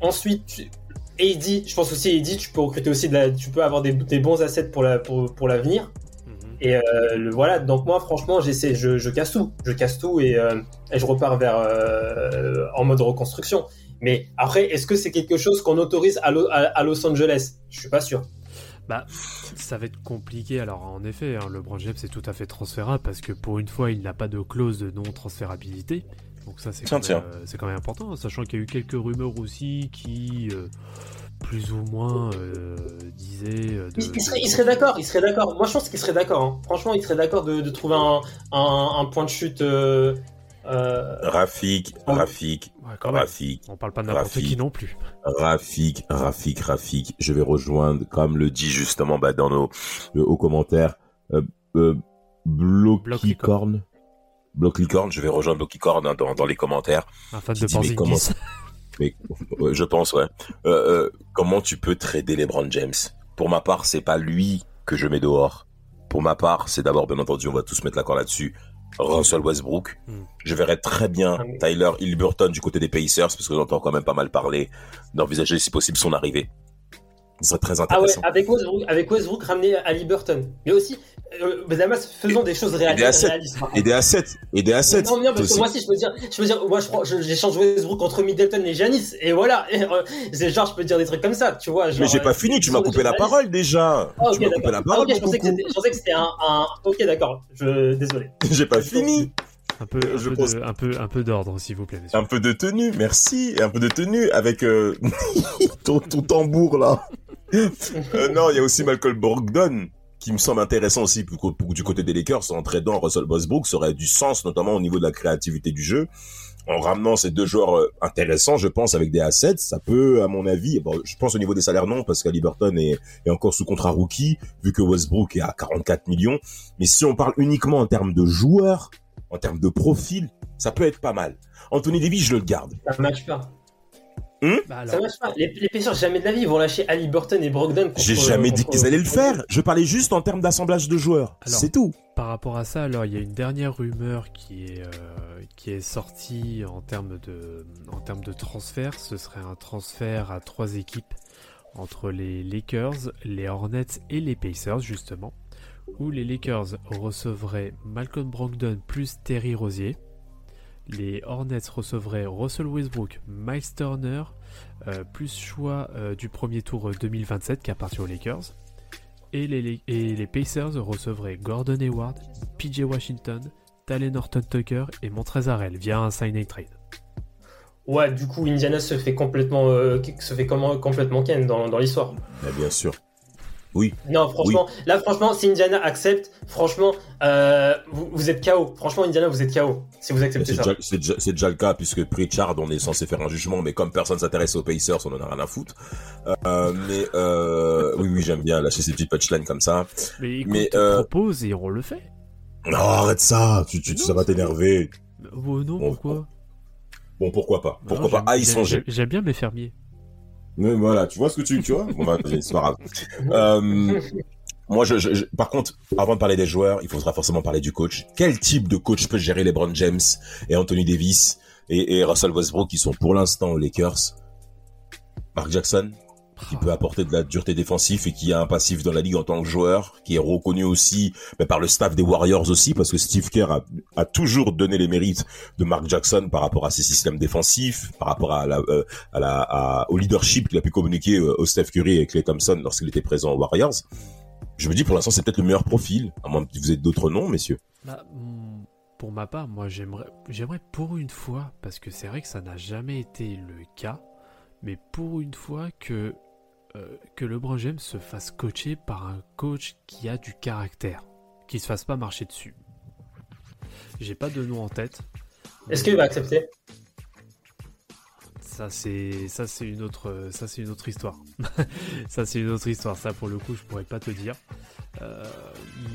ensuite, tu- je pense aussi AD, tu peux recruter aussi de la, tu peux avoir des, des bons assets pour la pour, pour l'avenir. Et euh, le, voilà, donc moi franchement, j'essaie, je, je casse tout, je casse tout et, euh, et je repars vers euh, en mode reconstruction. Mais après, est-ce que c'est quelque chose qu'on autorise à, Lo- à, à Los Angeles? Je suis pas sûr. Bah, ça va être compliqué. Alors, en effet, hein, LeBron James est tout à fait transférable parce que pour une fois, il n'a pas de clause de non-transférabilité. Donc ça, c'est quand, euh, c'est quand même important, sachant qu'il y a eu quelques rumeurs aussi qui, euh, plus ou moins, euh, disaient... de- Il, il serait, il serait d'accord, il serait d'accord. Moi, je pense qu'il serait d'accord. hein. Franchement, il serait d'accord de, de trouver un, un, un point de chute. Euh, euh, Rafik, Rafik, Ouais. Rafik, On parle pas de n'importe Rafik. qui non plus. Rafik, Rafik, Rafik. Je vais rejoindre, comme le dit justement bah, dans nos le haut commentaire, euh, euh, Bloquicorn. Bloquicorn, je vais rejoindre Bloquicorn hein, dans, dans les commentaires. Un fan Qui de dit, mais comment- Porzingis. Mais ouais, je pense, ouais. Euh, euh, comment tu peux trader LeBron James? Pour ma part, c'est pas lui que je mets dehors. Pour ma part, c'est d'abord, bien entendu, on va tous mettre l'accord là-dessus. Russell Westbrook. Hmm. Je verrais très bien Ah, Tyler Hilburton du côté des Pacers, parce que j'entends quand même pas mal parler, d'envisager si possible son arrivée. Ce serait très Ah ouais, intéressant. avec Westbrook, avec Westbrook ramener Ali Burton. Mais aussi, euh, Damas, faisons des choses Et réalistes. des assets. réalistes. Et des assets. Et des assets. Non, non, parce que moi aussi, je peux dire, je peux dire, moi, je j'échange Westbrook contre Middleton et Janis, et voilà. Et, euh, genre, je peux dire des trucs comme ça, tu vois. Mais genre, j'ai pas euh, fini, tu m'as coupé la choses parole déjà. Ah, ok, tu m'as coupé la d'accord. Ah, parole, ok, je pensais que je pensais que c'était un, un, ok, d'accord. Je, désolé. J'ai pas fini. Un peu, un Je peu, pense- de- un peu, un peu d'ordre, s'il vous plaît, messieurs. Un peu de tenue, merci. Un peu de tenue avec euh, ton, ton tambour là. Euh, non, il y a aussi Malcolm Brogdon qui me semble intéressant aussi du côté des Lakers en tradant Russell Westbrook. Ça aurait du sens notamment au niveau de la créativité du jeu. En ramenant ces deux joueurs euh, intéressants, je pense, avec des assets, ça peut, à mon avis, je pense au niveau des salaires non, parce qu'Aliberton est, est encore sous contrat rookie, vu que Westbrook est à 44 millions. Mais si on parle uniquement en termes de joueurs, en termes de profil, ça peut être pas mal. Anthony Davis, je le garde. Ça marche pas. Bah, Ça marche pas. Les, les Pacers, jamais de la vie, ils vont lâcher Ali Burton et Brogdon. J'ai jamais dit qu'ils allaient le faire. Je parlais juste en termes d'assemblage de joueurs. Alors. C'est tout. par rapport à ça, alors il y a une dernière rumeur qui est euh, qui est sortie en termes de en termes de transfert. Ce serait un transfert à trois équipes entre les Lakers, les Hornets et les Pacers justement, où les Lakers recevraient Malcolm Brogdon plus Terry Rozier. Les Hornets recevraient Russell Westbrook, Miles Turner, euh, plus choix euh, du premier tour 2027 qui appartient aux Lakers. Et les, et les Pacers recevraient Gordon Hayward, PJ Washington, Talen Norton Tucker et Montrezl Harrell via un sign and trade. Ouais, du coup, Indiana se fait complètement, euh, se fait comment, complètement ken dans, dans l'histoire. Bah, bien sûr. Oui. Non, franchement, là, franchement, si Indiana accepte, franchement, euh, vous, vous êtes KO. Franchement, Indiana, vous êtes KO. Si vous acceptez C'est ça. déjà, c'est déjà- c'est déjà le cas puisque Pritchard, on est censé faire un jugement, mais comme personne s'intéresse aux Pacers, on en a rien à foutre. Euh, mais euh, oui, oui, j'aime bien lâcher ces petites punchlines comme ça. Mais écoute, Mais, euh, propose et on le fait. Non, arrête ça. Tu, tu, Non, ça va t'énerver. Oh non, Bon, pourquoi? Bon, pourquoi pas? Pourquoi Non, pas? J'aime- Ah, songer. j'aime- J'aime bien mes fermiers. Mais voilà, tu vois ce que tu, tu vois? Bon bah, c'est pas grave. Euh, moi, je, je- je- par contre, avant de parler des joueurs, il faudra forcément parler du coach. Quel type de coach peut gérer LeBron James et Anthony Davis et, et Russell Westbrook qui sont pour l'instant aux Lakers? Mark Jackson? Qui peut apporter de la dureté défensive et qui a un passif dans la ligue en tant que joueur, qui est reconnu aussi mais par le staff des Warriors aussi, parce que Steve Kerr a, a toujours donné les mérites de Mark Jackson par rapport à ses systèmes défensifs, par rapport à la, euh, à la, à- au leadership qu'il a pu communiquer euh, au Steph Curry et Clay Thompson lorsqu'il était présent aux Warriors. Je me dis pour l'instant c'est peut-être le meilleur profil, à moins que vous ayez d'autres noms, messieurs. Bah, mm, pour ma part, moi j'aimerais, j'aimerais pour une fois, parce que c'est vrai que ça n'a jamais été le cas, mais pour une fois que, euh, que LeBron James se fasse coacher par un coach qui a du caractère, qui se fasse pas marcher dessus. J'ai pas de nom en tête. Est-ce qu'il va accepter? Ça c'est ça c'est une autre ça c'est une autre histoire. ça c'est une autre histoire. Ça pour le coup je pourrais pas te dire. Euh,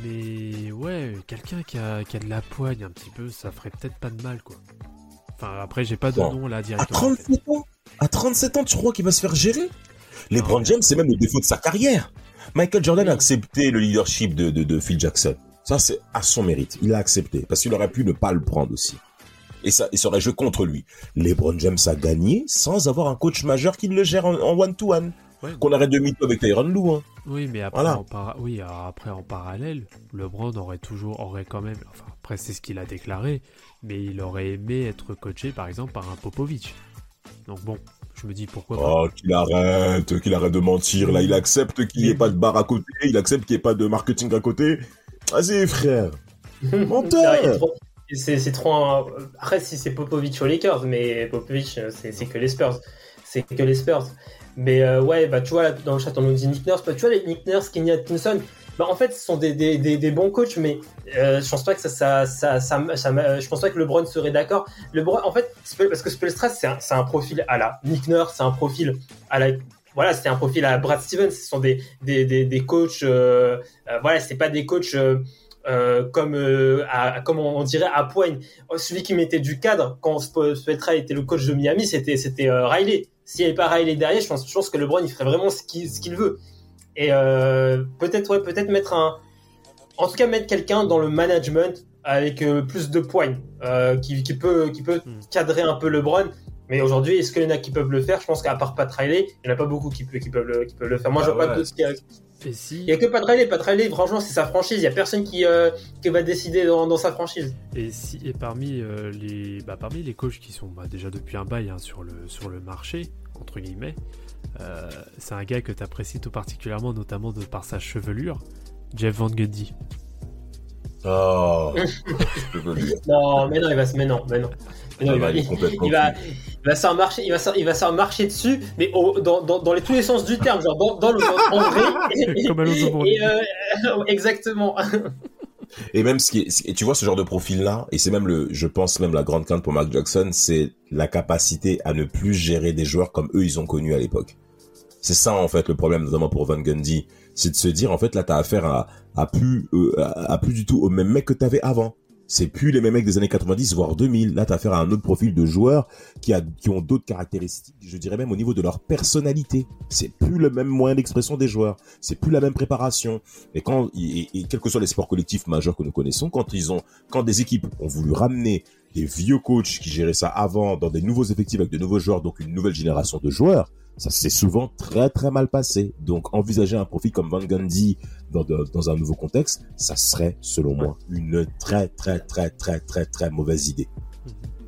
mais ouais quelqu'un qui a, qui a de la poigne un petit peu ça ferait peut-être pas de mal quoi. Enfin après j'ai pas de Bon. nom là À directement. en. 37 ans À 37 ans, tu crois qu'il va se faire gérer? LeBron James, c'est même le défaut de sa carrière. Michael Jordan a accepté le leadership de, de, de Phil Jackson. Ça, c'est à son mérite. Il l'a accepté. Parce qu'il aurait pu ne pas le prendre aussi. Et ça, il serait joué contre lui. LeBron James a gagné sans avoir un coach majeur qui le gère en one-to-one. Ouais. Qu'on arrête de mytho avec Tyron Lou. Hein. Oui, mais après, Voilà. en para- oui, alors après en parallèle, LeBron aurait toujours, aurait quand même, enfin après c'est ce qu'il a déclaré, mais il aurait aimé être coaché par exemple par un Popovic. Donc bon, je me dis pourquoi pas. Oh, qu'il arrête, qu'il arrête de mentir. Là, il accepte qu'il n'y ait pas de bar à côté. Il accepte qu'il n'y ait pas de marketing à côté. Vas-y, frère. Menteur. C'est trop. un- Après, si c'est Popovic aux Lakers, mais Popovic, euh, c'est c'est que les Spurs. C'est que les Spurs. Mais euh, ouais, bah tu vois, là, dans le chat, on nous dit Nick Nurse. Bah, tu vois, les Nick Nurse, Kenny Atkinson, bah en fait, ce sont des, des, des, bons coachs, mais euh, je pense pas que ça, ça, ça, ça, je pense pas que LeBron serait d'accord. LeBron, en fait, parce que Spelstra, c'est un, un profil à la Nick Nurse, c'est un profil à la voilà, c'était un profil à Brad Stevens. Ce sont des, des, des, des coachs. Euh, euh, voilà, c'est pas des coachs euh, euh, comme, comme on, dirait à Poigne. Oh, Celui qui mettait du cadre quand Sp- Speltra était le coach de Miami, c'était c'était Riley. S'il n'y avait pas Riley derrière, je pense, je pense que LeBron il ferait vraiment ce qu'il ce qu'il veut. Et euh, peut-être ouais, peut-être mettre un, en tout cas mettre quelqu'un dans le management avec euh, plus de poigne, euh, qui, qui peut qui peut Hmm. cadrer un peu LeBron. Mais aujourd'hui, est-ce qu'il y en a qui peuvent le faire? Je pense qu'à part Pat Riley, il n'y en a pas beaucoup qui, peut- qui, peuvent, le, qui peuvent le faire. Moi, Ah je vois pas ouais. d'autres qui, Et si, il y a que Pat Riley. Pat Riley, franchement, c'est sa franchise. Il y a personne qui, euh, qui va décider dans, dans sa franchise. et si, et parmi euh, les, bah, parmi les coachs qui sont bah, déjà depuis un bail hein, sur le sur le marché entre guillemets, euh, c'est un gars que tu apprécies tout particulièrement, notamment de par sa chevelure, Jeff Van Gundy. Oh. Non, mais non, il va se, mais non, mais non. Mais non, Ah il, bah, va, il complètement il va, il va se faire marcher, il va il va se faire marcher dessus, mais au- dans, dans, dans les, tous les sens du terme, genre dans, dans le en vrai. Et, Comme Alonso Mourni. et, euh, exactement. Et même ce qui tu vois ce genre de profil là, et c'est même le, je pense même la grande crainte pour Mark Jackson, c'est la capacité à ne plus gérer des joueurs comme eux ils ont connu à l'époque. C'est ça en fait le problème notamment pour Van Gundy, c'est de se dire en fait là t'as affaire à, plus, euh, à plus du tout au même mec que t'avais avant. C'est plus les mêmes mecs des années 90 voire 2000. Là t'as affaire à un autre profil de joueurs qui ont d'autres caractéristiques. Je dirais même au niveau de leur personnalité. C'est plus le même moyen d'expression des joueurs. C'est plus la même préparation. Et quand, et quels que soient les sports collectifs majeurs que nous connaissons, quand ils ont, quand des équipes ont voulu ramener des vieux coachs qui géraient ça avant dans des nouveaux effectifs avec de nouveaux joueurs, donc une nouvelle génération de joueurs, ça s'est souvent très très mal passé. Donc envisager un profil comme Van Gundy dans, de- dans un nouveau contexte, ça serait selon moi une très très très très très très mauvaise idée.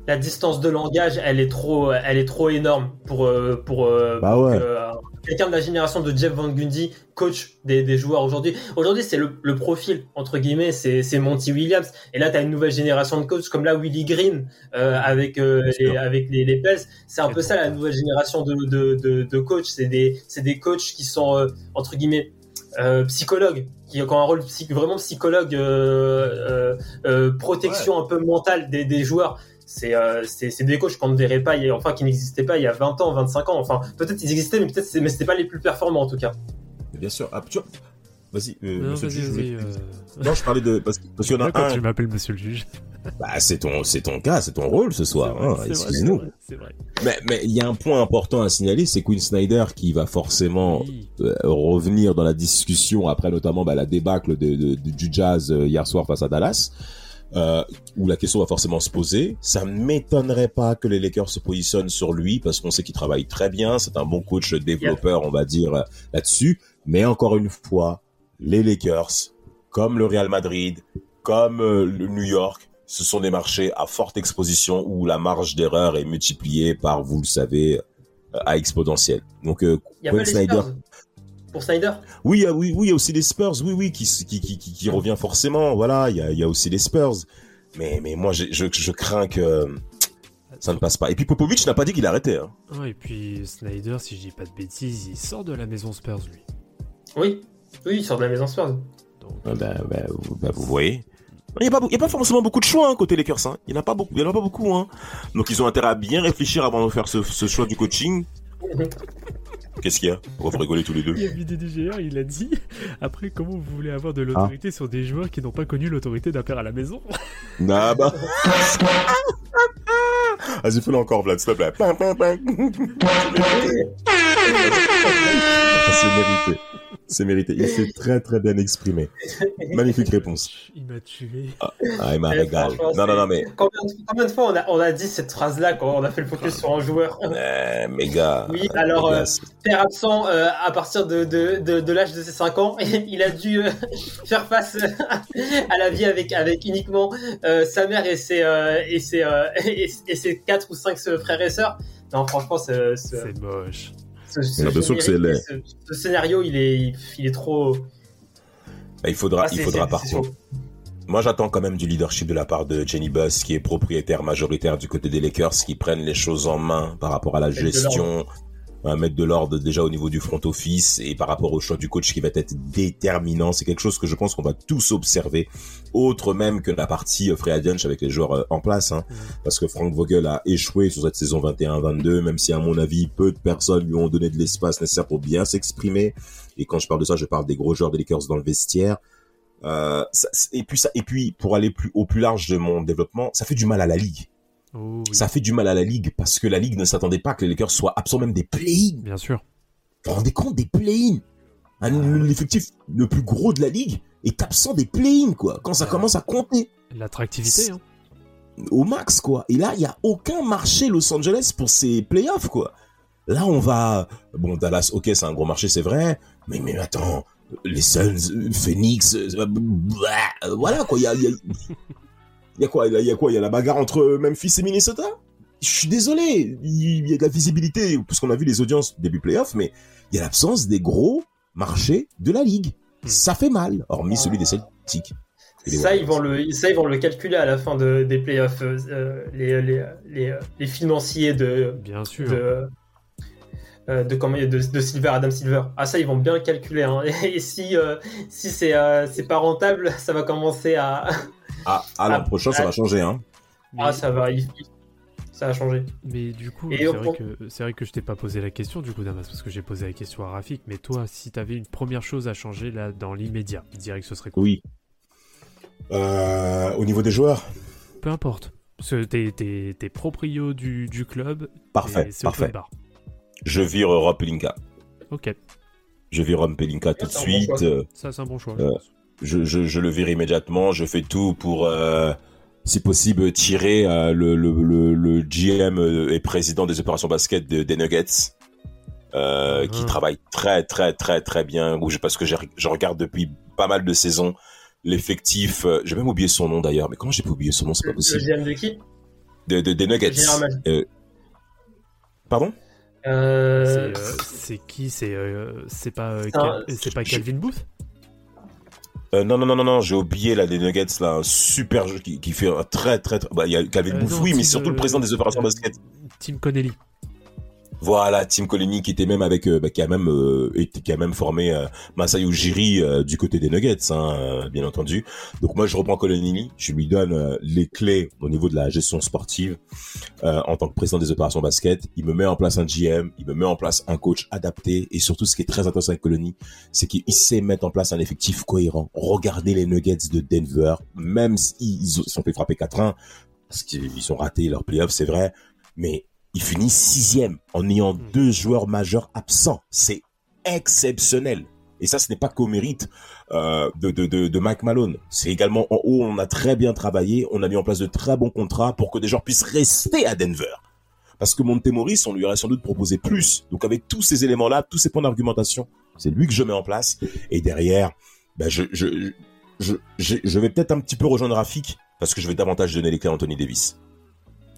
La distance de langage, elle est trop, elle est trop énorme pour, euh, pour, euh, Bah ouais. que, euh, quelqu'un de la génération de Jeff Van Gundy coach des, des joueurs aujourd'hui. Aujourd'hui, c'est le, le profil entre guillemets, c'est c'est Monty Williams. Et là, tu as une nouvelle génération de coachs comme là Willie Green euh, avec euh, les, avec les, les Pels. C'est un peu ça la nouvelle génération de, de, de, de coachs. C'est des, c'est des coachs qui sont euh, entre guillemets euh, psychologues, qui ont un rôle psy- vraiment psychologue, euh, euh, euh, protection un peu mentale des, des joueurs. C'est euh, c'est des coachs qu'on ne verrait pas, il y a- enfin qui n'existaient pas il y a 20 ans, 25 ans. Enfin, peut-être ils existaient, mais peut-être mais c'était pas les plus performants en tout cas. Bien sûr. Ah, tu vois, Vas-y, euh, Non, monsieur le juge, voulais- euh, Non, je parlais de parce, parce qu'il y en a quand un. tu m'appelles monsieur le juge? Bah, c'est ton, c'est ton cas, c'est ton rôle ce soir. Hein, Excuse-nous. Mais, mais il y a un point important à signaler, c'est Quinn Snyder qui va forcément. Oui. euh, revenir dans la discussion après notamment bah, la débâcle de, de- de- du Jazz hier soir face à Dallas. Euh, où la question va forcément se poser. Ça ne m'étonnerait pas que les Lakers se positionnent sur lui parce qu'on sait qu'il travaille très bien. C'est un bon coach développeur, on va dire, euh, là-dessus. Mais encore une fois, les Lakers, comme le Real Madrid, comme euh, le New York, ce sont des marchés à forte exposition où la marge d'erreur est multipliée par, vous le savez, euh, à exponentielle. Donc, euh, Quinn Snyder, pour Snyder? Oui, il y a- oui, oui, il y a aussi les Spurs, oui, oui, qui, qui, qui, qui, qui revient forcément. Voilà, il y a, il y a aussi les Spurs. Mais, mais moi, je, je crains que ça ne passe pas. Et puis Popovic n'a pas dit qu'il arrêtait. Hein. Ouais, et puis Snyder, si je dis pas de bêtises, il sort de la maison Spurs, lui. Oui. Oui, il sort de la maison Spurs. Donc, Ah bah, bah, vous, bah, vous voyez. Il n'y a, pas a forcément beaucoup de choix hein, côté Lakers. Hein. Il n'y en a pas beaucoup. Il y en a pas beaucoup. Hein. Donc ils ont intérêt à bien réfléchir avant de faire ce, ce choix du coaching. Qu'est-ce qu'il y a Pourquoi vous rigolez tous les deux Il y a vu des DGR, il a dit Après, comment vous voulez avoir de l'autorité sur des joueurs qui n'ont pas connu l'autorité d'un père à la maison Ah bah. Vas-y, fais-le encore, Vlad, s'il te plaît. Pam, pam, pam. C'est mérité. C'est mérité. Il s'est très très bien exprimé. Magnifique réponse. Il m'a tué. Ah, il m'a Eh, régalé. Non, non, c'est- non, mais. Combien de, combien de fois on a, on a dit cette phrase-là quand on a fait le focus sur un joueur? Euh, gars. Oui, alors, euh, c'est- Père absent euh, à partir de, de, de, de l'âge de ses 5 ans, et il a dû euh, faire face à la vie avec, avec uniquement euh, sa mère et ses, euh, et, ses, euh, et, et ses 4 ou 5 frères et sœurs. Non, franchement, ce, ce, C'est moche. Ce, ce- Mais bien sûr que c'est générique, laid. ce- ce scénario, il est, il est trop. Bah, il faudra, Ah, il faudra par contre. Moi, j'attends quand même du leadership de la part de Jenny Buss, qui est propriétaire majoritaire du côté des Lakers, qui prennent les choses en main par rapport à la gestion, à mettre de l'ordre déjà au niveau du front office et par rapport au choix du coach qui va être déterminant. C'est quelque chose que je pense qu'on va tous observer, autre même que la partie euh, free agent avec les joueurs euh, en place, hein. Mhm. parce que Frank Vogel a échoué sur cette saison 21-22, même si à mon avis peu de personnes lui ont donné de l'espace nécessaire pour bien s'exprimer. Et quand je parle de ça, je parle des gros joueurs des Lakers dans le vestiaire. Euh, ça- et puis ça, et puis pour aller plus au plus large de mon développement, ça fait du mal à la ligue. Oh, oui. Ça fait du mal à la ligue parce que la ligue ne s'attendait pas que les Lakers soient absents même des play-in. Bien sûr. Vous vous rendez compte des play-in? Un- L'effectif le plus gros de la ligue est absent des play-in quoi. Quand ça commence à compter L'attractivité, hein. au max quoi. Et là, il y a aucun marché Los Angeles pour ces playoffs quoi. Là, on va bon Dallas, ok, c'est un gros marché, c'est vrai, mais mais attends, les Suns, Phoenix, euh, euh, voilà quoi. Il y a, il y a- il y a quoi Il y a- quoi Il y a la bagarre entre Memphis et Minnesota? Je suis désolé, il y a de la visibilité puisqu'on a vu les audiences début playoff, mais il y a l'absence des gros marchés de la ligue. Hmm. Ça fait mal, hormis celui des Celtics. Ça ils, vont le, ça, ils vont le calculer à la fin de, des playoffs, euh, euh, les, les, les, les financiers de, Bien sûr. de, euh, de, comment- de, de Silver, Adam Silver. Ah ça, ils vont bien le calculer. Hein. Et si, euh, si c'est euh, c'est pas rentable, ça va commencer à... Ah, ah l'an Ah, prochain, ça ah. va changer, hein. Ah, ça va, il- ça va changer. Mais du coup, c'est vrai, que, c'est vrai que je t'ai pas posé la question du coup, Damas, parce que j'ai posé la question à Rafik. Mais toi, si t'avais une première chose à changer là dans l'immédiat, direct, ce serait quoi? Oui. Euh, au niveau des joueurs, Peu importe. Parce que t'es, proprio du, du club. parfait, parfait. Je vire Rob Pelinka. Ok, Je vire Rob Pelinka tout de suite. ça c'est un bon choix. Euh, je le vire immédiatement. Je fais tout pour, euh, si possible, tirer euh, le, le, le, le GM euh, et président des opérations basket de- des Nuggets. Euh, qui Ah. travaille très très très très bien parce que je regarde depuis pas mal de saisons l'effectif euh, j'ai même oublié son nom d'ailleurs mais comment j'ai pu oublier son nom c'est pas Le possible GM de qui? De, de- des Nuggets Le. Euh, pardon? Euh, C'est, euh, qui? C'est, euh, pas, euh, Cal- pas Calvin Booth? Euh, non, non, non, non, non, j'ai oublié là des Nuggets là, un super jeu qui, qui fait un très, très, très. Bah, il y a Calvin Euh, oui, mais surtout le euh, président des opérations euh, basket. Tim Connelly. Voilà, Tim Colony qui était même avec, euh, bah, qui a même, euh, été- qui a même formé euh, Masai Ujiri du côté des Nuggets, hein, bien entendu. Donc moi, je reprends Colony, je lui donne les clés au niveau de la gestion sportive en tant que président des opérations basket. Il me met en place un GM, il me met en place un coach adapté et surtout, ce qui est très intéressant avec Colony, c'est qu'il sait mettre en place un effectif cohérent. Regardez les Nuggets de Denver, même s'ils sont fait frapper 4-1, parce qu'ils ont raté leur playoff, c'est vrai, mais ils finissent sixième en ayant deux joueurs majeurs absents. C'est exceptionnel. Et ça, ce n'est pas qu'au mérite euh, de, de, de, de Mike Malone. C'est également en haut, on a très bien travaillé, on a mis en place de très bons contrats pour que des gens puissent rester à Denver. Parce que Montemoris, on lui aurait sans doute proposé plus. Donc avec tous ces éléments-là, tous ces points d'argumentation, c'est lui que je mets en place. Et derrière, ben je, je, je, je, je vais peut-être un petit peu rejoindre Rafik parce que je vais davantage donner les clés à Anthony Davis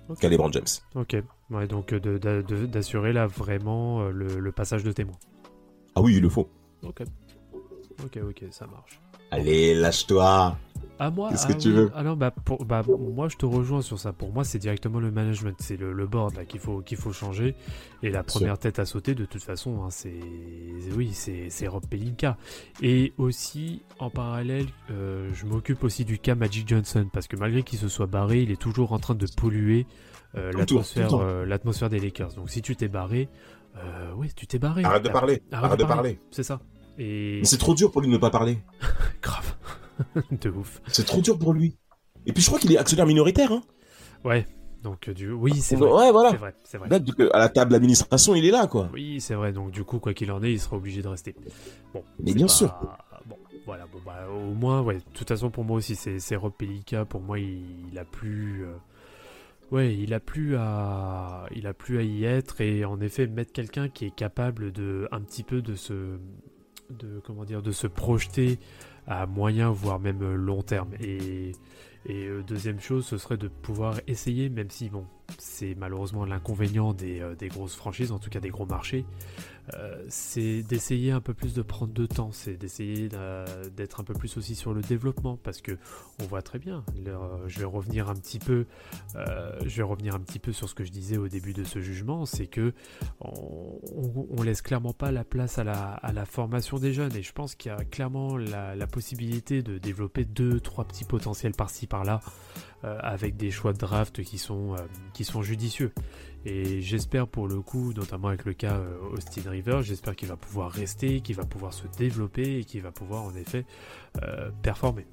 Ok. qu'à LeBron James. Ok, ouais, donc euh, d'assurer là vraiment euh, le, le passage de témoin. Ah oui, il le faut. Ok. Ok, ok, ça marche. Allez, lâche-toi. À moi Qu'est-ce ah que tu oui. veux Ah non, bah, pour, bah, moi je te rejoins sur ça. Pour moi, c'est directement le management, c'est le, le board là qu'il faut, qu'il faut changer. Et la première tête à sauter, de toute façon, hein, c'est oui, c'est c'est Rob Pelinka. Et aussi, en parallèle, euh, je m'occupe aussi du cas Magic Johnson parce que malgré qu'il se soit barré, il est toujours en train de polluer euh, l'atmosphère, euh, l'atmosphère des Lakers. Donc si tu t'es barré, euh, oui, tu t'es barré. Arrête de parler. Arrête de parler. C'est ça. Et c'est trop dur pour lui de ne pas parler. grave, de ouf. C'est trop dur pour lui. Et puis je crois qu'il est actionnaire minoritaire. Hein. Ouais. Donc euh, du, oui, c'est Ouais, vrai. voilà. C'est vrai, c'est vrai. Là, donc, à la table d'administration, il est là, quoi. Oui, c'est vrai. Donc du coup, quoi qu'il en est, il sera obligé de rester. Bon. Mais bien pas- sûr. Bon, voilà. Bon, bah, au moins, ouais. De toute façon, pour moi aussi, c'est c'est Rob Pelinka. Pour moi, il, il a plus. euh, Ouais, il a plus à, il a plus à y être et en effet mettre quelqu'un qui est capable de un petit peu de se, de comment dire, de se projeter à moyen voire même euh, long terme. Et, euh, deuxième chose, ce serait de pouvoir essayer, même si bon, c'est malheureusement l'inconvénient des, euh, des grosses franchises, en tout cas des gros marchés, euh, c'est d'essayer un peu plus de prendre de temps, c'est d'essayer d'être un peu plus aussi sur le développement, parce que on voit très bien. euh, je vais revenir un petit peu, euh, je vais revenir un petit peu sur ce que je disais au début de ce jugement, c'est que on, laisse clairement pas la place à la, formation des jeunes, et je pense qu'il y a clairement la, possibilité de développer deux, trois petits potentiels par-ci par-là, avec des choix de draft qui sont, qui sont judicieux. Et j'espère pour le coup, notamment avec le cas euh, Austin Rivers, j'espère qu'il va pouvoir rester, qu'il va pouvoir se développer et qu'il va pouvoir en effet euh, performer.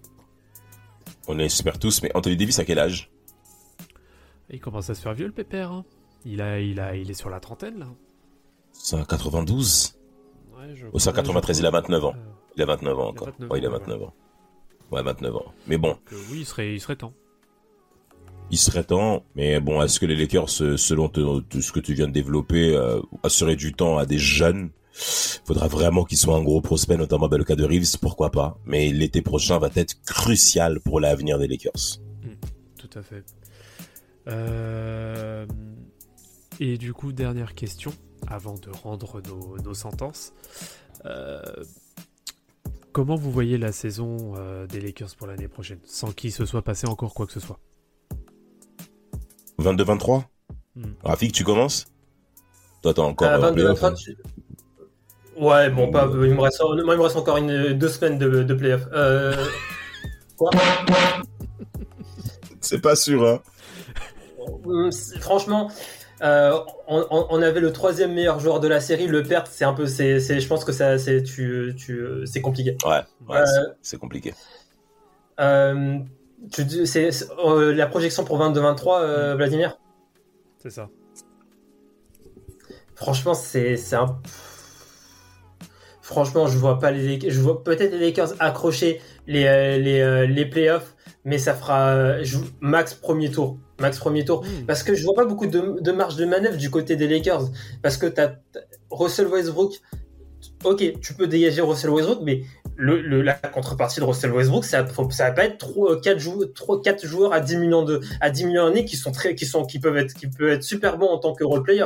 On espère tous, mais Anthony Davis, à quel âge? Il commence à se faire vieux le pépère. hein. Il, a, il, a, il est sur la trentaine là. C'est un 92 Ouais, je Au 193, il a 29 ans. Euh, Il a 29 ans Il a encore. 29 Ouais, il a ans, 29 ans. Ouais, 29 ans. Mais bon, donc, euh, oui, il serait, il serait temps. Il serait temps. Mais bon, est-ce que les Lakers, euh, selon te- ce que tu viens de développer, euh, assuraient du temps à des jeunes? Faudra vraiment qu'ils soient un gros prospect, notamment le cas de Reeves, pourquoi pas. Mais l'été prochain va être crucial pour l'avenir des Lakers. Tout à fait. Euh, Et du coup, dernière question, avant de rendre nos, sentences. Euh, Comment vous voyez la saison des Lakers pour l'année prochaine, sans qu'il se soit passé encore quoi que ce soit? 22-23? Hmm. Rafik, tu commences? Toi, t'as encore... Euh, euh, 22, playoff, 23, hein. tu- Ouais, bon, pas, il me reste, moi, il me reste encore une, deux semaines de, de playoff. Euh... Quoi? C'est pas sûr, hein c'est- Franchement, euh, on, on- on avait le troisième meilleur joueur de la série. Le perdre, c'est un peu, c'est, c'est- je pense que ça, c'est, tu, tu, c'est compliqué. Ouais, ouais Euh, c'est- c'est compliqué. Euh, tu dis- c'est, euh, la projection pour 22-23, euh, Vladimir? C'est ça. Franchement, c'est, un. Franchement, je vois pas les Lakers. Je vois peut-être les Lakers accrocher les, euh, les, les playoffs, mais ça fera je- max premier tour. Max premier tour. Hmm. Parce que je vois pas beaucoup de, de marge de manœuvre du côté des Lakers. Parce que t'as t'as Russell Westbrook. Ok, tu peux dégager Russell Westbrook, mais le, le- la contrepartie de Russell Westbrook, ça, ça va pas être 3, 4, jou 3, 4 joueurs à 10 millions de, à 10 millions d'années qui sont très, qui sont, qui peuvent être, qui peuvent être super bons en tant que role player.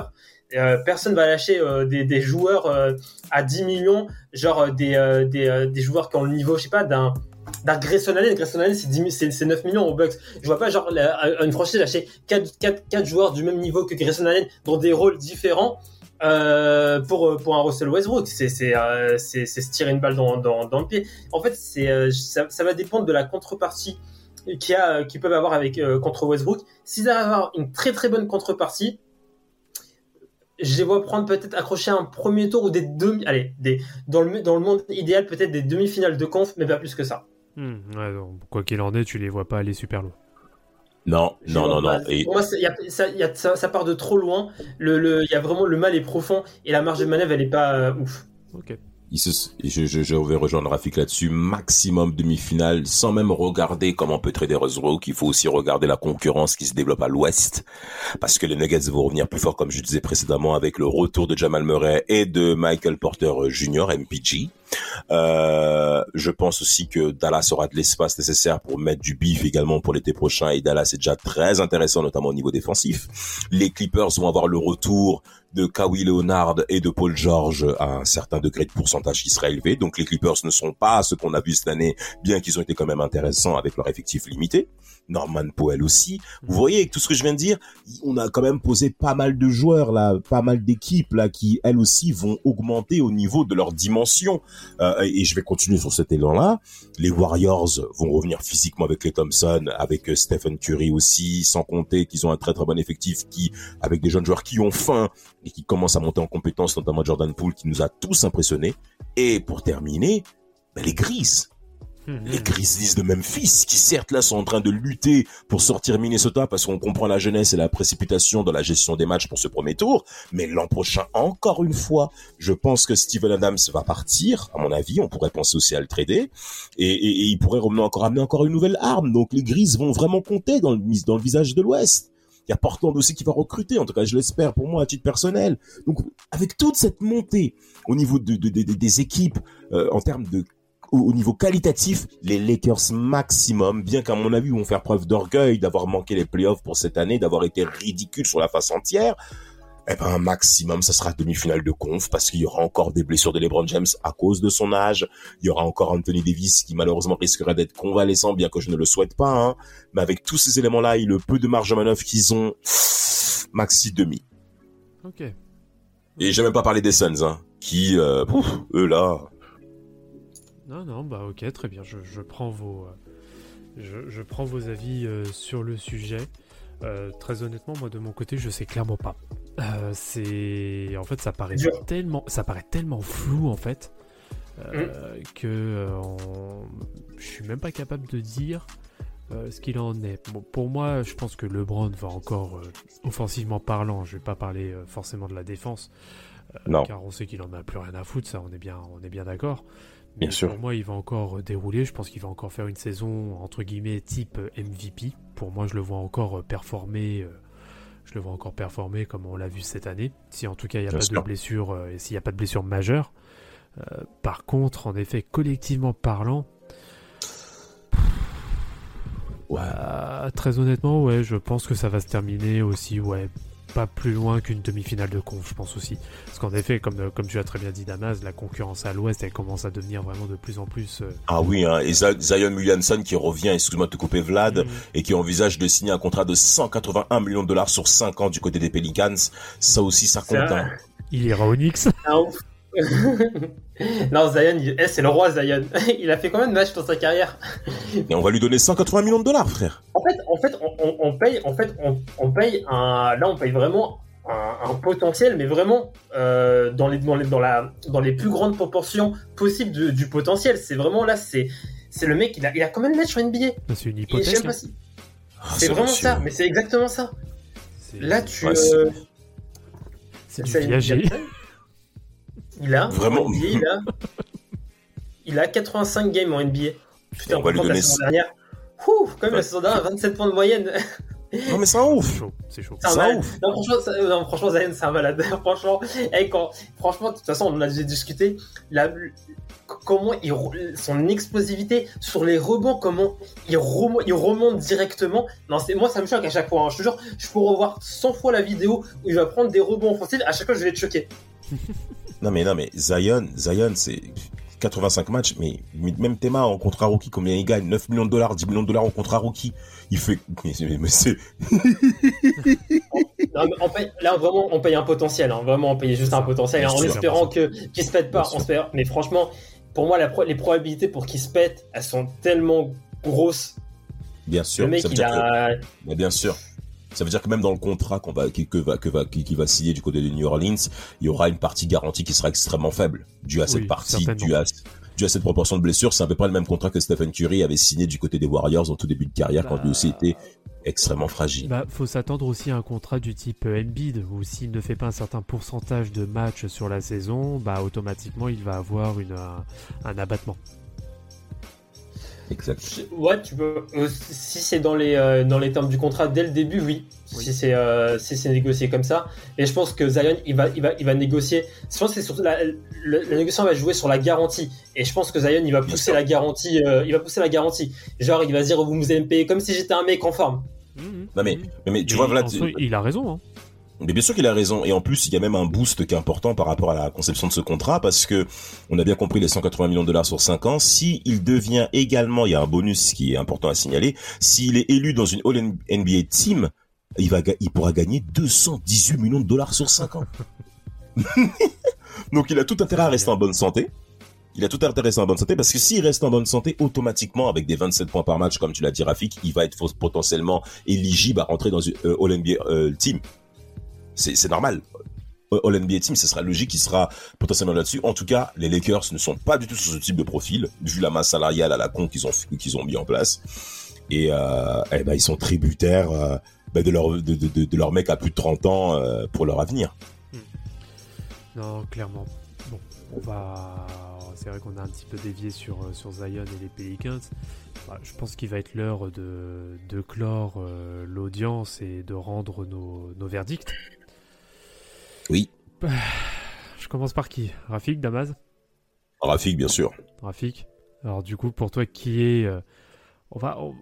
Euh, personne va lâcher euh, des, des joueurs euh, à 10 millions, genre euh, des, euh, des, euh, des joueurs qui ont le niveau, je sais pas, d'un d'un Grayson Allen. Grayson Allen, c'est 10 mi- c'est c'est 9 millions au Bucks. Je vois pas genre la- une franchise lâcher 4, 4, 4 joueurs du même niveau que Grayson Allen dans des rôles différents euh, pour, pour un Russell Westbrook. C'est euh, c'est- c'est se tirer une balle dans, dans, le pied. En fait, c'est euh, ça, va dépendre de la contrepartie qu'il y a, qu'ils peuvent avoir avec euh, contre Westbrook. S'ils arrivent à avoir une très très bonne contrepartie, je les vois prendre peut-être accrocher un premier tour ou des demi, allez, des dans le dans le monde idéal peut-être des demi-finales de conf, mais pas plus que ça. Hmm, ouais, donc, quoi qu'il en est, tu les vois pas aller super loin. Non, Je non, non, pas. non. Et Pour moi, c'est- y a- ça, y a- ça, ça part de trop loin. Le, le, y a vraiment le mal est profond et la marge de manœuvre elle est pas euh, ouf. Ok. Je, je, je vais rejoindre Rafik là-dessus, maximum demi-finale, sans même regarder comment peut trader Westbrook, il faut aussi regarder la concurrence qui se développe à l'ouest, parce que les Nuggets vont revenir plus fort, comme je disais précédemment, avec le retour de Jamal Murray et de Michael Porter Jr., MPG. Euh, je pense aussi que Dallas aura de l'espace nécessaire pour mettre du bif également pour l'été prochain, et Dallas est déjà très intéressant, notamment au niveau défensif. Les Clippers vont avoir le retour de Kawhi Leonard et de Paul George à un certain degré de pourcentage qui sera élevé. Donc les Clippers ne sont pas ce qu'on a vu cette année, bien qu'ils ont été quand même intéressants avec leur effectif limité. Norman Powell aussi. Vous voyez, avec tout ce que je viens de dire, on a quand même posé pas mal de joueurs là, pas mal d'équipes là qui elles aussi vont augmenter au niveau de leur dimension. Euh, et je vais continuer sur cet élan-là. Les Warriors vont revenir physiquement avec les Thompson, avec euh, Stephen Curry aussi, sans compter qu'ils ont un très très bon effectif qui, avec des jeunes joueurs qui ont faim et qui commencent à monter en compétence, notamment Jordan Poole qui nous a tous impressionnés. Et pour terminer, ben, les Grises. Les Grizzlies de Memphis, qui certes là sont en train de lutter pour sortir Minnesota parce qu'on comprend la jeunesse et la précipitation dans la gestion des matchs pour ce premier tour, mais l'an prochain, encore une fois, je pense que Steven Adams va partir, à mon avis, on pourrait penser aussi à le trader, et, et, et il pourrait revenir encore amener encore une nouvelle arme, donc les Grizzlies vont vraiment compter dans le, dans le visage de l'Ouest. Il y a Portland aussi qui va recruter, en tout cas je l'espère pour moi à titre personnel. Donc avec toute cette montée au niveau de- de- de- des équipes euh, en termes de au, au niveau qualitatif, les Lakers maximum, bien qu'à mon avis, ils vont faire preuve d'orgueil d'avoir manqué les playoffs pour cette année, d'avoir été ridicules sur la face entière. Eh ben, un maximum, ça sera demi-finale de conf parce qu'il y aura encore des blessures de LeBron James à cause de son âge. Il y aura encore Anthony Davis qui malheureusement risquerait d'être convalescent, bien que je ne le souhaite pas. Hein. Mais avec tous ces éléments-là et le peu de marge de manœuvre qu'ils ont, maxi demi. Ok. Et j'ai même pas parlé des Suns, hein, qui, euh, pouf, eux là, Non, non, bah ok, très bien. Je, je prends vos, euh, je, je prends vos avis euh, sur le sujet. Euh, très honnêtement, moi de mon côté, je sais clairement pas. Euh, c'est, en fait, ça paraît tellement, ça paraît tellement flou en fait euh, que on- je suis même pas capable de dire ce qu'il en est. Bon, pour moi, je pense que LeBron va encore, offensivement parlant, je vais pas parler forcément de la défense, Non. car on sait qu'il en a plus rien à foutre, ça, on est bien, on est bien d'accord. Bien sûr. Pour moi, il va encore euh, dérouler. Je pense qu'il va encore faire une saison entre guillemets type euh, MVP. Pour moi, je le vois encore euh, performer. Je le vois encore performer comme on l'a vu cette année. Si en tout cas il n'y a Bien pas sûr. de blessure et s'il n'y a pas de blessure majeure. Euh, par contre, en effet, collectivement parlant, ouais. euh, très honnêtement, ouais, je pense que ça va se terminer aussi, ouais, pas plus loin qu'une demi-finale de conf, je pense aussi. Parce qu'en effet, comme, euh, comme tu as très bien dit, Damas, la concurrence à l'ouest, elle commence à devenir vraiment de plus en plus. euh, Ah oui, hein, et Zion Williamson qui revient, excuse-moi de te couper Vlad, Mm. et qui envisage de signer un contrat de 181 millions de dollars sur 5 ans du côté des Pelicans. Ça aussi, ça compte. Ça- hein. Il ira au Knicks. Non, Zion, il- eh, c'est le roi Zion. il a fait combien de matchs dans sa carrière? Et on va lui donner 180 millions de dollars, frère. En fait, en fait, on, paye, en fait, on, on paye un, là, on paye vraiment un, un potentiel, mais vraiment euh, dans les dans les dans la dans les plus grandes proportions possibles du, du potentiel. C'est vraiment là, c'est c'est le mec, il a il a combien de matchs sur NBA C'est une hypothèse. même pas là. si- Ah, C'est ce vraiment ça, mais c'est exactement ça. Là, tu Ouais, c'est- euh, C'est du viager. Il a Vraiment. NBA, il a il a 85 games en NBA. Putain, On va lui que la donner saison ça. dernière. Ouh, quand même Ouais. la saison dernière, 27 points de moyenne. Non, mais c'est un ouf. c'est chaud. C'est un ouf. Non, franchement, ça- non, franchement, Zion, c'est un malade. franchement, eh, quand, franchement, de toute façon, on en a déjà discuté. La, comment il, son explosivité sur les rebonds, comment il, remo- il remonte directement. Non, c'est, moi, ça me choque à chaque fois. hein. Je te jure, je peux revoir 100 fois la vidéo où il va prendre des rebonds offensifs. À chaque fois, je vais être choqué. Non, mais non, mais Zion, Zion, c'est 85 matchs, mais mais même Théma en contrat rookie, combien il gagne? 9 millions de dollars, 10 millions de dollars en contrat rookie. Il fait, mais, mais- mais c'est, Non, mais on paye- là, vraiment, on paye un potentiel. hein. Vraiment, on paye juste un potentiel. En espérant que, qu'il se pète pas. On espère- Mais franchement, pour moi, la pro- les probabilités pour qu'il se pète, elles sont tellement grosses. bien sûr. Le mec, ça veut il dire que- a. Mais bien sûr. Ça veut dire que même dans le contrat qu'on va, qui- que va, que va, qui, qui va signer du côté de New Orleans, il y aura une partie garantie qui sera extrêmement faible, due à cette partie, due à, dû à cette proportion de blessures, c'est à peu près le même contrat que Stephen Curry avait signé du côté des Warriors en tout début de carrière quand lui aussi était extrêmement fragile. Bah, faut s'attendre aussi à un contrat du type Embiid, où s'il ne fait pas un certain pourcentage de matchs sur la saison, bah automatiquement il va avoir une, un, un abattement. Exact. Ouais, tu peux. euh, si c'est dans les euh, dans les termes du contrat dès le début, oui. Oui. Si c'est euh, si c'est négocié comme ça. Et je pense que Zion, il va il va il va négocier. Je pense que c'est surtout la, le- la négociation va jouer sur la garantie. Et je pense que Zion, il va pousser la garantie. euh, il va pousser la garantie. Genre, il va se dire, vous allez me payer comme si j'étais un mec en forme. Non mais, mais, mais tu Mais vois Vlad, il a raison. Hein. Mais bien sûr qu'il a raison. Et en plus, il y a même un boost qui est important par rapport à la conception de ce contrat parce que on a bien compris les 180 millions de dollars sur 5 ans. Si il devient également, il y a un bonus qui est important à signaler, s'il est élu dans une All NBA team, il va, il pourra gagner 218 millions de dollars sur 5 ans. Donc il a tout intérêt à rester en bonne santé. Il a tout intérêt à rester en bonne santé parce que s'il reste en bonne santé, automatiquement, avec des 27 points par match, comme tu l'as dit, Rafik, il va être potentiellement éligible à rentrer dans une euh, All NBA euh, team. C'est normal. All NBA team, ce sera logique, il sera potentiellement là-dessus. En tout cas, les Lakers ne sont pas du tout sur ce type de profil, vu la masse salariale à la con qu'ils ont qu'ils ont mis en place. Et euh, eh ben, ils sont tributaires euh, ben, de leur de, de, de, leur à plus de 30 ans euh, pour leur avenir. Non, clairement. Bon, on va. C'est vrai qu'on a un petit peu dévié sur, sur Zion et les Pelicans. Bah, je pense qu'il va être l'heure de, de clore l'audience et de rendre nos, nos verdicts. Oui. Je commence par qui? Rafik, Damas Rafik, bien sûr. Rafik Alors, du coup, pour toi, qui est. euh, on va, on,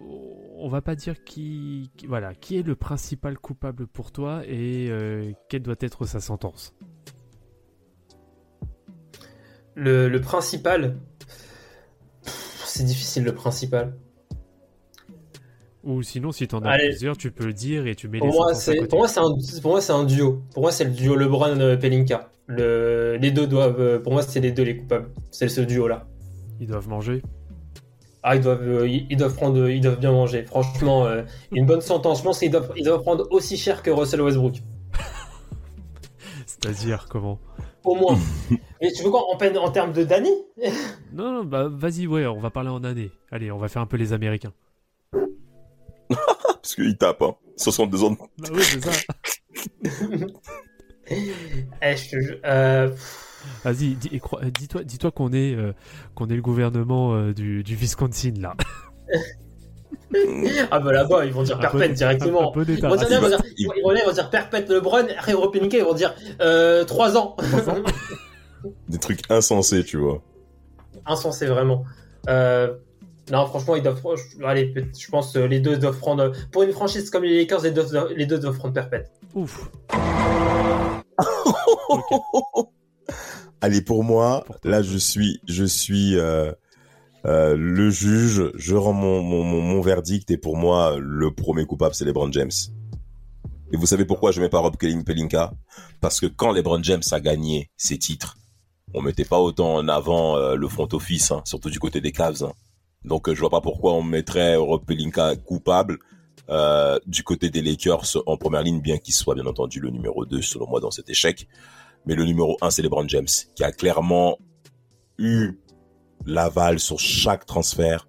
on va pas dire qui, qui- Voilà, qui est le principal coupable pour toi et euh, quelle doit être sa sentence? Le, le principal? C'est difficile le principal. Ou sinon, si t'en as Allez. plusieurs, tu peux le dire et tu mets Pour les moi, c'est pour moi c'est un pour moi c'est un duo. Pour moi c'est le duo LeBron Pelinka. Le les deux doivent euh, pour moi c'est les deux les coupables. C'est ce duo là. Ils doivent manger. Ah ils doivent euh, ils doivent prendre ils doivent bien manger. Franchement euh, une bonne sentence. Je pense qu'ils doivent ils doivent prendre aussi cher que Russell Westbrook. C'est-à-dire comment? Au moins. Mais tu veux quoi en peine en termes de d'années Non, non, bah vas-y, ouais, on va parler en année. Allez, on va faire un peu les Américains. Parce qu'il tape, hein. 62 ans. de- Bah oui, c'est ça. Eh, je te jure, euh, Vas-y, dis- et crois- dis-toi, dis-toi qu'on est, euh, qu'on est le gouvernement euh, du, du Wisconsin là. Ah bah là-bas ils vont dire perpète directement. un peu Ils vont dire, ils vont dire, Il- ils vont dire, ils vont dire perpète LeBron, après ils vont ils vont dire euh, 3 ans. Des trucs insensés, tu vois. insensé vraiment. Euh, non, franchement, ils doivent. je- Allez, je pense euh, les deux doivent prendre. Pour une franchise comme les Lakers, les deux, doivent- les deux doivent prendre perpète. Ouf. Allez, pour moi, Pour là, je suis, je suis euh, euh, le juge. Je rends mon, mon, mon, mon verdict et pour moi, le premier coupable, c'est LeBron James. Et vous savez pourquoi je mets pas Rob Kelly- Pelinka? Parce que quand LeBron James a gagné ses titres, on mettait pas autant en avant euh, le front office, hein, surtout du côté des Cavs. hein. Donc, euh, je vois pas pourquoi on mettrait Rob Pelinka coupable. euh, du côté des Lakers en première ligne, bien qu'il soit bien entendu le numéro 2 selon moi dans cet échec. Mais le numéro 1, c'est LeBron James, qui a clairement eu l'aval sur chaque transfert,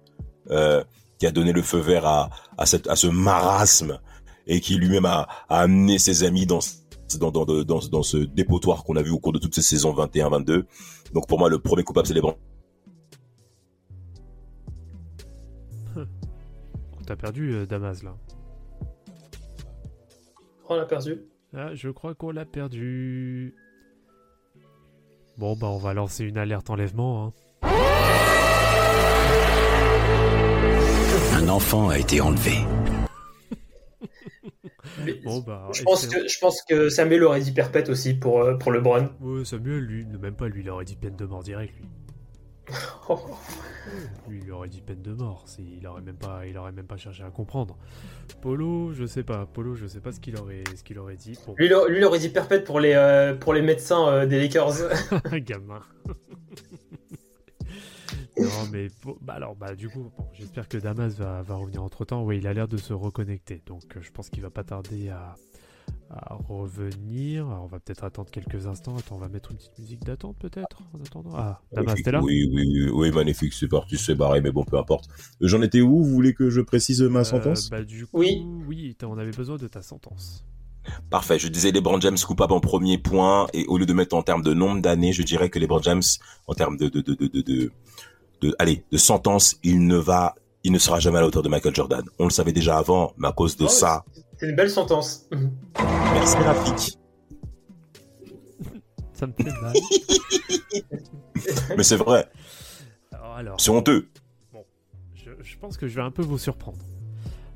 euh, qui a donné le feu vert à, à, cette, à ce marasme et qui lui-même a, a amené ses amis dans, dans, dans, dans, ce dépotoir qu'on a vu au cours de toutes ces saisons 21-22. Donc pour moi, le premier coupable, c'est LeBron. T'as perdu euh, Damas là. On a perdu. Ah, je crois qu'on l'a perdu. Bon, bah on va lancer une alerte enlèvement. Hein. Un enfant a été enlevé. Bon, bah. je, pense que, je pense que Samuel aurait dit perpète aussi pour, euh, pour LeBron. Ouais, Samuel, lui, ne même pas, lui, il aurait dit peine de mort direct, lui. Lui, il aurait dit peine de mort. Il aurait même pas, il aurait même pas cherché à comprendre. Polo, je sais pas. Polo, je sais pas ce qu'il aurait, ce qu'il aurait dit. Bon, Lui, il aurait- lui, il aurait dit perpète pour les, euh, pour les médecins euh, des Lakers. gamin. non, mais bah alors, bah du coup, bon, j'espère que Damas va, va revenir entre temps. Oui, il a l'air de se reconnecter, donc euh, je pense qu'il va pas tarder à, à revenir. Alors, on va peut-être attendre quelques instants. Attends, on va mettre une petite musique d'attente peut-être en attendant. Ah, Damas, t'es là Oui, oui, oui, oui, magnifique, c'est parti, c'est barré, mais bon, peu importe. J'en étais où? Vous voulez que je précise ma Euh, sentence? bah, du coup, Oui. oui, on avait besoin de ta sentence. Parfait, je disais LeBron James coupable en premier point, et au lieu de mettre en termes de nombre d'années, je dirais que LeBron James, en termes de, de, de, de, de, de, de- allez, de sentence, il ne va, il ne sera jamais à la hauteur de Michael Jordan. On le savait déjà avant, mais à cause de Oh, ça, C'est une belle sentence. merci Rafik. Ça me fait mal. Mais c'est vrai, alors, alors, c'est honteux. je, je pense que je vais un peu vous surprendre.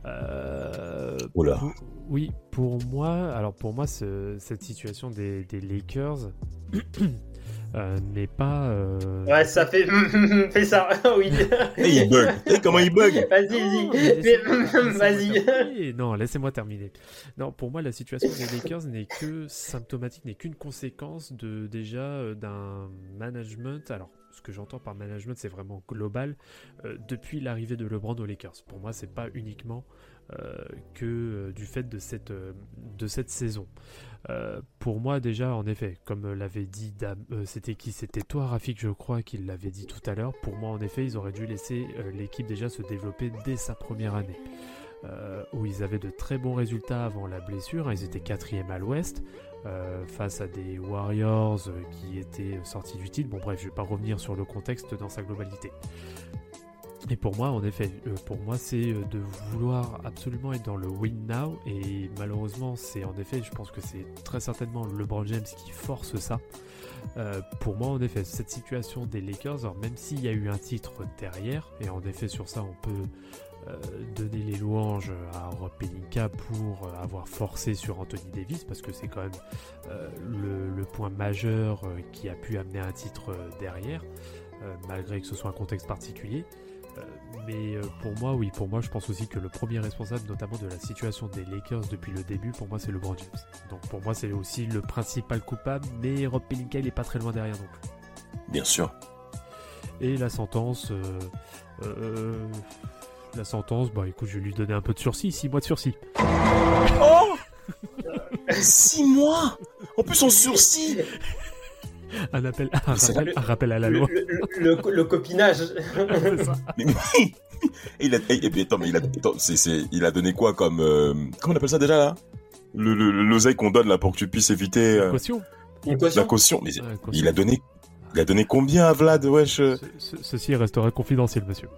Euh, Oula. pour- oui, pour moi, alors pour moi, ce- cette situation des, des Lakers euh, n'est pas. euh, Ouais, ça fait. Fais ça, oui. Il bug. Comment il bug? Vas-y, Non, vas-y. Non, laissez-moi terminer. Non, pour moi, la situation des Lakers n'est que symptomatique, n'est qu'une conséquence de déjà euh, d'un management. Alors, ce que j'entends par management, c'est vraiment global. euh, depuis l'arrivée de LeBron aux Lakers, pour moi, c'est pas uniquement euh, que euh, du fait de cette euh, de cette saison. Euh, pour moi, déjà, en effet, comme euh, l'avait dit, euh, c'était qui? C'était toi, Rafik, je crois, qui l'avait dit tout à l'heure. Pour moi, en effet, ils auraient dû laisser euh, l'équipe déjà se développer dès sa première année. Euh, où ils avaient de très bons résultats avant la blessure. hein, Ils étaient quatrième à l'ouest. euh, face à des Warriors euh, qui étaient sortis du titre. Bon bref, je vais pas revenir sur le contexte dans sa globalité. Et pour moi, en effet, euh, pour moi, c'est euh, de vouloir absolument être dans le win now. Et malheureusement, c'est en effet, je pense que c'est très certainement LeBron James qui force ça. Euh, pour moi, en effet, cette situation des Lakers, alors même s'il y a eu un titre derrière, et en effet, sur ça, on peut donner les louanges à Rob Pelinka pour avoir forcé sur Anthony Davis, parce que c'est quand même le, point majeur qui a pu amener un titre derrière, malgré que ce soit un contexte particulier. Mais euh, pour moi, oui, pour moi, je pense aussi que le premier responsable, notamment de la situation des Lakers depuis le début, pour moi, c'est LeBron James. Donc pour moi, c'est aussi le principal coupable, mais Rob Pelinka, il est pas très loin derrière non plus. Bien sûr. Et la sentence, euh, euh, la sentence, bah écoute, je vais lui donner un peu de sursis, 6 mois de sursis. Oh Six mois En plus, en sursis Un appel, un rappel, le- un rappel à la loi. le- le- le copinage. C'est ça. Mais, mais- il a, et, et puis, attends, mais il a, attends, c'est, c'est, il a donné quoi comme, euh, comment on appelle ça déjà là? Le, le, le- l'oseille qu'on donne là pour que tu puisses éviter euh, Caution. La caution. caution. Mais Ouais, caution. il a donné, il a donné combien à Vlad, wesh euh, Ce- ce- ceci restera confidentiel, monsieur.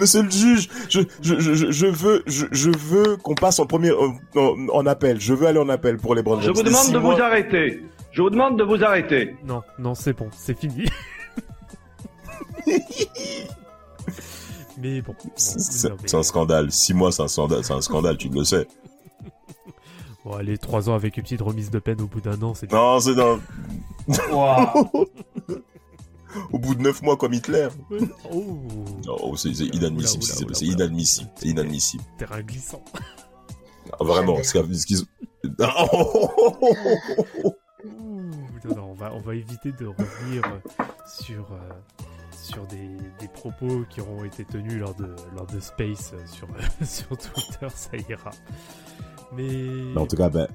Monsieur le juge, je, je, je, je- je veux, je, je veux qu'on passe en premier, en, en- en appel. Je veux aller en appel pour les Browns. Je vous demande de vous arrêter. Je vous demande de vous arrêter. Non, non, c'est bon, c'est fini. Mais bon. bon, C'est non, mais- un scandale. Six mois, c'est un scandale, c'est un scandale, tu le sais. Bon, allez, 3 ans avec une petite remise de peine au bout d'un an, c'est Non, c'est Waouh. au bout de neuf mois comme Hitler. Oh, Non, c'est inadmissible. C'est- inadmissible. C'est inadmissible. terrain glissant. Ah, Vraiment, ce qu'ils- Non, on va, on va éviter de revenir euh, sur, euh, sur des, des propos qui auront été tenus lors de, lors de Space euh, sur, sur Twitter, ça ira. Mais. En tout cas, ben,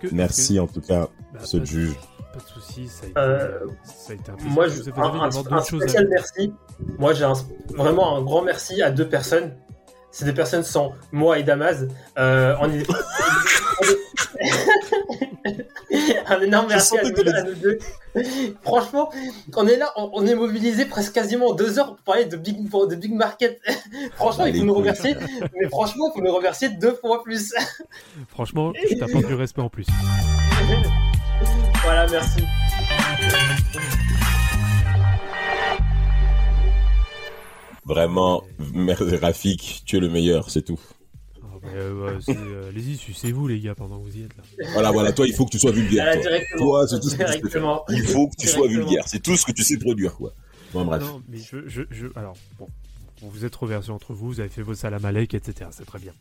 que, merci en tout cas, bah, ce juge. Pas de soucis, ça a été, Euh, ça a été un plaisir. Moi, je, vous un, avez un- un spécial merci. Moi, j'ai vraiment un grand merci à deux personnes. C'est des personnes sans moi et Damas. Euh, on est... un énorme merci à nous, que à nous deux. Franchement, on est là, on, on est mobilisé presque quasiment deux heures pour parler de Big, de big Market. franchement, il faut nous remercier. Mais franchement, il faut nous remercier deux fois plus. Franchement, je t'apporte du respect en plus. voilà, merci. Vraiment, merci Rafik, tu es le meilleur, c'est tout. Ah, bah, euh, c'est, euh, Allez-y, sucez-vous les gars pendant que vous y êtes là. Voilà, voilà, toi, il faut que tu sois vulgaire. Toi. Toi, c'est tout ce que. Il faut que tu sois vulgaire. C'est tout ce que tu sais produire, quoi. Bon, bref. Non, mais je, je, je- alors, bon, vous êtes reversés entre vous, vous avez fait vos salamalek, etc. C'est très bien.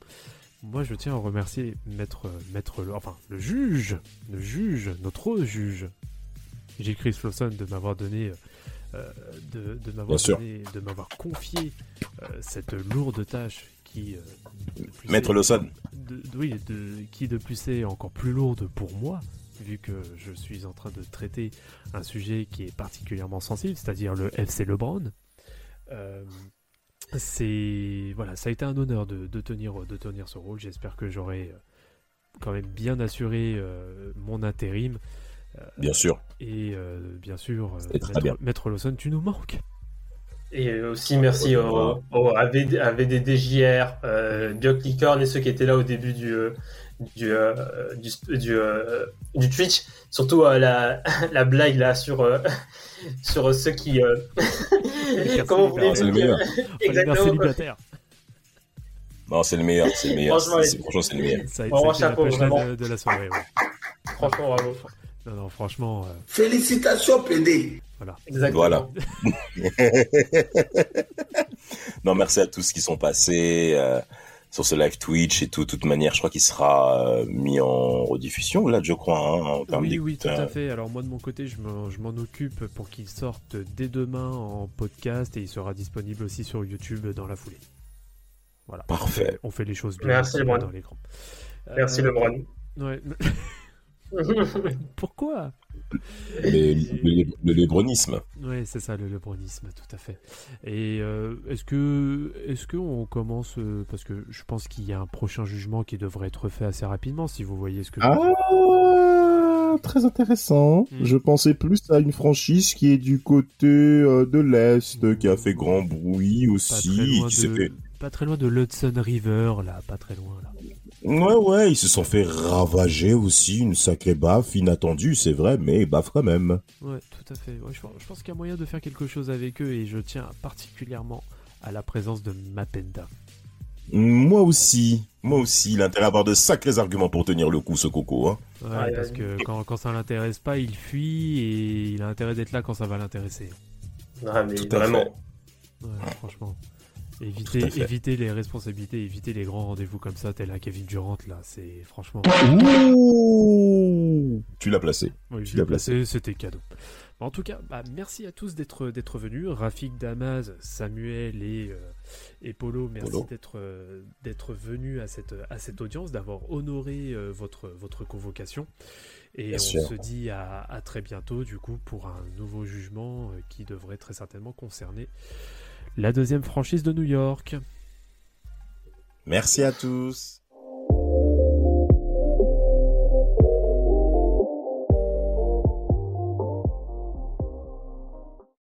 Moi, je tiens à remercier maître, maître, le- enfin, le juge, le juge, notre juge, J. Chris Flosson, de m'avoir donné, euh, de, de m'avoir de confié euh, cette lourde tâche qui, euh, ces- Lawson. de- oui, de, qui de plus est encore plus lourde pour moi, vu que je suis en train de traiter un sujet qui est particulièrement sensible, c'est-à-dire le FC LeBron. Euh, c'est voilà, ça a été un honneur de, de tenir de tenir ce rôle. J'espère que j'aurai euh, quand même bien assuré euh, mon intérim. Euh, Bien sûr. Et euh, bien sûr, euh, Maître, bien. Maître Lawson, tu nous manques. Et aussi merci au, au AVD, AVDDJR, euh, Bioclicorn et ceux qui étaient là au début du du euh, du, du, euh, du Twitch. Surtout euh, la, la blague là sur euh, sur ceux qui euh, comment vous voulez C'est le meilleur. exactement Non, c'est le meilleur, c'est le meilleur. Franchement, C'est- le meilleur. Ça, a- été chapeau, la vraiment. de, de la soirée. ouais. franchement bravo. Non, non, franchement. euh, Félicitations, PD. Voilà. Exactement. Voilà. non, merci à tous qui sont passés euh, sur ce live Twitch et tout. De toute manière, je crois qu'il sera euh, mis en rediffusion, là, je crois, hein, en termes Oui, oui, tout à hein. fait. Alors moi de mon côté, je m'en je m'en occupe pour qu'il sorte dès demain en podcast et il sera disponible aussi sur YouTube dans la foulée. Voilà. Parfait. On fait, on fait les choses bien Merci, dans l'écran. Merci Euh, LeBron. Ouais. Pourquoi? Mais le, le lébronisme. Oui, c'est ça, le lebronisme, tout à fait. Et euh, est-ce que, est-ce que on commence euh, parce que je pense qu'il y a un prochain jugement qui devrait être fait assez rapidement, si vous voyez ce que. je veux dire. Ah, très intéressant. Hmm. Je pensais plus à une franchise qui est du côté euh, de l'Est, qui a fait grand bruit Pas aussi. très loin de, fait... pas très loin de l'Hudson River, là, pas très loin là. Ouais, ouais, ils se sont fait ravager aussi, une sacrée baffe, inattendue, c'est vrai, mais baffe quand même. Ouais, tout à fait. Ouais, je, pense- je pense qu'il y a moyen de faire quelque chose avec eux et je tiens particulièrement à la présence de Mapenda. Moi aussi, moi aussi, il a intérêt à avoir de sacrés arguments pour tenir le coup, ce coco. Hein. Ouais, Ouais, parce que quand, quand ça l'intéresse pas, il fuit et il a intérêt d'être là quand ça va l'intéresser. Ah, mais Tout à vraiment. fait. Ouais, franchement. Éviter, à éviter les responsabilités, éviter les grands rendez-vous comme ça, tel un Kevin Durant, là, c'est franchement. Ouh Tu l'as placé. Oui, Tu je l'as l'ai placé, c'était cadeau. En tout cas, bah, merci à tous d'être d'être venus. Rafik Damaz, Samuel et, euh, et Polo, merci Polo. d'être euh, d'être venus à cette, à cette audience, d'avoir honoré euh, votre, votre convocation. Et Bien on sûr. se dit à, à très bientôt, du coup, pour un nouveau jugement euh, qui devrait très certainement concerner la deuxième franchise de New York. Merci à tous.